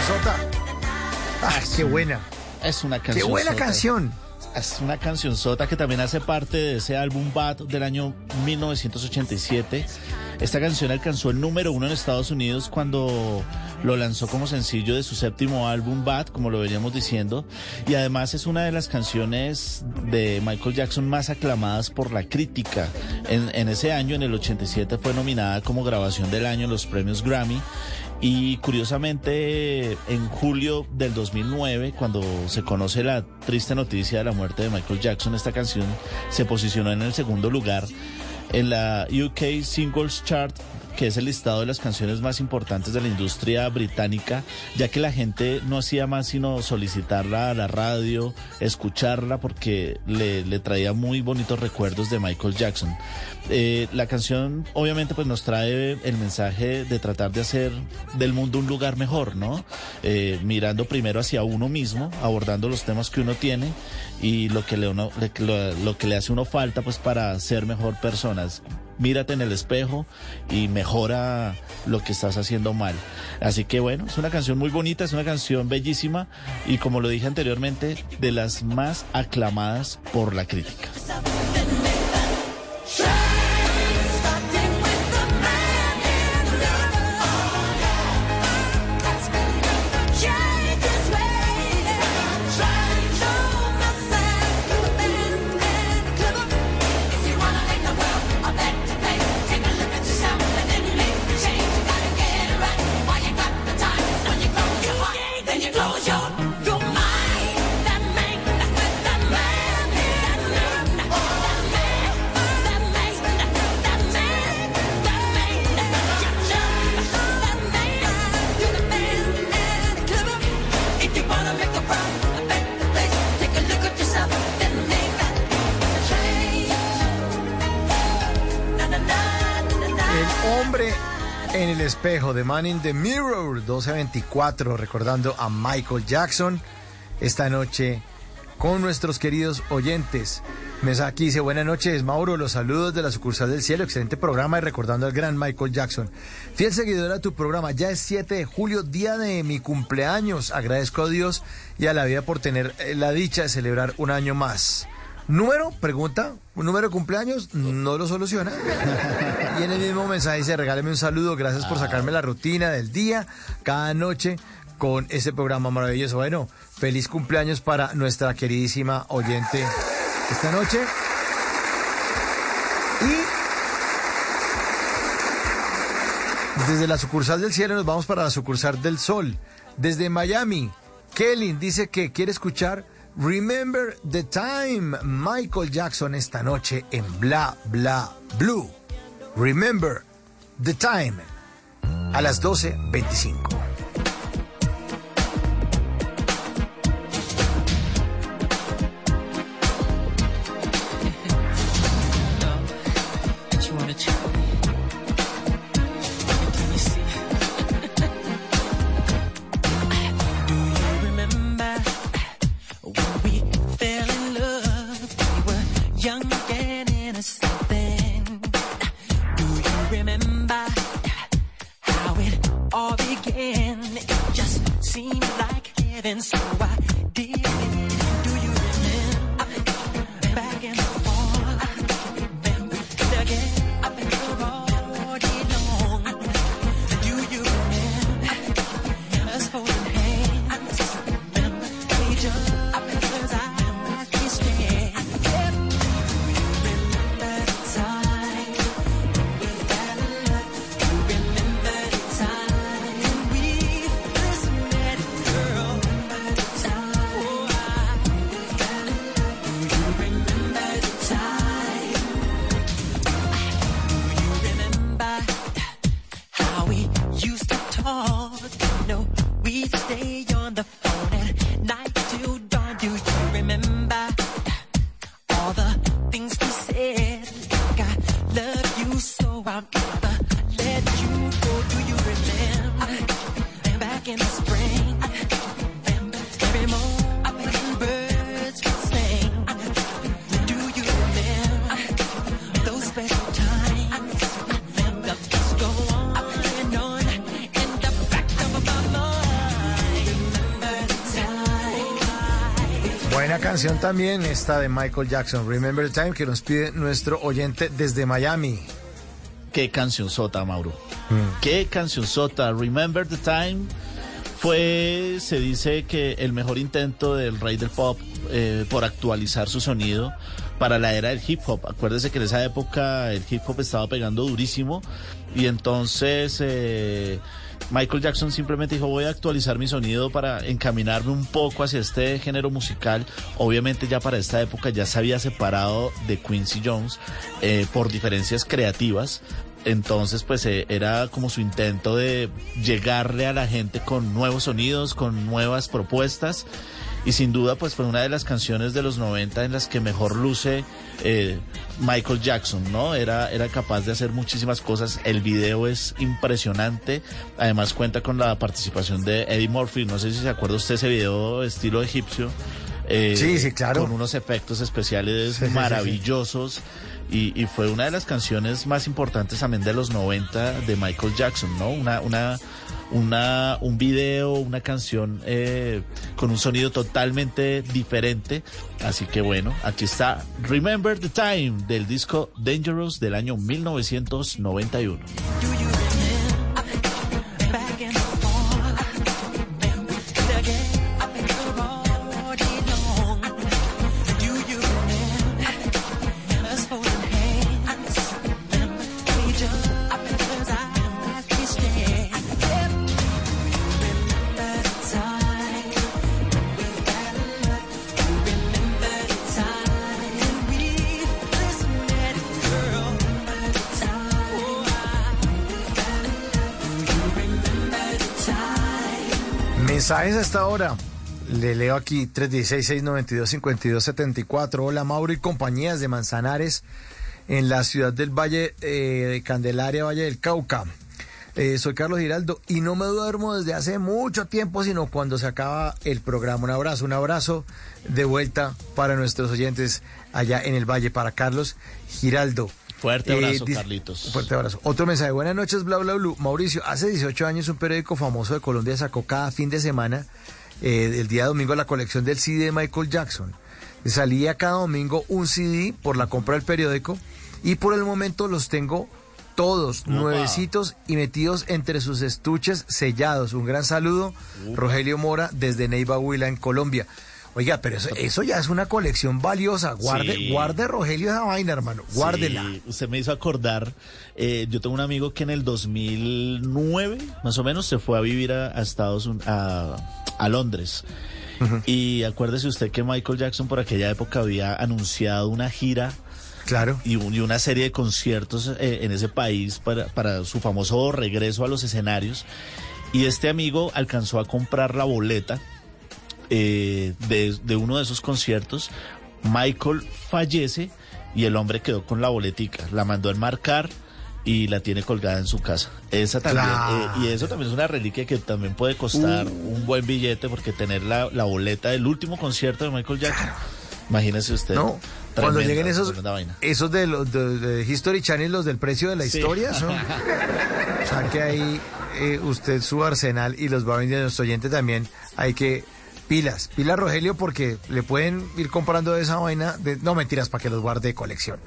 Speaker 2: qué. Ah, qué buena.
Speaker 20: Es una
Speaker 2: Qué
Speaker 20: canción.
Speaker 2: buena canción.
Speaker 20: Es una canción sota que también hace parte de ese álbum Bad del año 1987. Esta canción alcanzó el número uno en Estados Unidos cuando lo lanzó como sencillo de su séptimo álbum Bad, como lo veníamos diciendo. Y además es una de las canciones de Michael Jackson más aclamadas por la crítica. En, en ese año, en el 87, fue nominada como grabación del año en los premios Grammy. Y curiosamente, en julio del 2009, cuando se conoce la triste noticia de la muerte de Michael Jackson, esta canción se posicionó en el segundo lugar en la UK Singles Chart, que es el listado de las canciones más importantes de la industria británica, ya que la gente no hacía más sino solicitarla a la radio, escucharla, porque le, traía muy bonitos recuerdos de Michael Jackson. Eh, la canción obviamente pues nos trae el mensaje de tratar de hacer del mundo un lugar mejor, ¿no? Eh, mirando primero hacia uno mismo, abordando los temas que uno tiene y lo que le, lo que le hace uno falta pues para ser mejor personas. Mírate en el espejo y mejora lo que estás haciendo mal. Así que bueno, es una canción muy bonita, es una canción bellísima y como lo dije anteriormente, de las más aclamadas por la crítica.
Speaker 2: Man in the Mirror, 1224, recordando a Michael Jackson esta noche con nuestros queridos oyentes. Aquí dice, buenas noches, Mauro, los saludos de la sucursal del cielo, excelente programa y recordando al gran Michael Jackson. Fiel seguidor a tu programa, ya es 7 de julio, día de mi cumpleaños. Agradezco a Dios y a la vida por tener eh, la dicha de celebrar un año más. ¿Número? Pregunta. ¿Un número de cumpleaños? No lo soluciona. Y en el mismo mensaje dice, regáleme un saludo, gracias por sacarme la rutina del día, cada noche, con este programa maravilloso. Bueno, feliz cumpleaños para nuestra queridísima oyente esta noche. Y desde la sucursal del cielo nos vamos para la sucursal del sol. Desde Miami, Kelly dice que quiere escuchar Remember the Time, Michael Jackson esta noche en Bla Bla Blue. Remember the Time a las 12.25. también esta de Michael Jackson, Remember the Time, que nos pide nuestro oyente desde Miami.
Speaker 20: Qué canción sota, Mauro. Qué canción sota. Remember the Time fue, se dice que el mejor intento del rey del pop eh, por actualizar su sonido para la era del hip hop. Acuérdese que en esa época el hip hop estaba pegando durísimo y entonces eh, Michael Jackson simplemente dijo voy a actualizar mi sonido para encaminarme un poco hacia este género musical. Obviamente ya para esta época ya se había separado de Quincy Jones eh, por diferencias creativas. Entonces, pues eh, era como su intento de llegarle a la gente con nuevos sonidos, con nuevas propuestas. Y sin duda, pues fue una de las canciones de los 90 en las que mejor luce eh, Michael Jackson, ¿no? Era, era capaz de hacer muchísimas cosas. El video es impresionante. Además cuenta con la participación de Eddie Murphy. No sé si se acuerda usted ese video estilo egipcio. eh,
Speaker 2: Sí, sí, claro.
Speaker 20: Con unos efectos especiales
Speaker 2: Sí, sí, sí, sí.
Speaker 20: maravillosos. Y, y fue una de las canciones más importantes también de los 90 de Michael Jackson, ¿no? Una, una, una, un video, una canción eh, con un sonido totalmente diferente. Así que bueno, aquí está Remember the Time del disco Dangerous del año 1991.
Speaker 2: Mensajes a esta hora. Le leo aquí 316-692-5274. Hola Mauro y compañías de Manzanares. en la ciudad del Valle eh, de Candelaria, Valle del Cauca. Eh, soy Carlos Giraldo y no me duermo desde hace mucho tiempo, sino cuando se acaba el programa. Un abrazo, un abrazo de vuelta para nuestros oyentes allá en el Valle, para Carlos Giraldo.
Speaker 20: Fuerte
Speaker 2: Eh,
Speaker 20: abrazo, Carlitos.
Speaker 2: Fuerte abrazo. Otro mensaje. Buenas noches, bla, bla, bla. Mauricio, hace 18 años un periódico famoso de Colombia sacó cada fin de semana, eh, el día domingo, la colección del CD de Michael Jackson. Salía cada domingo un CD por la compra del periódico y por el momento los tengo todos
Speaker 20: Opa.
Speaker 2: nuevecitos y metidos entre sus estuches sellados. Un gran saludo, Rogelio Mora, desde Neiva Huila, en Colombia. Oiga, pero eso, eso ya es una colección valiosa. Guarde,
Speaker 20: Sí.
Speaker 2: guarde Rogelio esa vaina, hermano. Guárdela.
Speaker 20: Sí, usted me hizo acordar, eh, yo tengo un amigo que en el 2009, más o menos, se fue a vivir a, a Estados Un- a, a Londres. Y acuérdese usted que Michael Jackson por aquella época había anunciado una gira
Speaker 2: Claro.
Speaker 20: y, un- y una serie de conciertos eh, en ese país para, para su famoso regreso a los escenarios. Y este amigo alcanzó a comprar la boleta eh, de, de uno de esos conciertos. Michael fallece y el hombre quedó con la boletica. La mandó a enmarcar y la tiene colgada en su casa. Esa también,
Speaker 2: Claro.
Speaker 20: eh, y eso también es una reliquia que también puede costar un buen billete porque tener la, la boleta del último concierto de Michael Jackson. Imagínese usted.
Speaker 2: No, cuando lleguen esos, esos de los de, de History Channel, los del precio de la
Speaker 20: Sí.
Speaker 2: historia, son, saque ahí eh, usted su arsenal y los va a venir a nuestro oyente también. Hay que pilas, pilas Rogelio, porque le pueden ir comprando de esa vaina, de, no mentiras, para que los guarde de colección.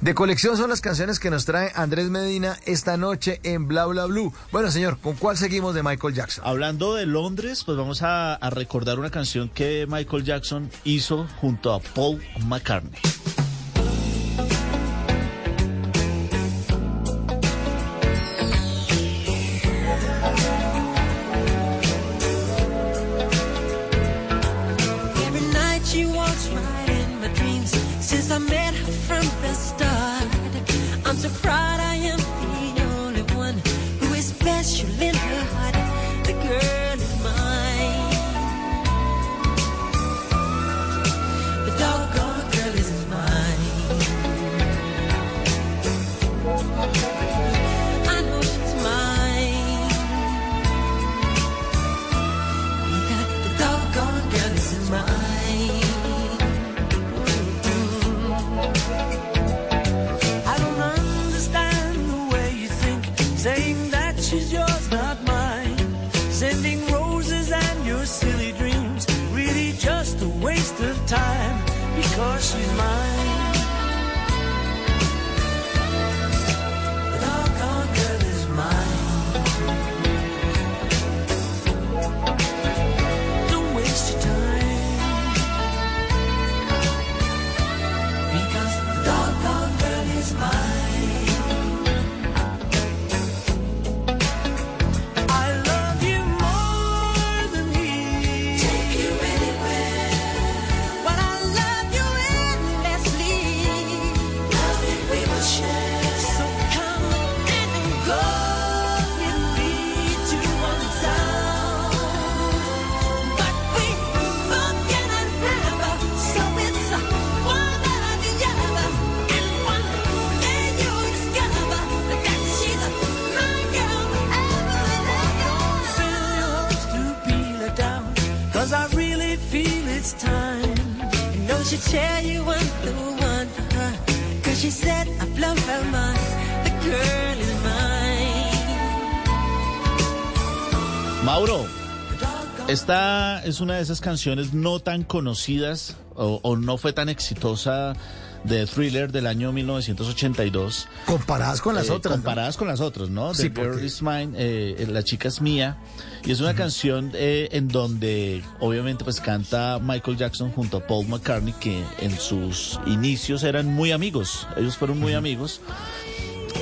Speaker 2: De colección son las canciones que nos trae Andrés Medina esta noche en Bla Bla Blue. Bueno, señor, ¿con cuál seguimos de Michael Jackson?
Speaker 20: Hablando de Londres, pues vamos a, a recordar una canción que Michael Jackson hizo junto a Paul McCartney. Mauro, esta es una de esas canciones no tan conocidas o no fue tan exitosa de Thriller del año 1982.
Speaker 2: Comparadas con las
Speaker 20: Eh,
Speaker 2: otras. ¿no?
Speaker 20: Comparadas con las otras, ¿no?
Speaker 2: Sí,
Speaker 20: The Girl
Speaker 2: porque-
Speaker 20: is Mine, eh, La chica es mía. Y es una canción eh, en donde obviamente pues canta Michael Jackson junto a Paul McCartney, que en sus inicios eran muy amigos. Ellos fueron muy amigos.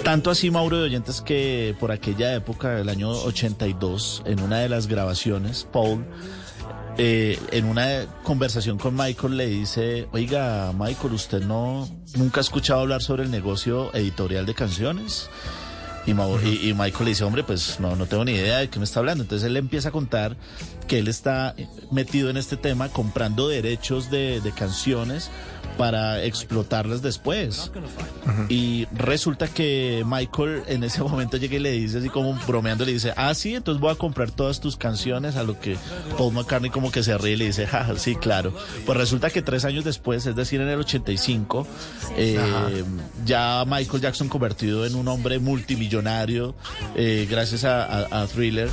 Speaker 20: Tanto así, Mauro de Oyentes, que por aquella época, el año 82, en una de las grabaciones, Paul, eh, en una conversación con Michael, le dice, oiga, Michael, ¿usted no nunca ha escuchado hablar sobre el negocio editorial de canciones? Y, Mau- y- Michael le dice, hombre, pues no, no tengo ni idea de qué me está hablando. Entonces él le empieza a contar que él está metido en este tema, comprando derechos de, de canciones para explotarlas después. Y resulta que Michael en ese momento llega y le dice así como bromeando, le dice, ah, sí, entonces voy a comprar todas tus canciones, a lo que Paul McCartney como que se ríe y le dice, jaja, sí, claro. Pues resulta que tres años después, es decir, en el 85, eh, ya Michael Jackson convertido en un hombre multimillonario, eh, gracias a, a- a Thriller,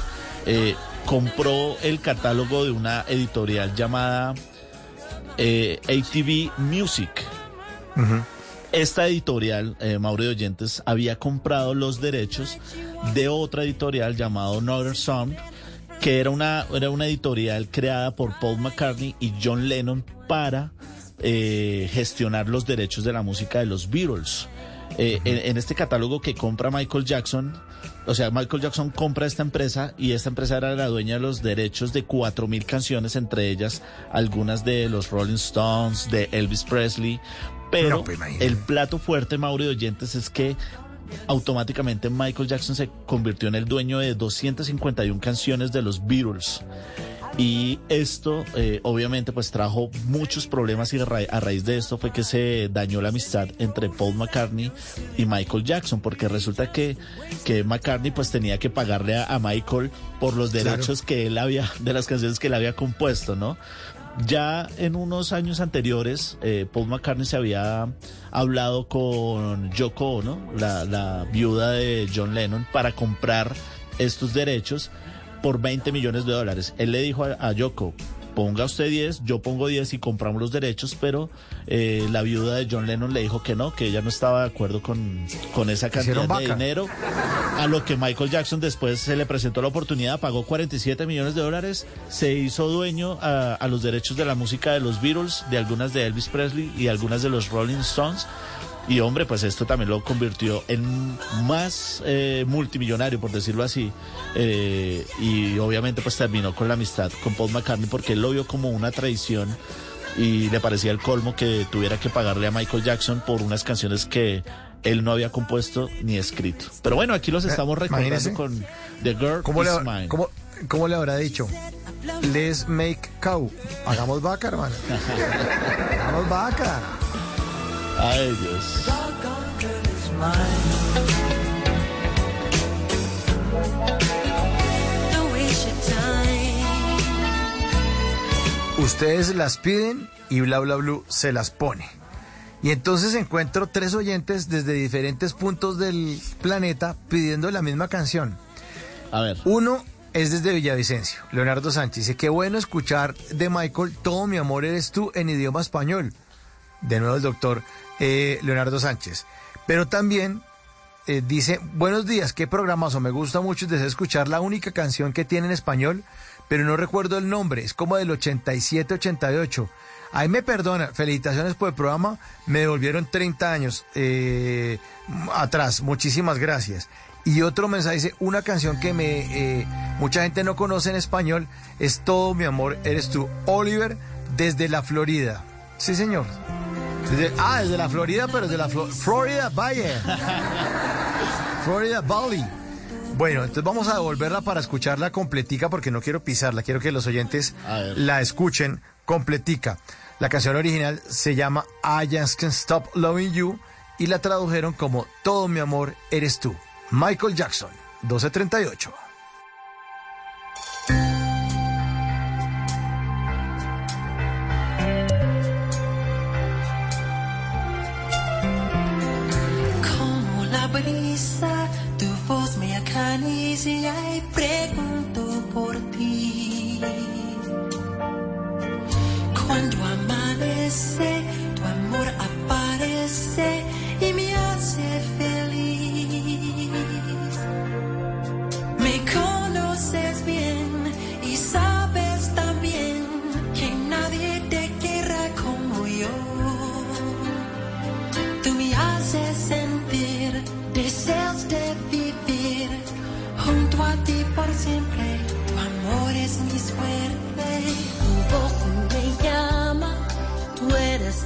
Speaker 20: eh, compró el catálogo de una editorial llamada eh, ATV Music. Esta editorial, eh, Mauro de Oyentes, había comprado los derechos de otra editorial llamado Northern Sound, que era una, era una editorial creada por Paul McCartney y John Lennon para eh, gestionar los derechos de la música de los Beatles. Eh, en, en este catálogo que compra Michael Jackson, o sea, Michael Jackson compra esta empresa y esta empresa era la dueña de los derechos de 4.000 canciones, entre ellas algunas de los Rolling Stones, de Elvis Presley. Pero
Speaker 2: No, pues,
Speaker 20: el plato fuerte, Mauro de Oyentes, es que automáticamente Michael Jackson se convirtió en el dueño de 251 canciones de los Beatles. Y esto, eh, obviamente, pues trajo muchos problemas y a, ra- a raíz de esto fue que se dañó la amistad entre Paul McCartney y Michael Jackson, porque resulta que, que McCartney pues tenía que pagarle a, a Michael por los
Speaker 2: Claro.
Speaker 20: derechos que él había, de las canciones que él había compuesto, ¿no? Ya en unos años anteriores, eh, Paul McCartney se había hablado con Yoko Ono, la, la viuda de John Lennon, para comprar estos derechos por 20 millones de dólares. Él le dijo a, a Yoko, ponga usted 10, yo pongo 10 y compramos los derechos, pero eh, la viuda de John Lennon le dijo que no, que ella no estaba de acuerdo con, con esa cantidad de dinero. A lo que Michael Jackson después se le presentó la oportunidad, pagó 47 millones de dólares, se hizo dueño a, a los derechos de la música de los Beatles, de algunas de Elvis Presley y algunas de los Rolling Stones. Y hombre, pues esto también lo convirtió en más eh, multimillonario, por decirlo así. Eh, y obviamente pues terminó con la amistad con Paul McCartney porque él lo vio como una traición y le parecía el colmo que tuviera que pagarle a Michael Jackson por unas canciones que él no había compuesto ni escrito. Pero bueno, aquí los estamos recordando
Speaker 2: imagínese.
Speaker 20: con The Girl
Speaker 2: ¿Cómo le,
Speaker 20: Is Mine.
Speaker 2: cómo- cómo le habrá dicho? Let's make cow. Hagamos vaca, hermano. Hagamos vaca.
Speaker 20: Ay, Dios.
Speaker 2: Ustedes las piden y bla bla blue se las pone. Y entonces encuentro tres oyentes desde diferentes puntos del planeta pidiendo la misma canción.
Speaker 20: A ver.
Speaker 2: Uno es desde Villavicencio, Leonardo Sánchez. Dice, qué bueno escuchar de Michael, todo mi amor eres tú en idioma español. De nuevo el doctor eh, Leonardo Sánchez. Pero también eh, dice, buenos días, qué programazo, me gusta mucho desde escuchar la única canción que tiene en español, pero no recuerdo el nombre, es como del 87-88. Ahí me perdona, felicitaciones por el programa, me devolvieron 30 años eh, atrás, muchísimas gracias. Y otro mensaje dice, una canción que me eh, mucha gente no conoce en español es Todo mi amor eres tú, Oliver, desde la Florida. Sí, señor. Ah, desde la Florida, pero desde la Flo- Florida, vaya. Florida Valley. Bueno, entonces vamos a devolverla para escucharla completica porque no quiero pisarla, quiero que los oyentes la escuchen completica. La canción original se llama I Just Can't Stop Loving You y la tradujeron como Todo mi amor eres tú. Michael Jackson, 1238.
Speaker 3: sempre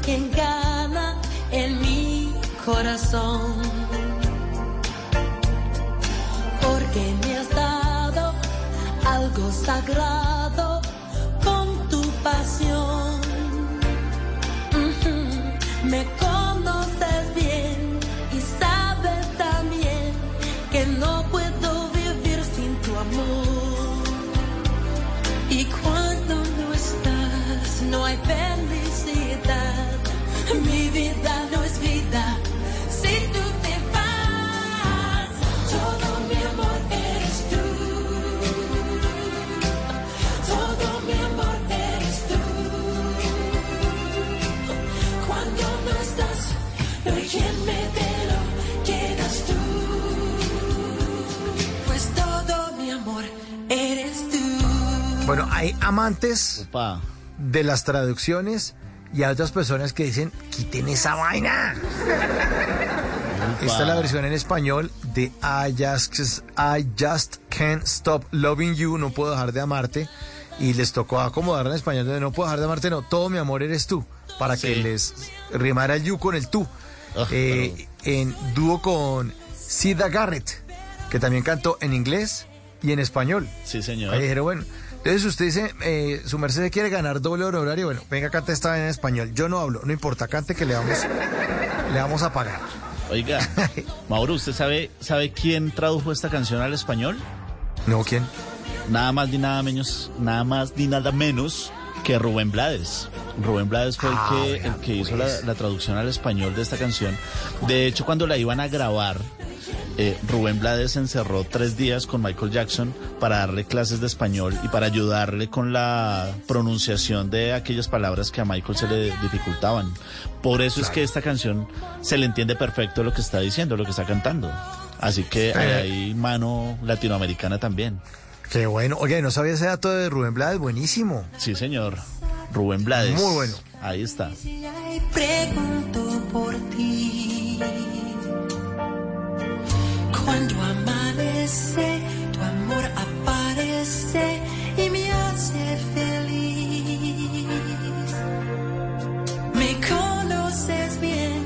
Speaker 3: quien gana en mi corazón. Porque me has dado algo sagrado con tu pasión. Ujú.
Speaker 2: Bueno, hay amantes
Speaker 20: Opa.
Speaker 2: de las traducciones y hay otras personas que dicen, quiten esa vaina. Esta es la versión en español de I just, I just can't stop loving you, no puedo dejar de amarte. Y les tocó acomodar en español de no puedo dejar de amarte, no, todo mi amor eres tú, para que
Speaker 20: Sí.
Speaker 2: les rimara el you con el tú.
Speaker 20: Ah,
Speaker 2: Eh, en dúo con Sida Garrett, que también cantó en inglés y en español.
Speaker 20: Sí, señor.
Speaker 2: Ahí dijeron, bueno, entonces usted dice, eh, su merced quiere ganar doble horario, bueno, venga, cante esta en español. Yo no hablo, no importa, cante que le vamos, le vamos a pagar.
Speaker 20: Oiga, Mauro, ¿usted sabe, sabe quién tradujo esta canción al español?
Speaker 2: No, ¿quién?
Speaker 20: Nada más ni nada menos, nada más ni nada menos que Rubén Blades. Rubén Blades fue el
Speaker 2: Ah,
Speaker 20: que, el que hizo
Speaker 2: pues.
Speaker 20: la, la traducción al español de esta canción. De hecho, cuando la iban a grabar, eh, Rubén Blades se encerró tres días con Michael Jackson para darle clases de español y para ayudarle con la pronunciación de aquellas palabras que a Michael se le dificultaban. Por eso es que esta canción se le entiende perfecto lo que está diciendo, lo que está cantando. Así que hay ahí mano latinoamericana también.
Speaker 2: Qué bueno. Oye, no sabía ese dato de Rubén Blades, buenísimo.
Speaker 20: Sí, señor. Rubén Blades.
Speaker 2: Muy bueno.
Speaker 20: Ahí está.
Speaker 3: y pregunto por ti. Cuando amanece, tu amor aparece y me hace feliz. Me conoces bien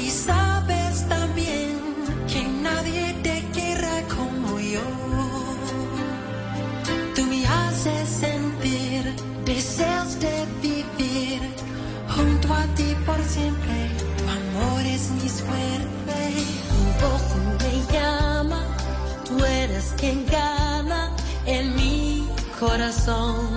Speaker 3: y sabes también que nadie te querrá como yo. Tú me haces sentir deseos de tú eres quien gana en mi corazón.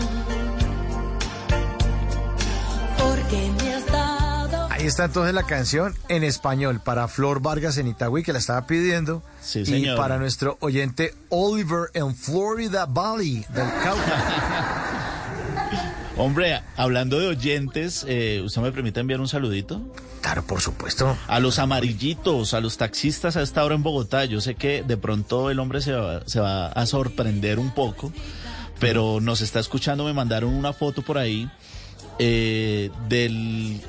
Speaker 3: Porque me has dado
Speaker 2: Ahí está entonces la canción en español para Flor Vargas en Itagüí, que la estaba pidiendo.
Speaker 20: Sí,
Speaker 2: y
Speaker 20: señor.
Speaker 2: para nuestro oyente Oliver en Florida Valley, del Cauca.
Speaker 20: Hombre, hablando de oyentes, eh, ¿usted me permite enviar un saludito?
Speaker 2: Claro, por supuesto.
Speaker 20: A los amarillitos, a los taxistas a esta hora en Bogotá. Yo sé que de pronto el hombre se va, se va a sorprender un poco, pero nos está escuchando. Me mandaron una foto por ahí eh, del,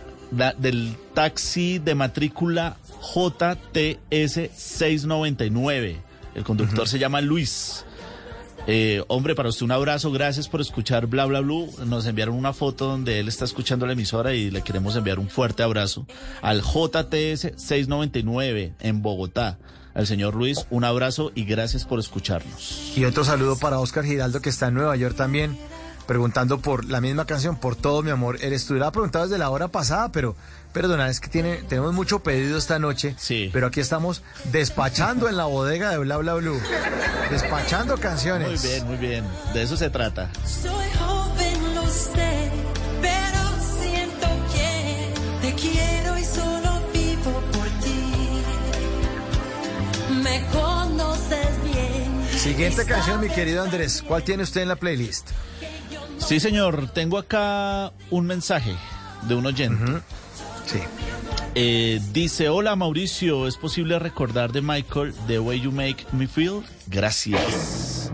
Speaker 20: del taxi de matrícula JTS 699. El conductor se llama Luis. Eh, hombre, para usted un abrazo, gracias por escuchar Bla Bla Blue. Nos enviaron una foto donde él está escuchando la emisora y le queremos enviar un fuerte abrazo al JTS 699 en Bogotá. Al señor Luis, un abrazo y gracias por escucharnos.
Speaker 2: Y otro saludo para Oscar Giraldo, que está en Nueva York también, preguntando por la misma canción, por todo mi amor. Eres tú. Le ha preguntado desde la hora pasada, pero perdona, es que tiene, tenemos mucho pedido esta noche.
Speaker 20: Sí.
Speaker 2: Pero aquí estamos despachando en la bodega de Bla Bla Blue. Despachando canciones.
Speaker 20: Muy bien, muy bien. De eso se trata.
Speaker 3: Soy joven, lo sé, pero siento que te quiero y solo vivo por ti. Me conoces bien.
Speaker 2: Siguiente canción, mi querido Andrés. ¿Cuál tiene usted en la playlist?
Speaker 20: Sí, señor, tengo acá un mensaje de un oyente. Eh, dice, hola Mauricio, ¿es posible recordar de Michael The Way You Make Me Feel? Gracias.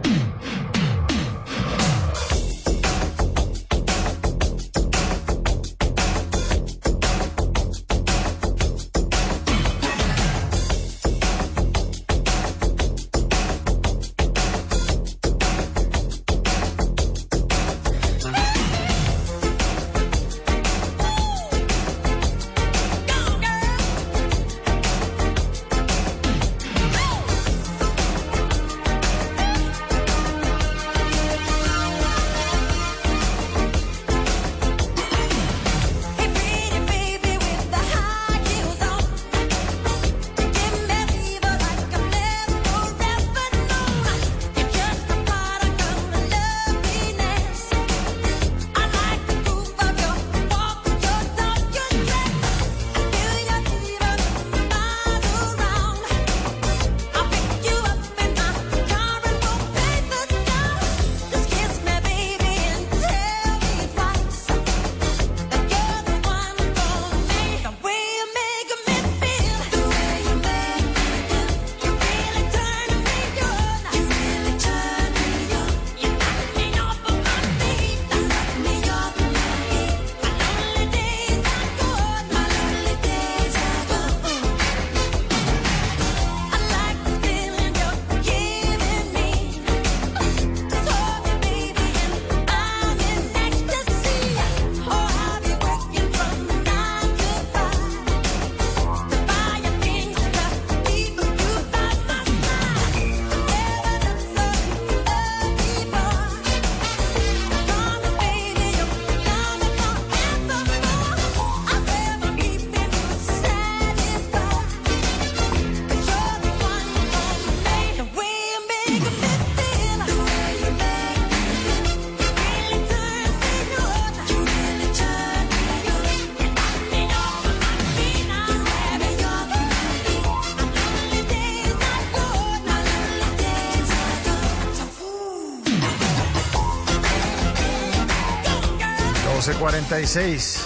Speaker 2: 12.46.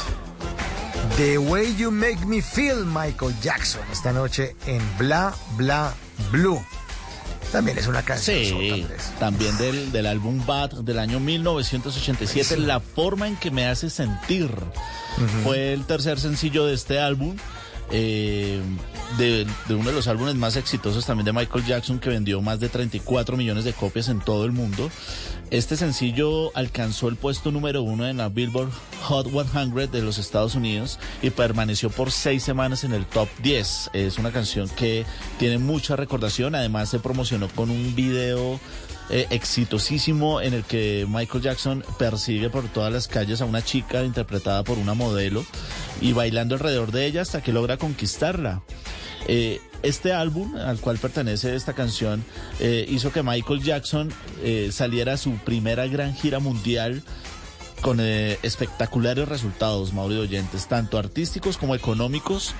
Speaker 2: The Way You Make Me Feel, Michael Jackson, esta noche en Bla Bla Blue. También es una canción.
Speaker 20: Sí, también del, del álbum Bad del año 1987, La forma en que me hace sentir. Fue el tercer sencillo de este álbum. eh, de, de uno de los álbumes más exitosos también de Michael Jackson que vendió más de 34 millones de copias en todo el mundo. Este sencillo alcanzó el puesto número uno en la Billboard Hot 100 de los Estados Unidos y permaneció por seis semanas en el top 10. Es una canción que tiene mucha recordación, además se promocionó con un video eh, exitosísimo en el que Michael Jackson persigue por todas las calles a una chica interpretada por una modelo y bailando alrededor de ella hasta que logra conquistarla. Eh, este álbum al cual pertenece esta canción eh, hizo que Michael Jackson eh, saliera a su primera gran gira mundial con eh, espectaculares resultados, Mauricio Oyentes, tanto artísticos como económicos,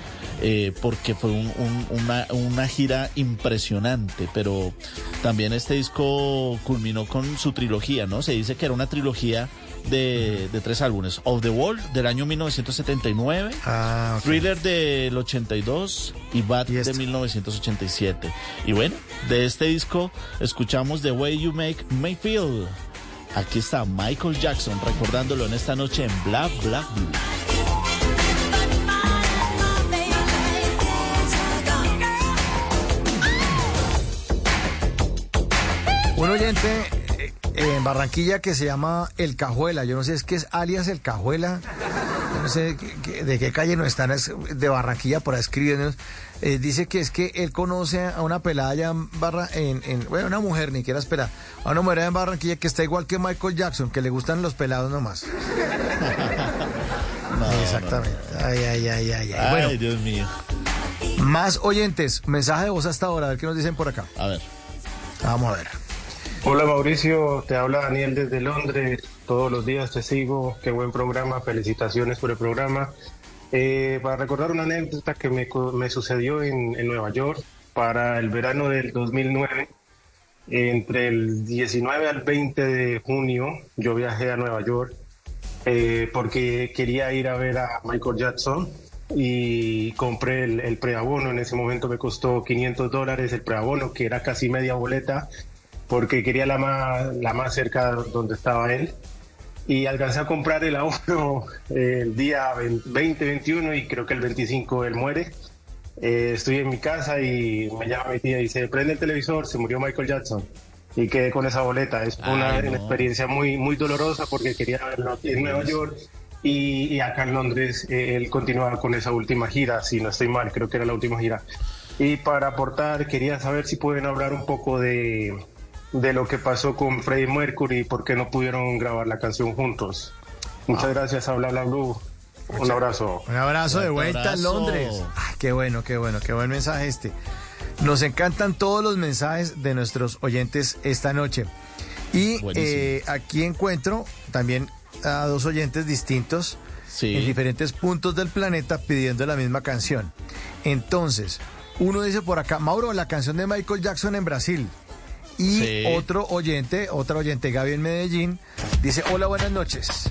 Speaker 20: porque fue un- un- una, una gira impresionante, pero también este disco culminó con su trilogía, ¿no? Se dice que era una trilogía de, de tres álbumes, Of the Wall del año 1979,
Speaker 2: Ah,
Speaker 20: Thriller del 82 y Bad de 1987. Y bueno, de este disco escuchamos The Way You Make Me Feel. Aquí está Michael Jackson recordándolo en esta noche en Bla Bla Blue.
Speaker 2: Un oyente en Barranquilla que se llama El Cajuela. Yo no sé, es que es alias El Cajuela. Yo no sé de qué calle no están, es de Barranquilla por ahí escribiéndonos. Eh, dice que es que él conoce a una pelada allá en Barra, en, en- bueno, una mujer, ni quiera esperar, a una mujer allá en Barranquilla que está igual que Michael Jackson, que le gustan los pelados nomás. Exactamente. Ay, ay, ay, ay, ay.
Speaker 20: Ay,
Speaker 2: Bueno,
Speaker 20: Dios mío.
Speaker 2: más oyentes, mensaje de voz hasta ahora, a ver qué nos dicen por acá.
Speaker 20: A ver.
Speaker 2: Vamos a ver.
Speaker 46: Hola Mauricio, te habla Daniel desde Londres. Todos los días te sigo. Qué buen programa. Felicitaciones por el programa. Eh, para recordar una anécdota que me, sucedió en, en Nueva York para el verano del 2009. Entre el 19 al 20 de junio yo viajé a Nueva York eh, porque quería ir a ver a Michael Jackson y compré el, el preabono. En ese momento me costó 500 dólares el preabono, que era casi media boleta, porque quería la más, la más cerca donde estaba él. Y alcancé a comprar el abono eh, el día 20-21 y creo que el 25 él muere. Eh, estoy en mi casa y me llama mi tía y dice, prende el televisor, se murió Michael Jackson. Y quedé con esa boleta. Es una,
Speaker 20: Ay, no.
Speaker 46: una experiencia muy, muy dolorosa porque quería verlo aquí en Nueva York y, y acá en Londres eh, él continuaba con esa última gira, si no estoy mal, creo que era la última gira. Y para aportar, quería saber si pueden hablar un poco de, de lo que pasó con Freddie Mercury y por qué no pudieron grabar la canción juntos. Muchas gracias a Bla Bla Blue. Un abrazo.
Speaker 2: Un abrazo de vuelta a. Londres. Ah, qué bueno, qué bueno, qué buen mensaje este. Nos encantan todos los mensajes de nuestros oyentes esta noche. Y eh, aquí encuentro también a dos oyentes distintos
Speaker 20: Sí.
Speaker 2: en diferentes puntos del planeta pidiendo la misma canción. Entonces, uno dice por acá, Mauro, la canción de Michael Jackson en Brasil. Y
Speaker 20: Sí.
Speaker 2: otro oyente, otra oyente, Gaby en Medellín, dice, hola, buenas noches.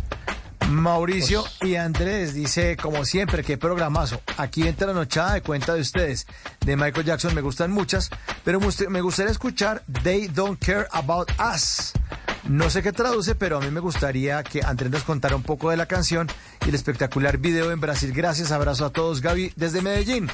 Speaker 2: Mauricio y Andrés dice, como siempre, qué programazo. Aquí entra la nochada de cuenta de ustedes. De Michael Jackson me gustan muchas, pero me gustaría escuchar They Don't Care About Us. No sé qué traduce, pero a mí me gustaría que Andrés nos contara un poco de la canción y el espectacular video en Brasil. Gracias, abrazo a todos, Gaby, desde Medellín.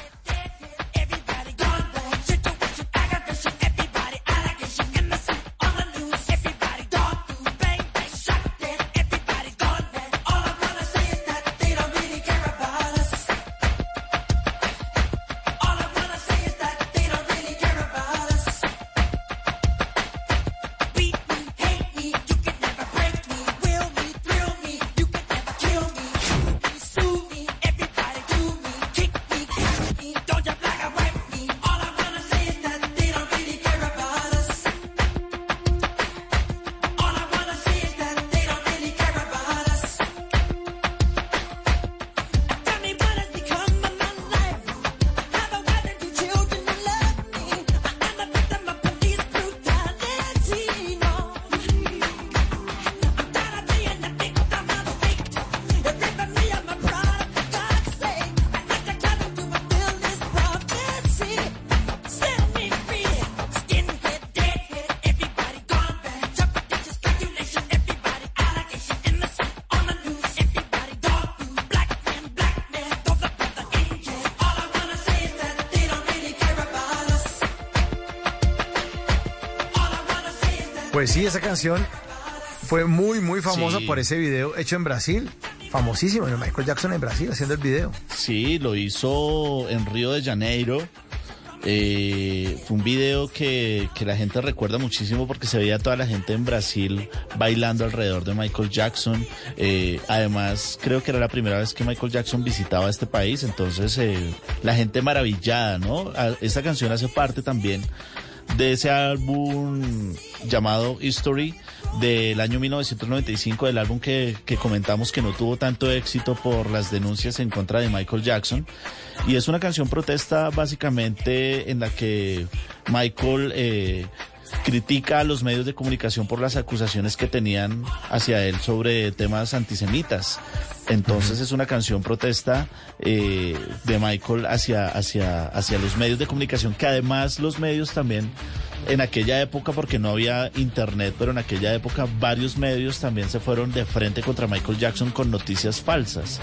Speaker 2: Pues sí, esa canción fue muy, muy famosa
Speaker 20: Sí.
Speaker 2: por ese video hecho en Brasil. Famosísimo. Michael Jackson en Brasil haciendo el video.
Speaker 20: Sí, lo hizo en Río de Janeiro. Eh, fue un video que, que la gente recuerda muchísimo porque se veía toda la gente en Brasil bailando alrededor de Michael Jackson. Eh, además, creo que era la primera vez que Michael Jackson visitaba este país, entonces eh, la gente maravillada, ¿no? A- Esta canción hace parte también de ese álbum llamado History del año 1995, del álbum que, que comentamos que no tuvo tanto éxito por las denuncias en contra de Michael Jackson. Y es una canción protesta básicamente en la que Michael eh, critica a los medios de comunicación por las acusaciones que tenían hacia él sobre temas antisemitas. Entonces es una canción protesta eh, de Michael hacia, hacia, hacia los medios de comunicación, que además los medios también en aquella época, porque no había internet, pero en aquella época varios medios también se fueron de frente contra Michael Jackson con noticias falsas.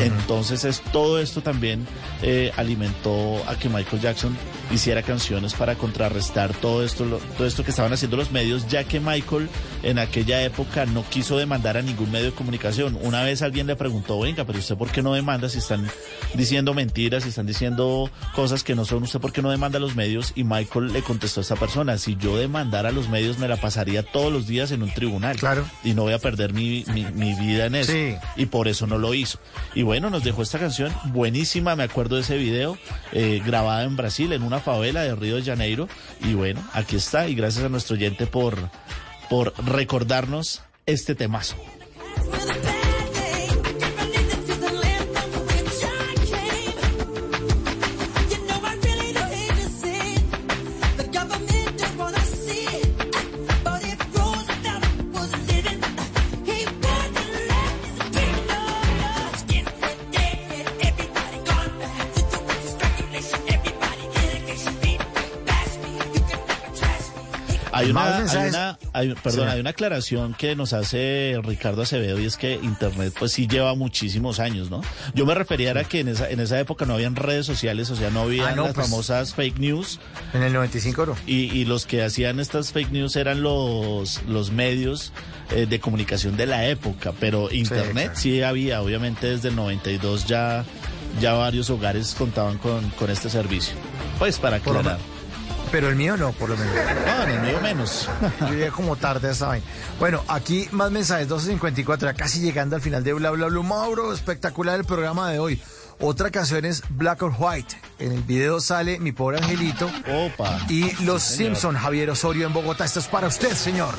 Speaker 20: Entonces es todo esto también eh, alimentó a que Michael Jackson hiciera canciones para contrarrestar todo esto, lo- todo esto que estaban haciendo los medios, ya que Michael en aquella época no quiso demandar a ningún medio de comunicación. Una vez alguien le preguntó, venga, pero usted por qué no demanda si están diciendo mentiras, si están diciendo cosas que no son, usted por qué no demanda a los medios? Y Michael le contestó a esta persona, si yo demandara a los medios me la pasaría todos los días en un tribunal.
Speaker 2: Claro.
Speaker 20: Y no voy a perder mi, mi, mi vida en eso.
Speaker 2: Sí.
Speaker 20: Y por eso no lo hizo. Y bueno, nos dejó esta canción buenísima, me acuerdo de ese video, eh, grabada en Brasil, en una favela de Río de Janeiro. Y bueno, aquí está. Y gracias a nuestro oyente por, por recordarnos este temazo. Una, hay una, hay- perdón,
Speaker 2: Sí.
Speaker 20: hay una aclaración que nos hace Ricardo Acevedo y es que Internet pues sí lleva muchísimos años, ¿no? Yo me refería a que en esa, en esa época no habían redes sociales, o sea, no había
Speaker 2: Ah, no,
Speaker 20: las
Speaker 2: pues.
Speaker 20: famosas fake news.
Speaker 2: En el 95 no.
Speaker 20: Y, y los que hacían estas fake news eran los, los medios eh, de comunicación de la época, pero Internet sí, había, obviamente desde el 92 ya, ya varios hogares contaban con, con este servicio. Pues para aclarar.
Speaker 2: Pero el mío no, por lo menos.
Speaker 20: No, en el mío menos.
Speaker 2: Yo llegué como tarde vaina. Bueno, aquí más mensajes, 12.54, ya casi llegando al final de Bla Bla Bla. Mauro, espectacular el programa de hoy. Otra canción es Black or White. En el video sale Mi Pobre Angelito.
Speaker 20: Opa.
Speaker 2: Y Los
Speaker 20: Sí.
Speaker 2: Simpson, Javier Osorio en Bogotá. Esto es para usted, señor.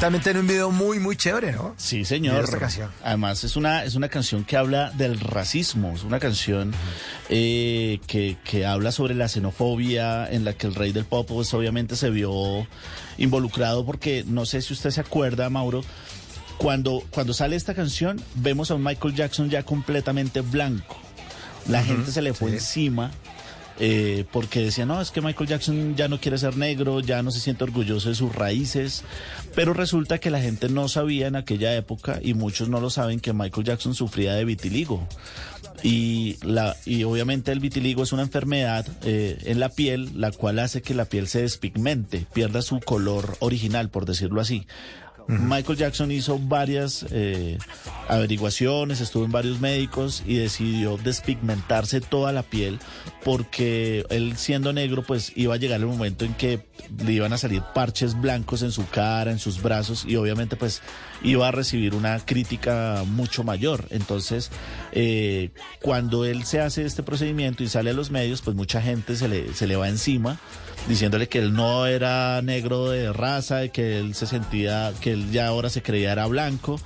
Speaker 2: También tiene un video muy, muy chévere, ¿no?
Speaker 20: Sí, señor.
Speaker 2: esta canción.
Speaker 20: Además, es una, es una canción que habla del racismo, es una canción eh, que, que habla sobre la xenofobia, en la que el rey del pop, pues obviamente se vio involucrado, porque no sé si usted se acuerda, Mauro, cuando, cuando sale esta canción, vemos a un Michael Jackson ya completamente blanco. La gente se le fue
Speaker 2: sí.
Speaker 20: encima. Eh, porque decía, no, es que Michael Jackson ya no quiere ser negro, ya no se siente orgulloso de sus raíces, pero resulta que la gente no sabía en aquella época, y muchos no lo saben, que Michael Jackson sufría de vitiligo. Y, la, y obviamente el vitiligo es una enfermedad eh, en la piel, la cual hace que la piel se despigmente, pierda su color original, por decirlo así. Michael Jackson hizo varias eh, averiguaciones, estuvo en varios médicos y decidió despigmentarse toda la piel porque él siendo negro pues iba a llegar el momento en que le iban a salir parches blancos en su cara, en sus brazos y obviamente pues iba a recibir una crítica mucho mayor. Entonces eh, cuando él se hace este procedimiento y sale a los medios pues mucha gente se le, se le va encima diciéndole que él no era negro de raza, que él se sentía, que él ya ahora se creía era blanco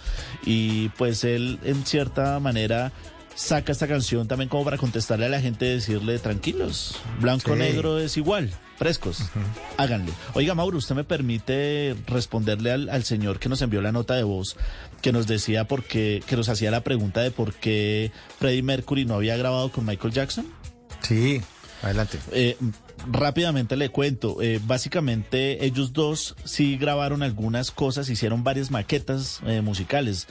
Speaker 20: y pues él en cierta manera saca esta canción también como para contestarle a la gente y decirle tranquilos, blanco
Speaker 2: Sí.
Speaker 20: negro es igual, frescos, háganle. Oiga Mauro, usted me permite responderle al, al señor que nos envió la nota de voz que nos decía por qué, que nos hacía la pregunta de por qué Freddie Mercury no había grabado con Michael Jackson.
Speaker 2: Sí, adelante.
Speaker 20: Eh, rápidamente le cuento, eh, básicamente ellos dos sí grabaron algunas cosas, hicieron varias maquetas eh, musicales.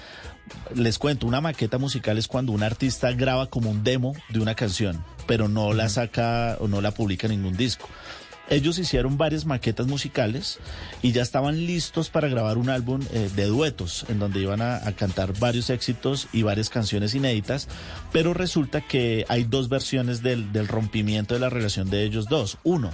Speaker 20: Les cuento, una maqueta musical es cuando un artista graba como un demo de una canción, pero no la saca o no la publica en ningún disco. Ellos hicieron varias maquetas musicales y ya estaban listos para grabar un álbum eh, de duetos en donde iban a, cantar varios éxitos y varias canciones inéditas, pero resulta que hay dos versiones del, del rompimiento de la relación de ellos dos. Uno,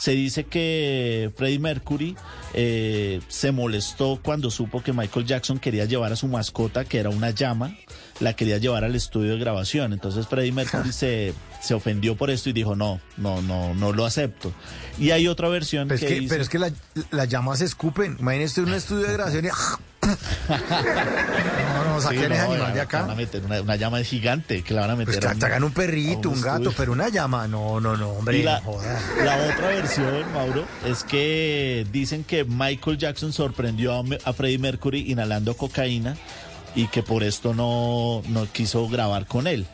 Speaker 20: se dice que Freddie Mercury eh, se molestó cuando supo que Michael Jackson quería llevar a su mascota, que era una llama, la quería llevar al estudio de grabación. Entonces Freddie Mercury se, se ofendió por esto y dijo, no, no, no, no lo acepto. Y hay otra versión
Speaker 2: Pero es
Speaker 20: que,
Speaker 2: que,
Speaker 20: dice-
Speaker 2: pero es que la- las llamas se escupen. Imagínese un estudio de grabación y... no, no, saquen
Speaker 20: Sí,
Speaker 2: ese
Speaker 20: no,
Speaker 2: animal
Speaker 20: ya,
Speaker 2: de acá.
Speaker 20: van a meter una, una llama gigante que la van a meter
Speaker 2: Pues
Speaker 20: un-
Speaker 2: hagan un perrito, un gato, pero una llama. No, no, no, hombre,
Speaker 20: Y la,
Speaker 2: no
Speaker 20: la otra versión, Mauro, es que dicen que Michael Jackson sorprendió a, a Freddie Mercury inhalando cocaína y que por esto no, no quiso grabar con él.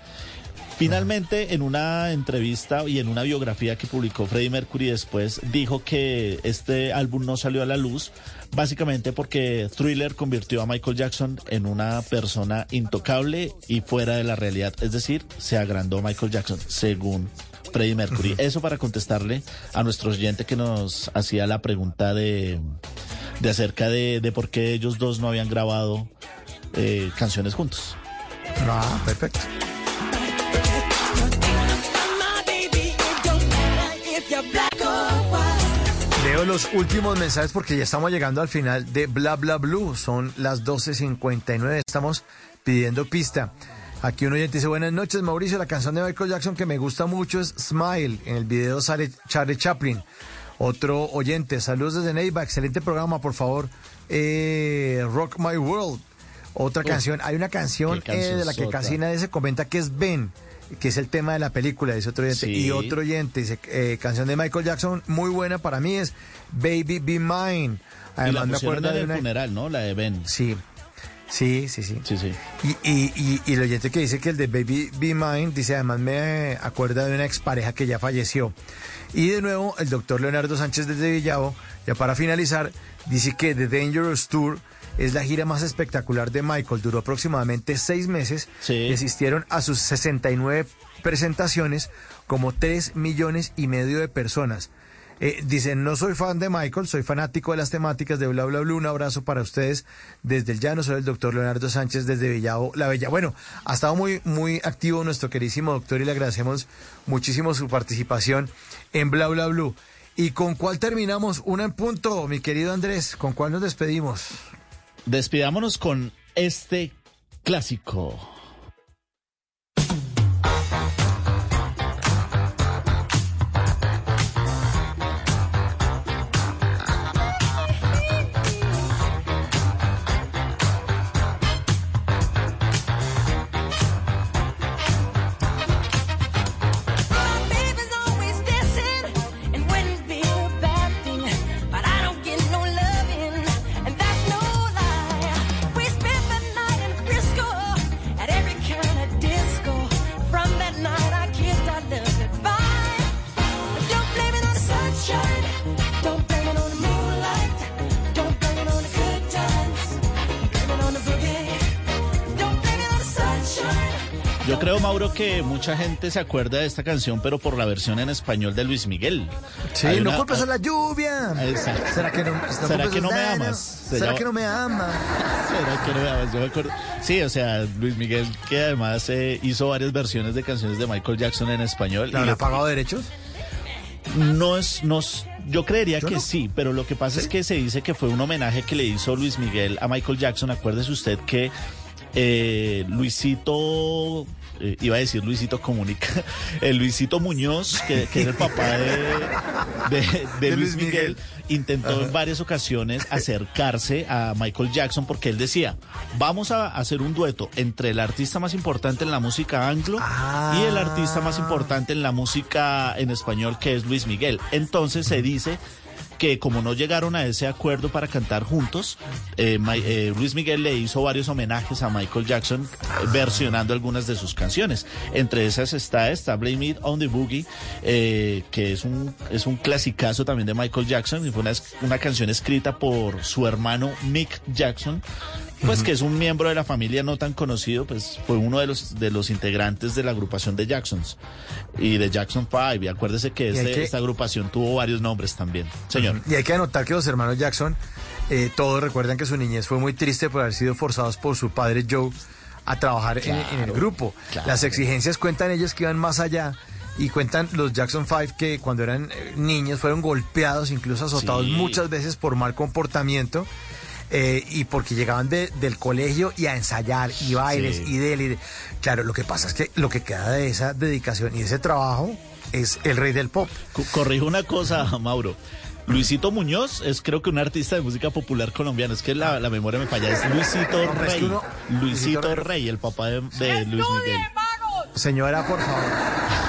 Speaker 20: Finalmente, en una entrevista y en una biografía que publicó Freddie Mercury después, dijo que este álbum no salió a la luz básicamente porque Thriller convirtió a Michael Jackson en una persona intocable y fuera de la realidad. Es decir, se agrandó Michael Jackson, según Freddie Mercury. Eso para contestarle a nuestro oyente que nos hacía la pregunta de, de acerca de, de por qué ellos dos no habían grabado eh, canciones juntos.
Speaker 2: Ah, perfecto. Leo los últimos mensajes porque ya estamos llegando al final de Bla Bla Blue. Son las 12.59. Estamos pidiendo pista. Aquí un oyente dice, buenas noches Mauricio, la canción de Michael Jackson que me gusta mucho es Smile. En el video sale Charlie Chaplin. Otro oyente, saludos desde Neiva, excelente programa, por favor. Eh, Rock My World. Otra canción, hay una canción
Speaker 20: qué
Speaker 2: eh, de la que casi nadie se comenta que es Ben, que es el tema de la película, dice otro oyente.
Speaker 20: Sí.
Speaker 2: Y otro oyente dice, eh, canción de Michael Jackson, muy buena para mí es Baby Be Mine.
Speaker 20: y la
Speaker 2: Además me acuerdo de una...
Speaker 20: funeral, ¿no? La de Ben.
Speaker 2: Sí, sí, sí, sí.
Speaker 20: Sí, sí.
Speaker 2: Y, y, y, y el oyente que dice que el de Baby Be Mine, dice, además me acuerda de una expareja que ya falleció. Y de nuevo, el doctor Leonardo Sánchez desde Villavo, ya para finalizar, dice que The Dangerous Tour es la gira más espectacular de Michael. Duró aproximadamente seis meses y asistieron a sus 69 presentaciones como 3 millones y medio de personas. Eh, dicen, no soy fan de Michael, soy fanático de las temáticas de Bla Bla Bla. Un abrazo para ustedes desde el llano. Soy el doctor Leonardo Sánchez desde Villavo, La Bella. Bueno, ha estado muy, muy activo nuestro queridísimo doctor y le agradecemos muchísimo su participación en Bla Bla Blue. ¿Y con cuál terminamos? Una en punto, mi querido Andrés. ¿Con cuál nos despedimos?
Speaker 20: Despidámonos con este clásico. Que mucha gente se acuerda de esta canción, pero por la versión en español de Luis Miguel.
Speaker 2: Sí,
Speaker 20: Hay
Speaker 2: no
Speaker 20: una-
Speaker 2: culpes a la lluvia.
Speaker 20: Exacto.
Speaker 2: ¿Será que no,
Speaker 20: ¿Será que no me amas? Se
Speaker 2: ¿Será
Speaker 20: llama-
Speaker 2: que no me ama?
Speaker 20: Será que no me amas? Yo me acuerdo. Sí, o sea, Luis Miguel, que además eh, hizo varias versiones de canciones de Michael Jackson en español.
Speaker 2: ¿Le
Speaker 20: le-
Speaker 2: pagado derechos?
Speaker 20: No es, no es- yo creería
Speaker 2: Yo
Speaker 20: que
Speaker 2: no.
Speaker 20: sí, pero lo que pasa es que se dice que fue un homenaje que le hizo Luis Miguel a Michael Jackson. Acuérdese usted que eh, Luisito, eh, iba a decir Luisito Comunica, el Luisito Muñoz, que, que era el papá de, de- de
Speaker 2: De
Speaker 20: Luis Miguel,
Speaker 2: Miguel.
Speaker 20: intentó en varias ocasiones acercarse a Michael Jackson porque él decía, vamos a hacer un dueto entre el artista más importante en la música anglo y el artista más importante en la música en español que es Luis Miguel. Entonces se dice que como no llegaron a ese acuerdo para cantar juntos, eh, eh, Luis Miguel le hizo varios homenajes a Michael Jackson eh, versionando algunas de sus canciones. Entre esas está esta Blame It on the Boogie, que es un, es un clasicazo también de Michael Jackson y fue una, una canción escrita por su hermano Mick Jackson. Pues que es un miembro de la familia no tan conocido, pues fue uno de los de los integrantes de la agrupación de Jacksons y de Jackson 5. Y acuérdese que, este-
Speaker 2: que-
Speaker 20: esta agrupación tuvo varios nombres también. Señor.
Speaker 2: Y hay que anotar que los hermanos Jackson, eh, todos recuerdan que su niñez fue muy triste por haber sido forzados por su padre Joe a trabajar en- en, el grupo.
Speaker 20: claro.
Speaker 2: Las exigencias cuentan ellos que iban más allá. Y cuentan los Jackson 5 que cuando eran eh, niños fueron golpeados, incluso azotados
Speaker 20: Sí.
Speaker 2: muchas veces por mal comportamiento. Eh, y porque llegaban de- del colegio y a ensayar y bailes
Speaker 20: Sí.
Speaker 2: y de, y de- Claro, lo que pasa es que lo que queda de esa dedicación y de ese trabajo es el rey del pop.
Speaker 20: Co- Corrijo una cosa, Mauro. Luisito Muñoz es creo que un artista de música popular colombiana. Es que la, la memoria me falla. Es Luisito Rey. Luisito
Speaker 2: Luisito
Speaker 20: Rey, el papá de, de Luis Miguel.
Speaker 2: Señora, por favor.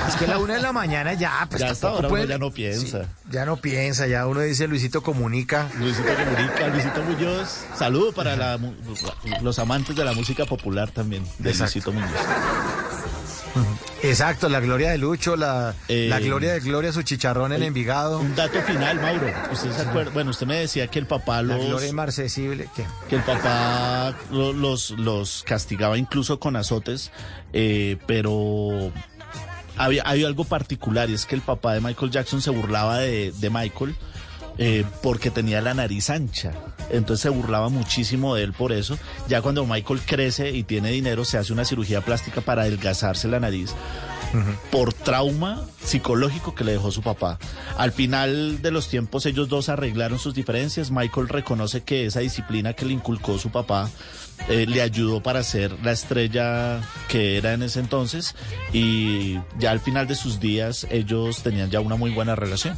Speaker 2: Es que a la una de la mañana ya, pues
Speaker 20: Ya hasta ahora uno ya no piensa.
Speaker 2: Sí, ya no piensa, ya uno dice Luisito comunica.
Speaker 20: Luisito Comunica, Luisito Muñoz. Saludo para la los amantes de la música popular también, de
Speaker 2: Exacto.
Speaker 20: Luisito Muñoz.
Speaker 2: Exacto, la gloria de Lucho, la,
Speaker 20: Eh,
Speaker 2: la gloria de Gloria, su chicharrón en Envigado.
Speaker 20: Un dato final, Mauro. ¿Usted se acuerda? Bueno, usted me decía que el papá
Speaker 2: La
Speaker 20: los...
Speaker 2: gloria inmarcesible. ¿qué?
Speaker 20: que el papá lo- los, los castigaba incluso con azotes, eh, pero había, había algo particular y es que el papá de Michael Jackson se burlaba de, de Michael eh, porque tenía la nariz ancha. Entonces se burlaba muchísimo de él por eso. Ya cuando Michael crece y tiene dinero, se hace una cirugía plástica para adelgazarse la nariz por trauma psicológico que le dejó su papá. Al final de los tiempos ellos dos arreglaron sus diferencias. Michael reconoce que esa disciplina que le inculcó su papá eh, le ayudó para ser la estrella que era en ese entonces y ya al final de sus días ellos tenían ya una muy buena relación.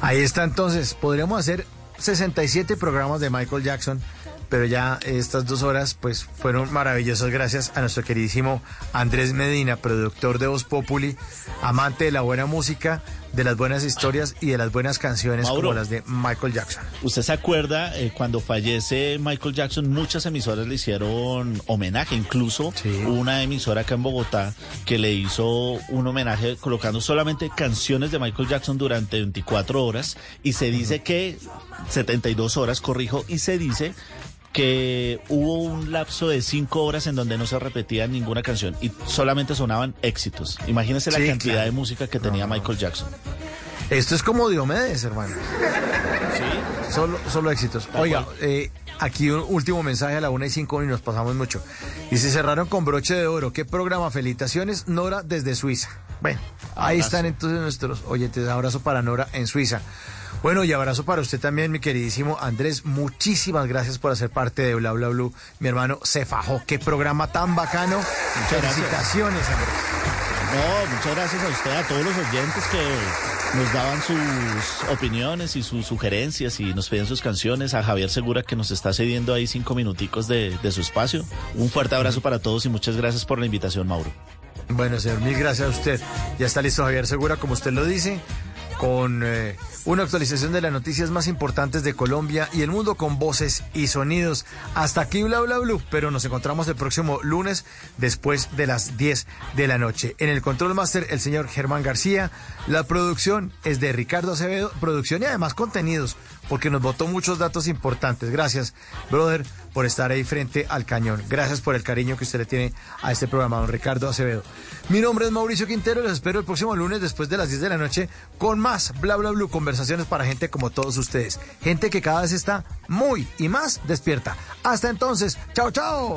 Speaker 2: Ahí está entonces, podríamos hacer 67 programas de Michael Jackson, pero ya estas dos horas pues fueron maravillosas. Gracias a nuestro queridísimo Andrés Medina, productor de Voz Populi, amante de la buena música, de las buenas historias y de las buenas canciones
Speaker 20: Mauro.
Speaker 2: como las de Michael Jackson.
Speaker 20: ¿Usted se acuerda eh, cuando fallece Michael Jackson? Muchas emisoras le hicieron homenaje, incluso una emisora acá en Bogotá que le hizo un homenaje colocando solamente canciones de Michael Jackson durante 24 horas y se dice que 72 horas, corrijo, y se dice que hubo un lapso de 5 horas en donde no se repetía ninguna canción y solamente sonaban éxitos. Imagínese la
Speaker 2: Sí,
Speaker 20: cantidad
Speaker 2: claro.
Speaker 20: de música que tenía Michael Jackson.
Speaker 2: Esto es como Diomedes, hermano. Sí. Solo, solo éxitos. Oiga, eh, aquí un último mensaje a la una y cinco y nos pasamos mucho. Dice, cerraron con broche de oro. ¿Qué programa? Felicitaciones, Nora desde Suiza. Bueno, ahí están entonces nuestros oyentes. Abrazo para Nora en Suiza. Bueno, y abrazo para usted también, mi queridísimo Andrés. Muchísimas gracias por hacer parte de Bla Bla Blue. Mi hermano se fajó. Qué programa tan bacano.
Speaker 20: Muchas gracias.
Speaker 2: Felicitaciones, Andrés.
Speaker 20: No, muchas gracias a usted, a todos los oyentes que nos daban sus opiniones y sus sugerencias y nos pedían sus canciones, a Javier Segura que nos está cediendo ahí cinco minuticos de, de su espacio. Un fuerte abrazo para todos y muchas gracias por la invitación, Mauro.
Speaker 2: Bueno, señor, mil gracias a usted. Ya está listo Javier Segura, como usted lo dice, con eh, una actualización de las noticias más importantes de Colombia y el mundo con voces y sonidos. Hasta aquí, bla, bla, bla, pero nos encontramos el próximo lunes después de las 10 de la noche. En el Control Master, el señor Germán García. La producción es de Ricardo Acevedo, producción y además contenidos, porque nos votó muchos datos importantes. Gracias, brother, por estar ahí frente al cañón. Gracias por el cariño que usted le tiene a este programa, don Ricardo Acevedo. Mi nombre es Mauricio Quintero, los espero el próximo lunes después de las 10 de la noche con más Bla Bla Blue, conversaciones para gente como todos ustedes. Gente que cada vez está muy y más despierta. Hasta entonces, chao, chao.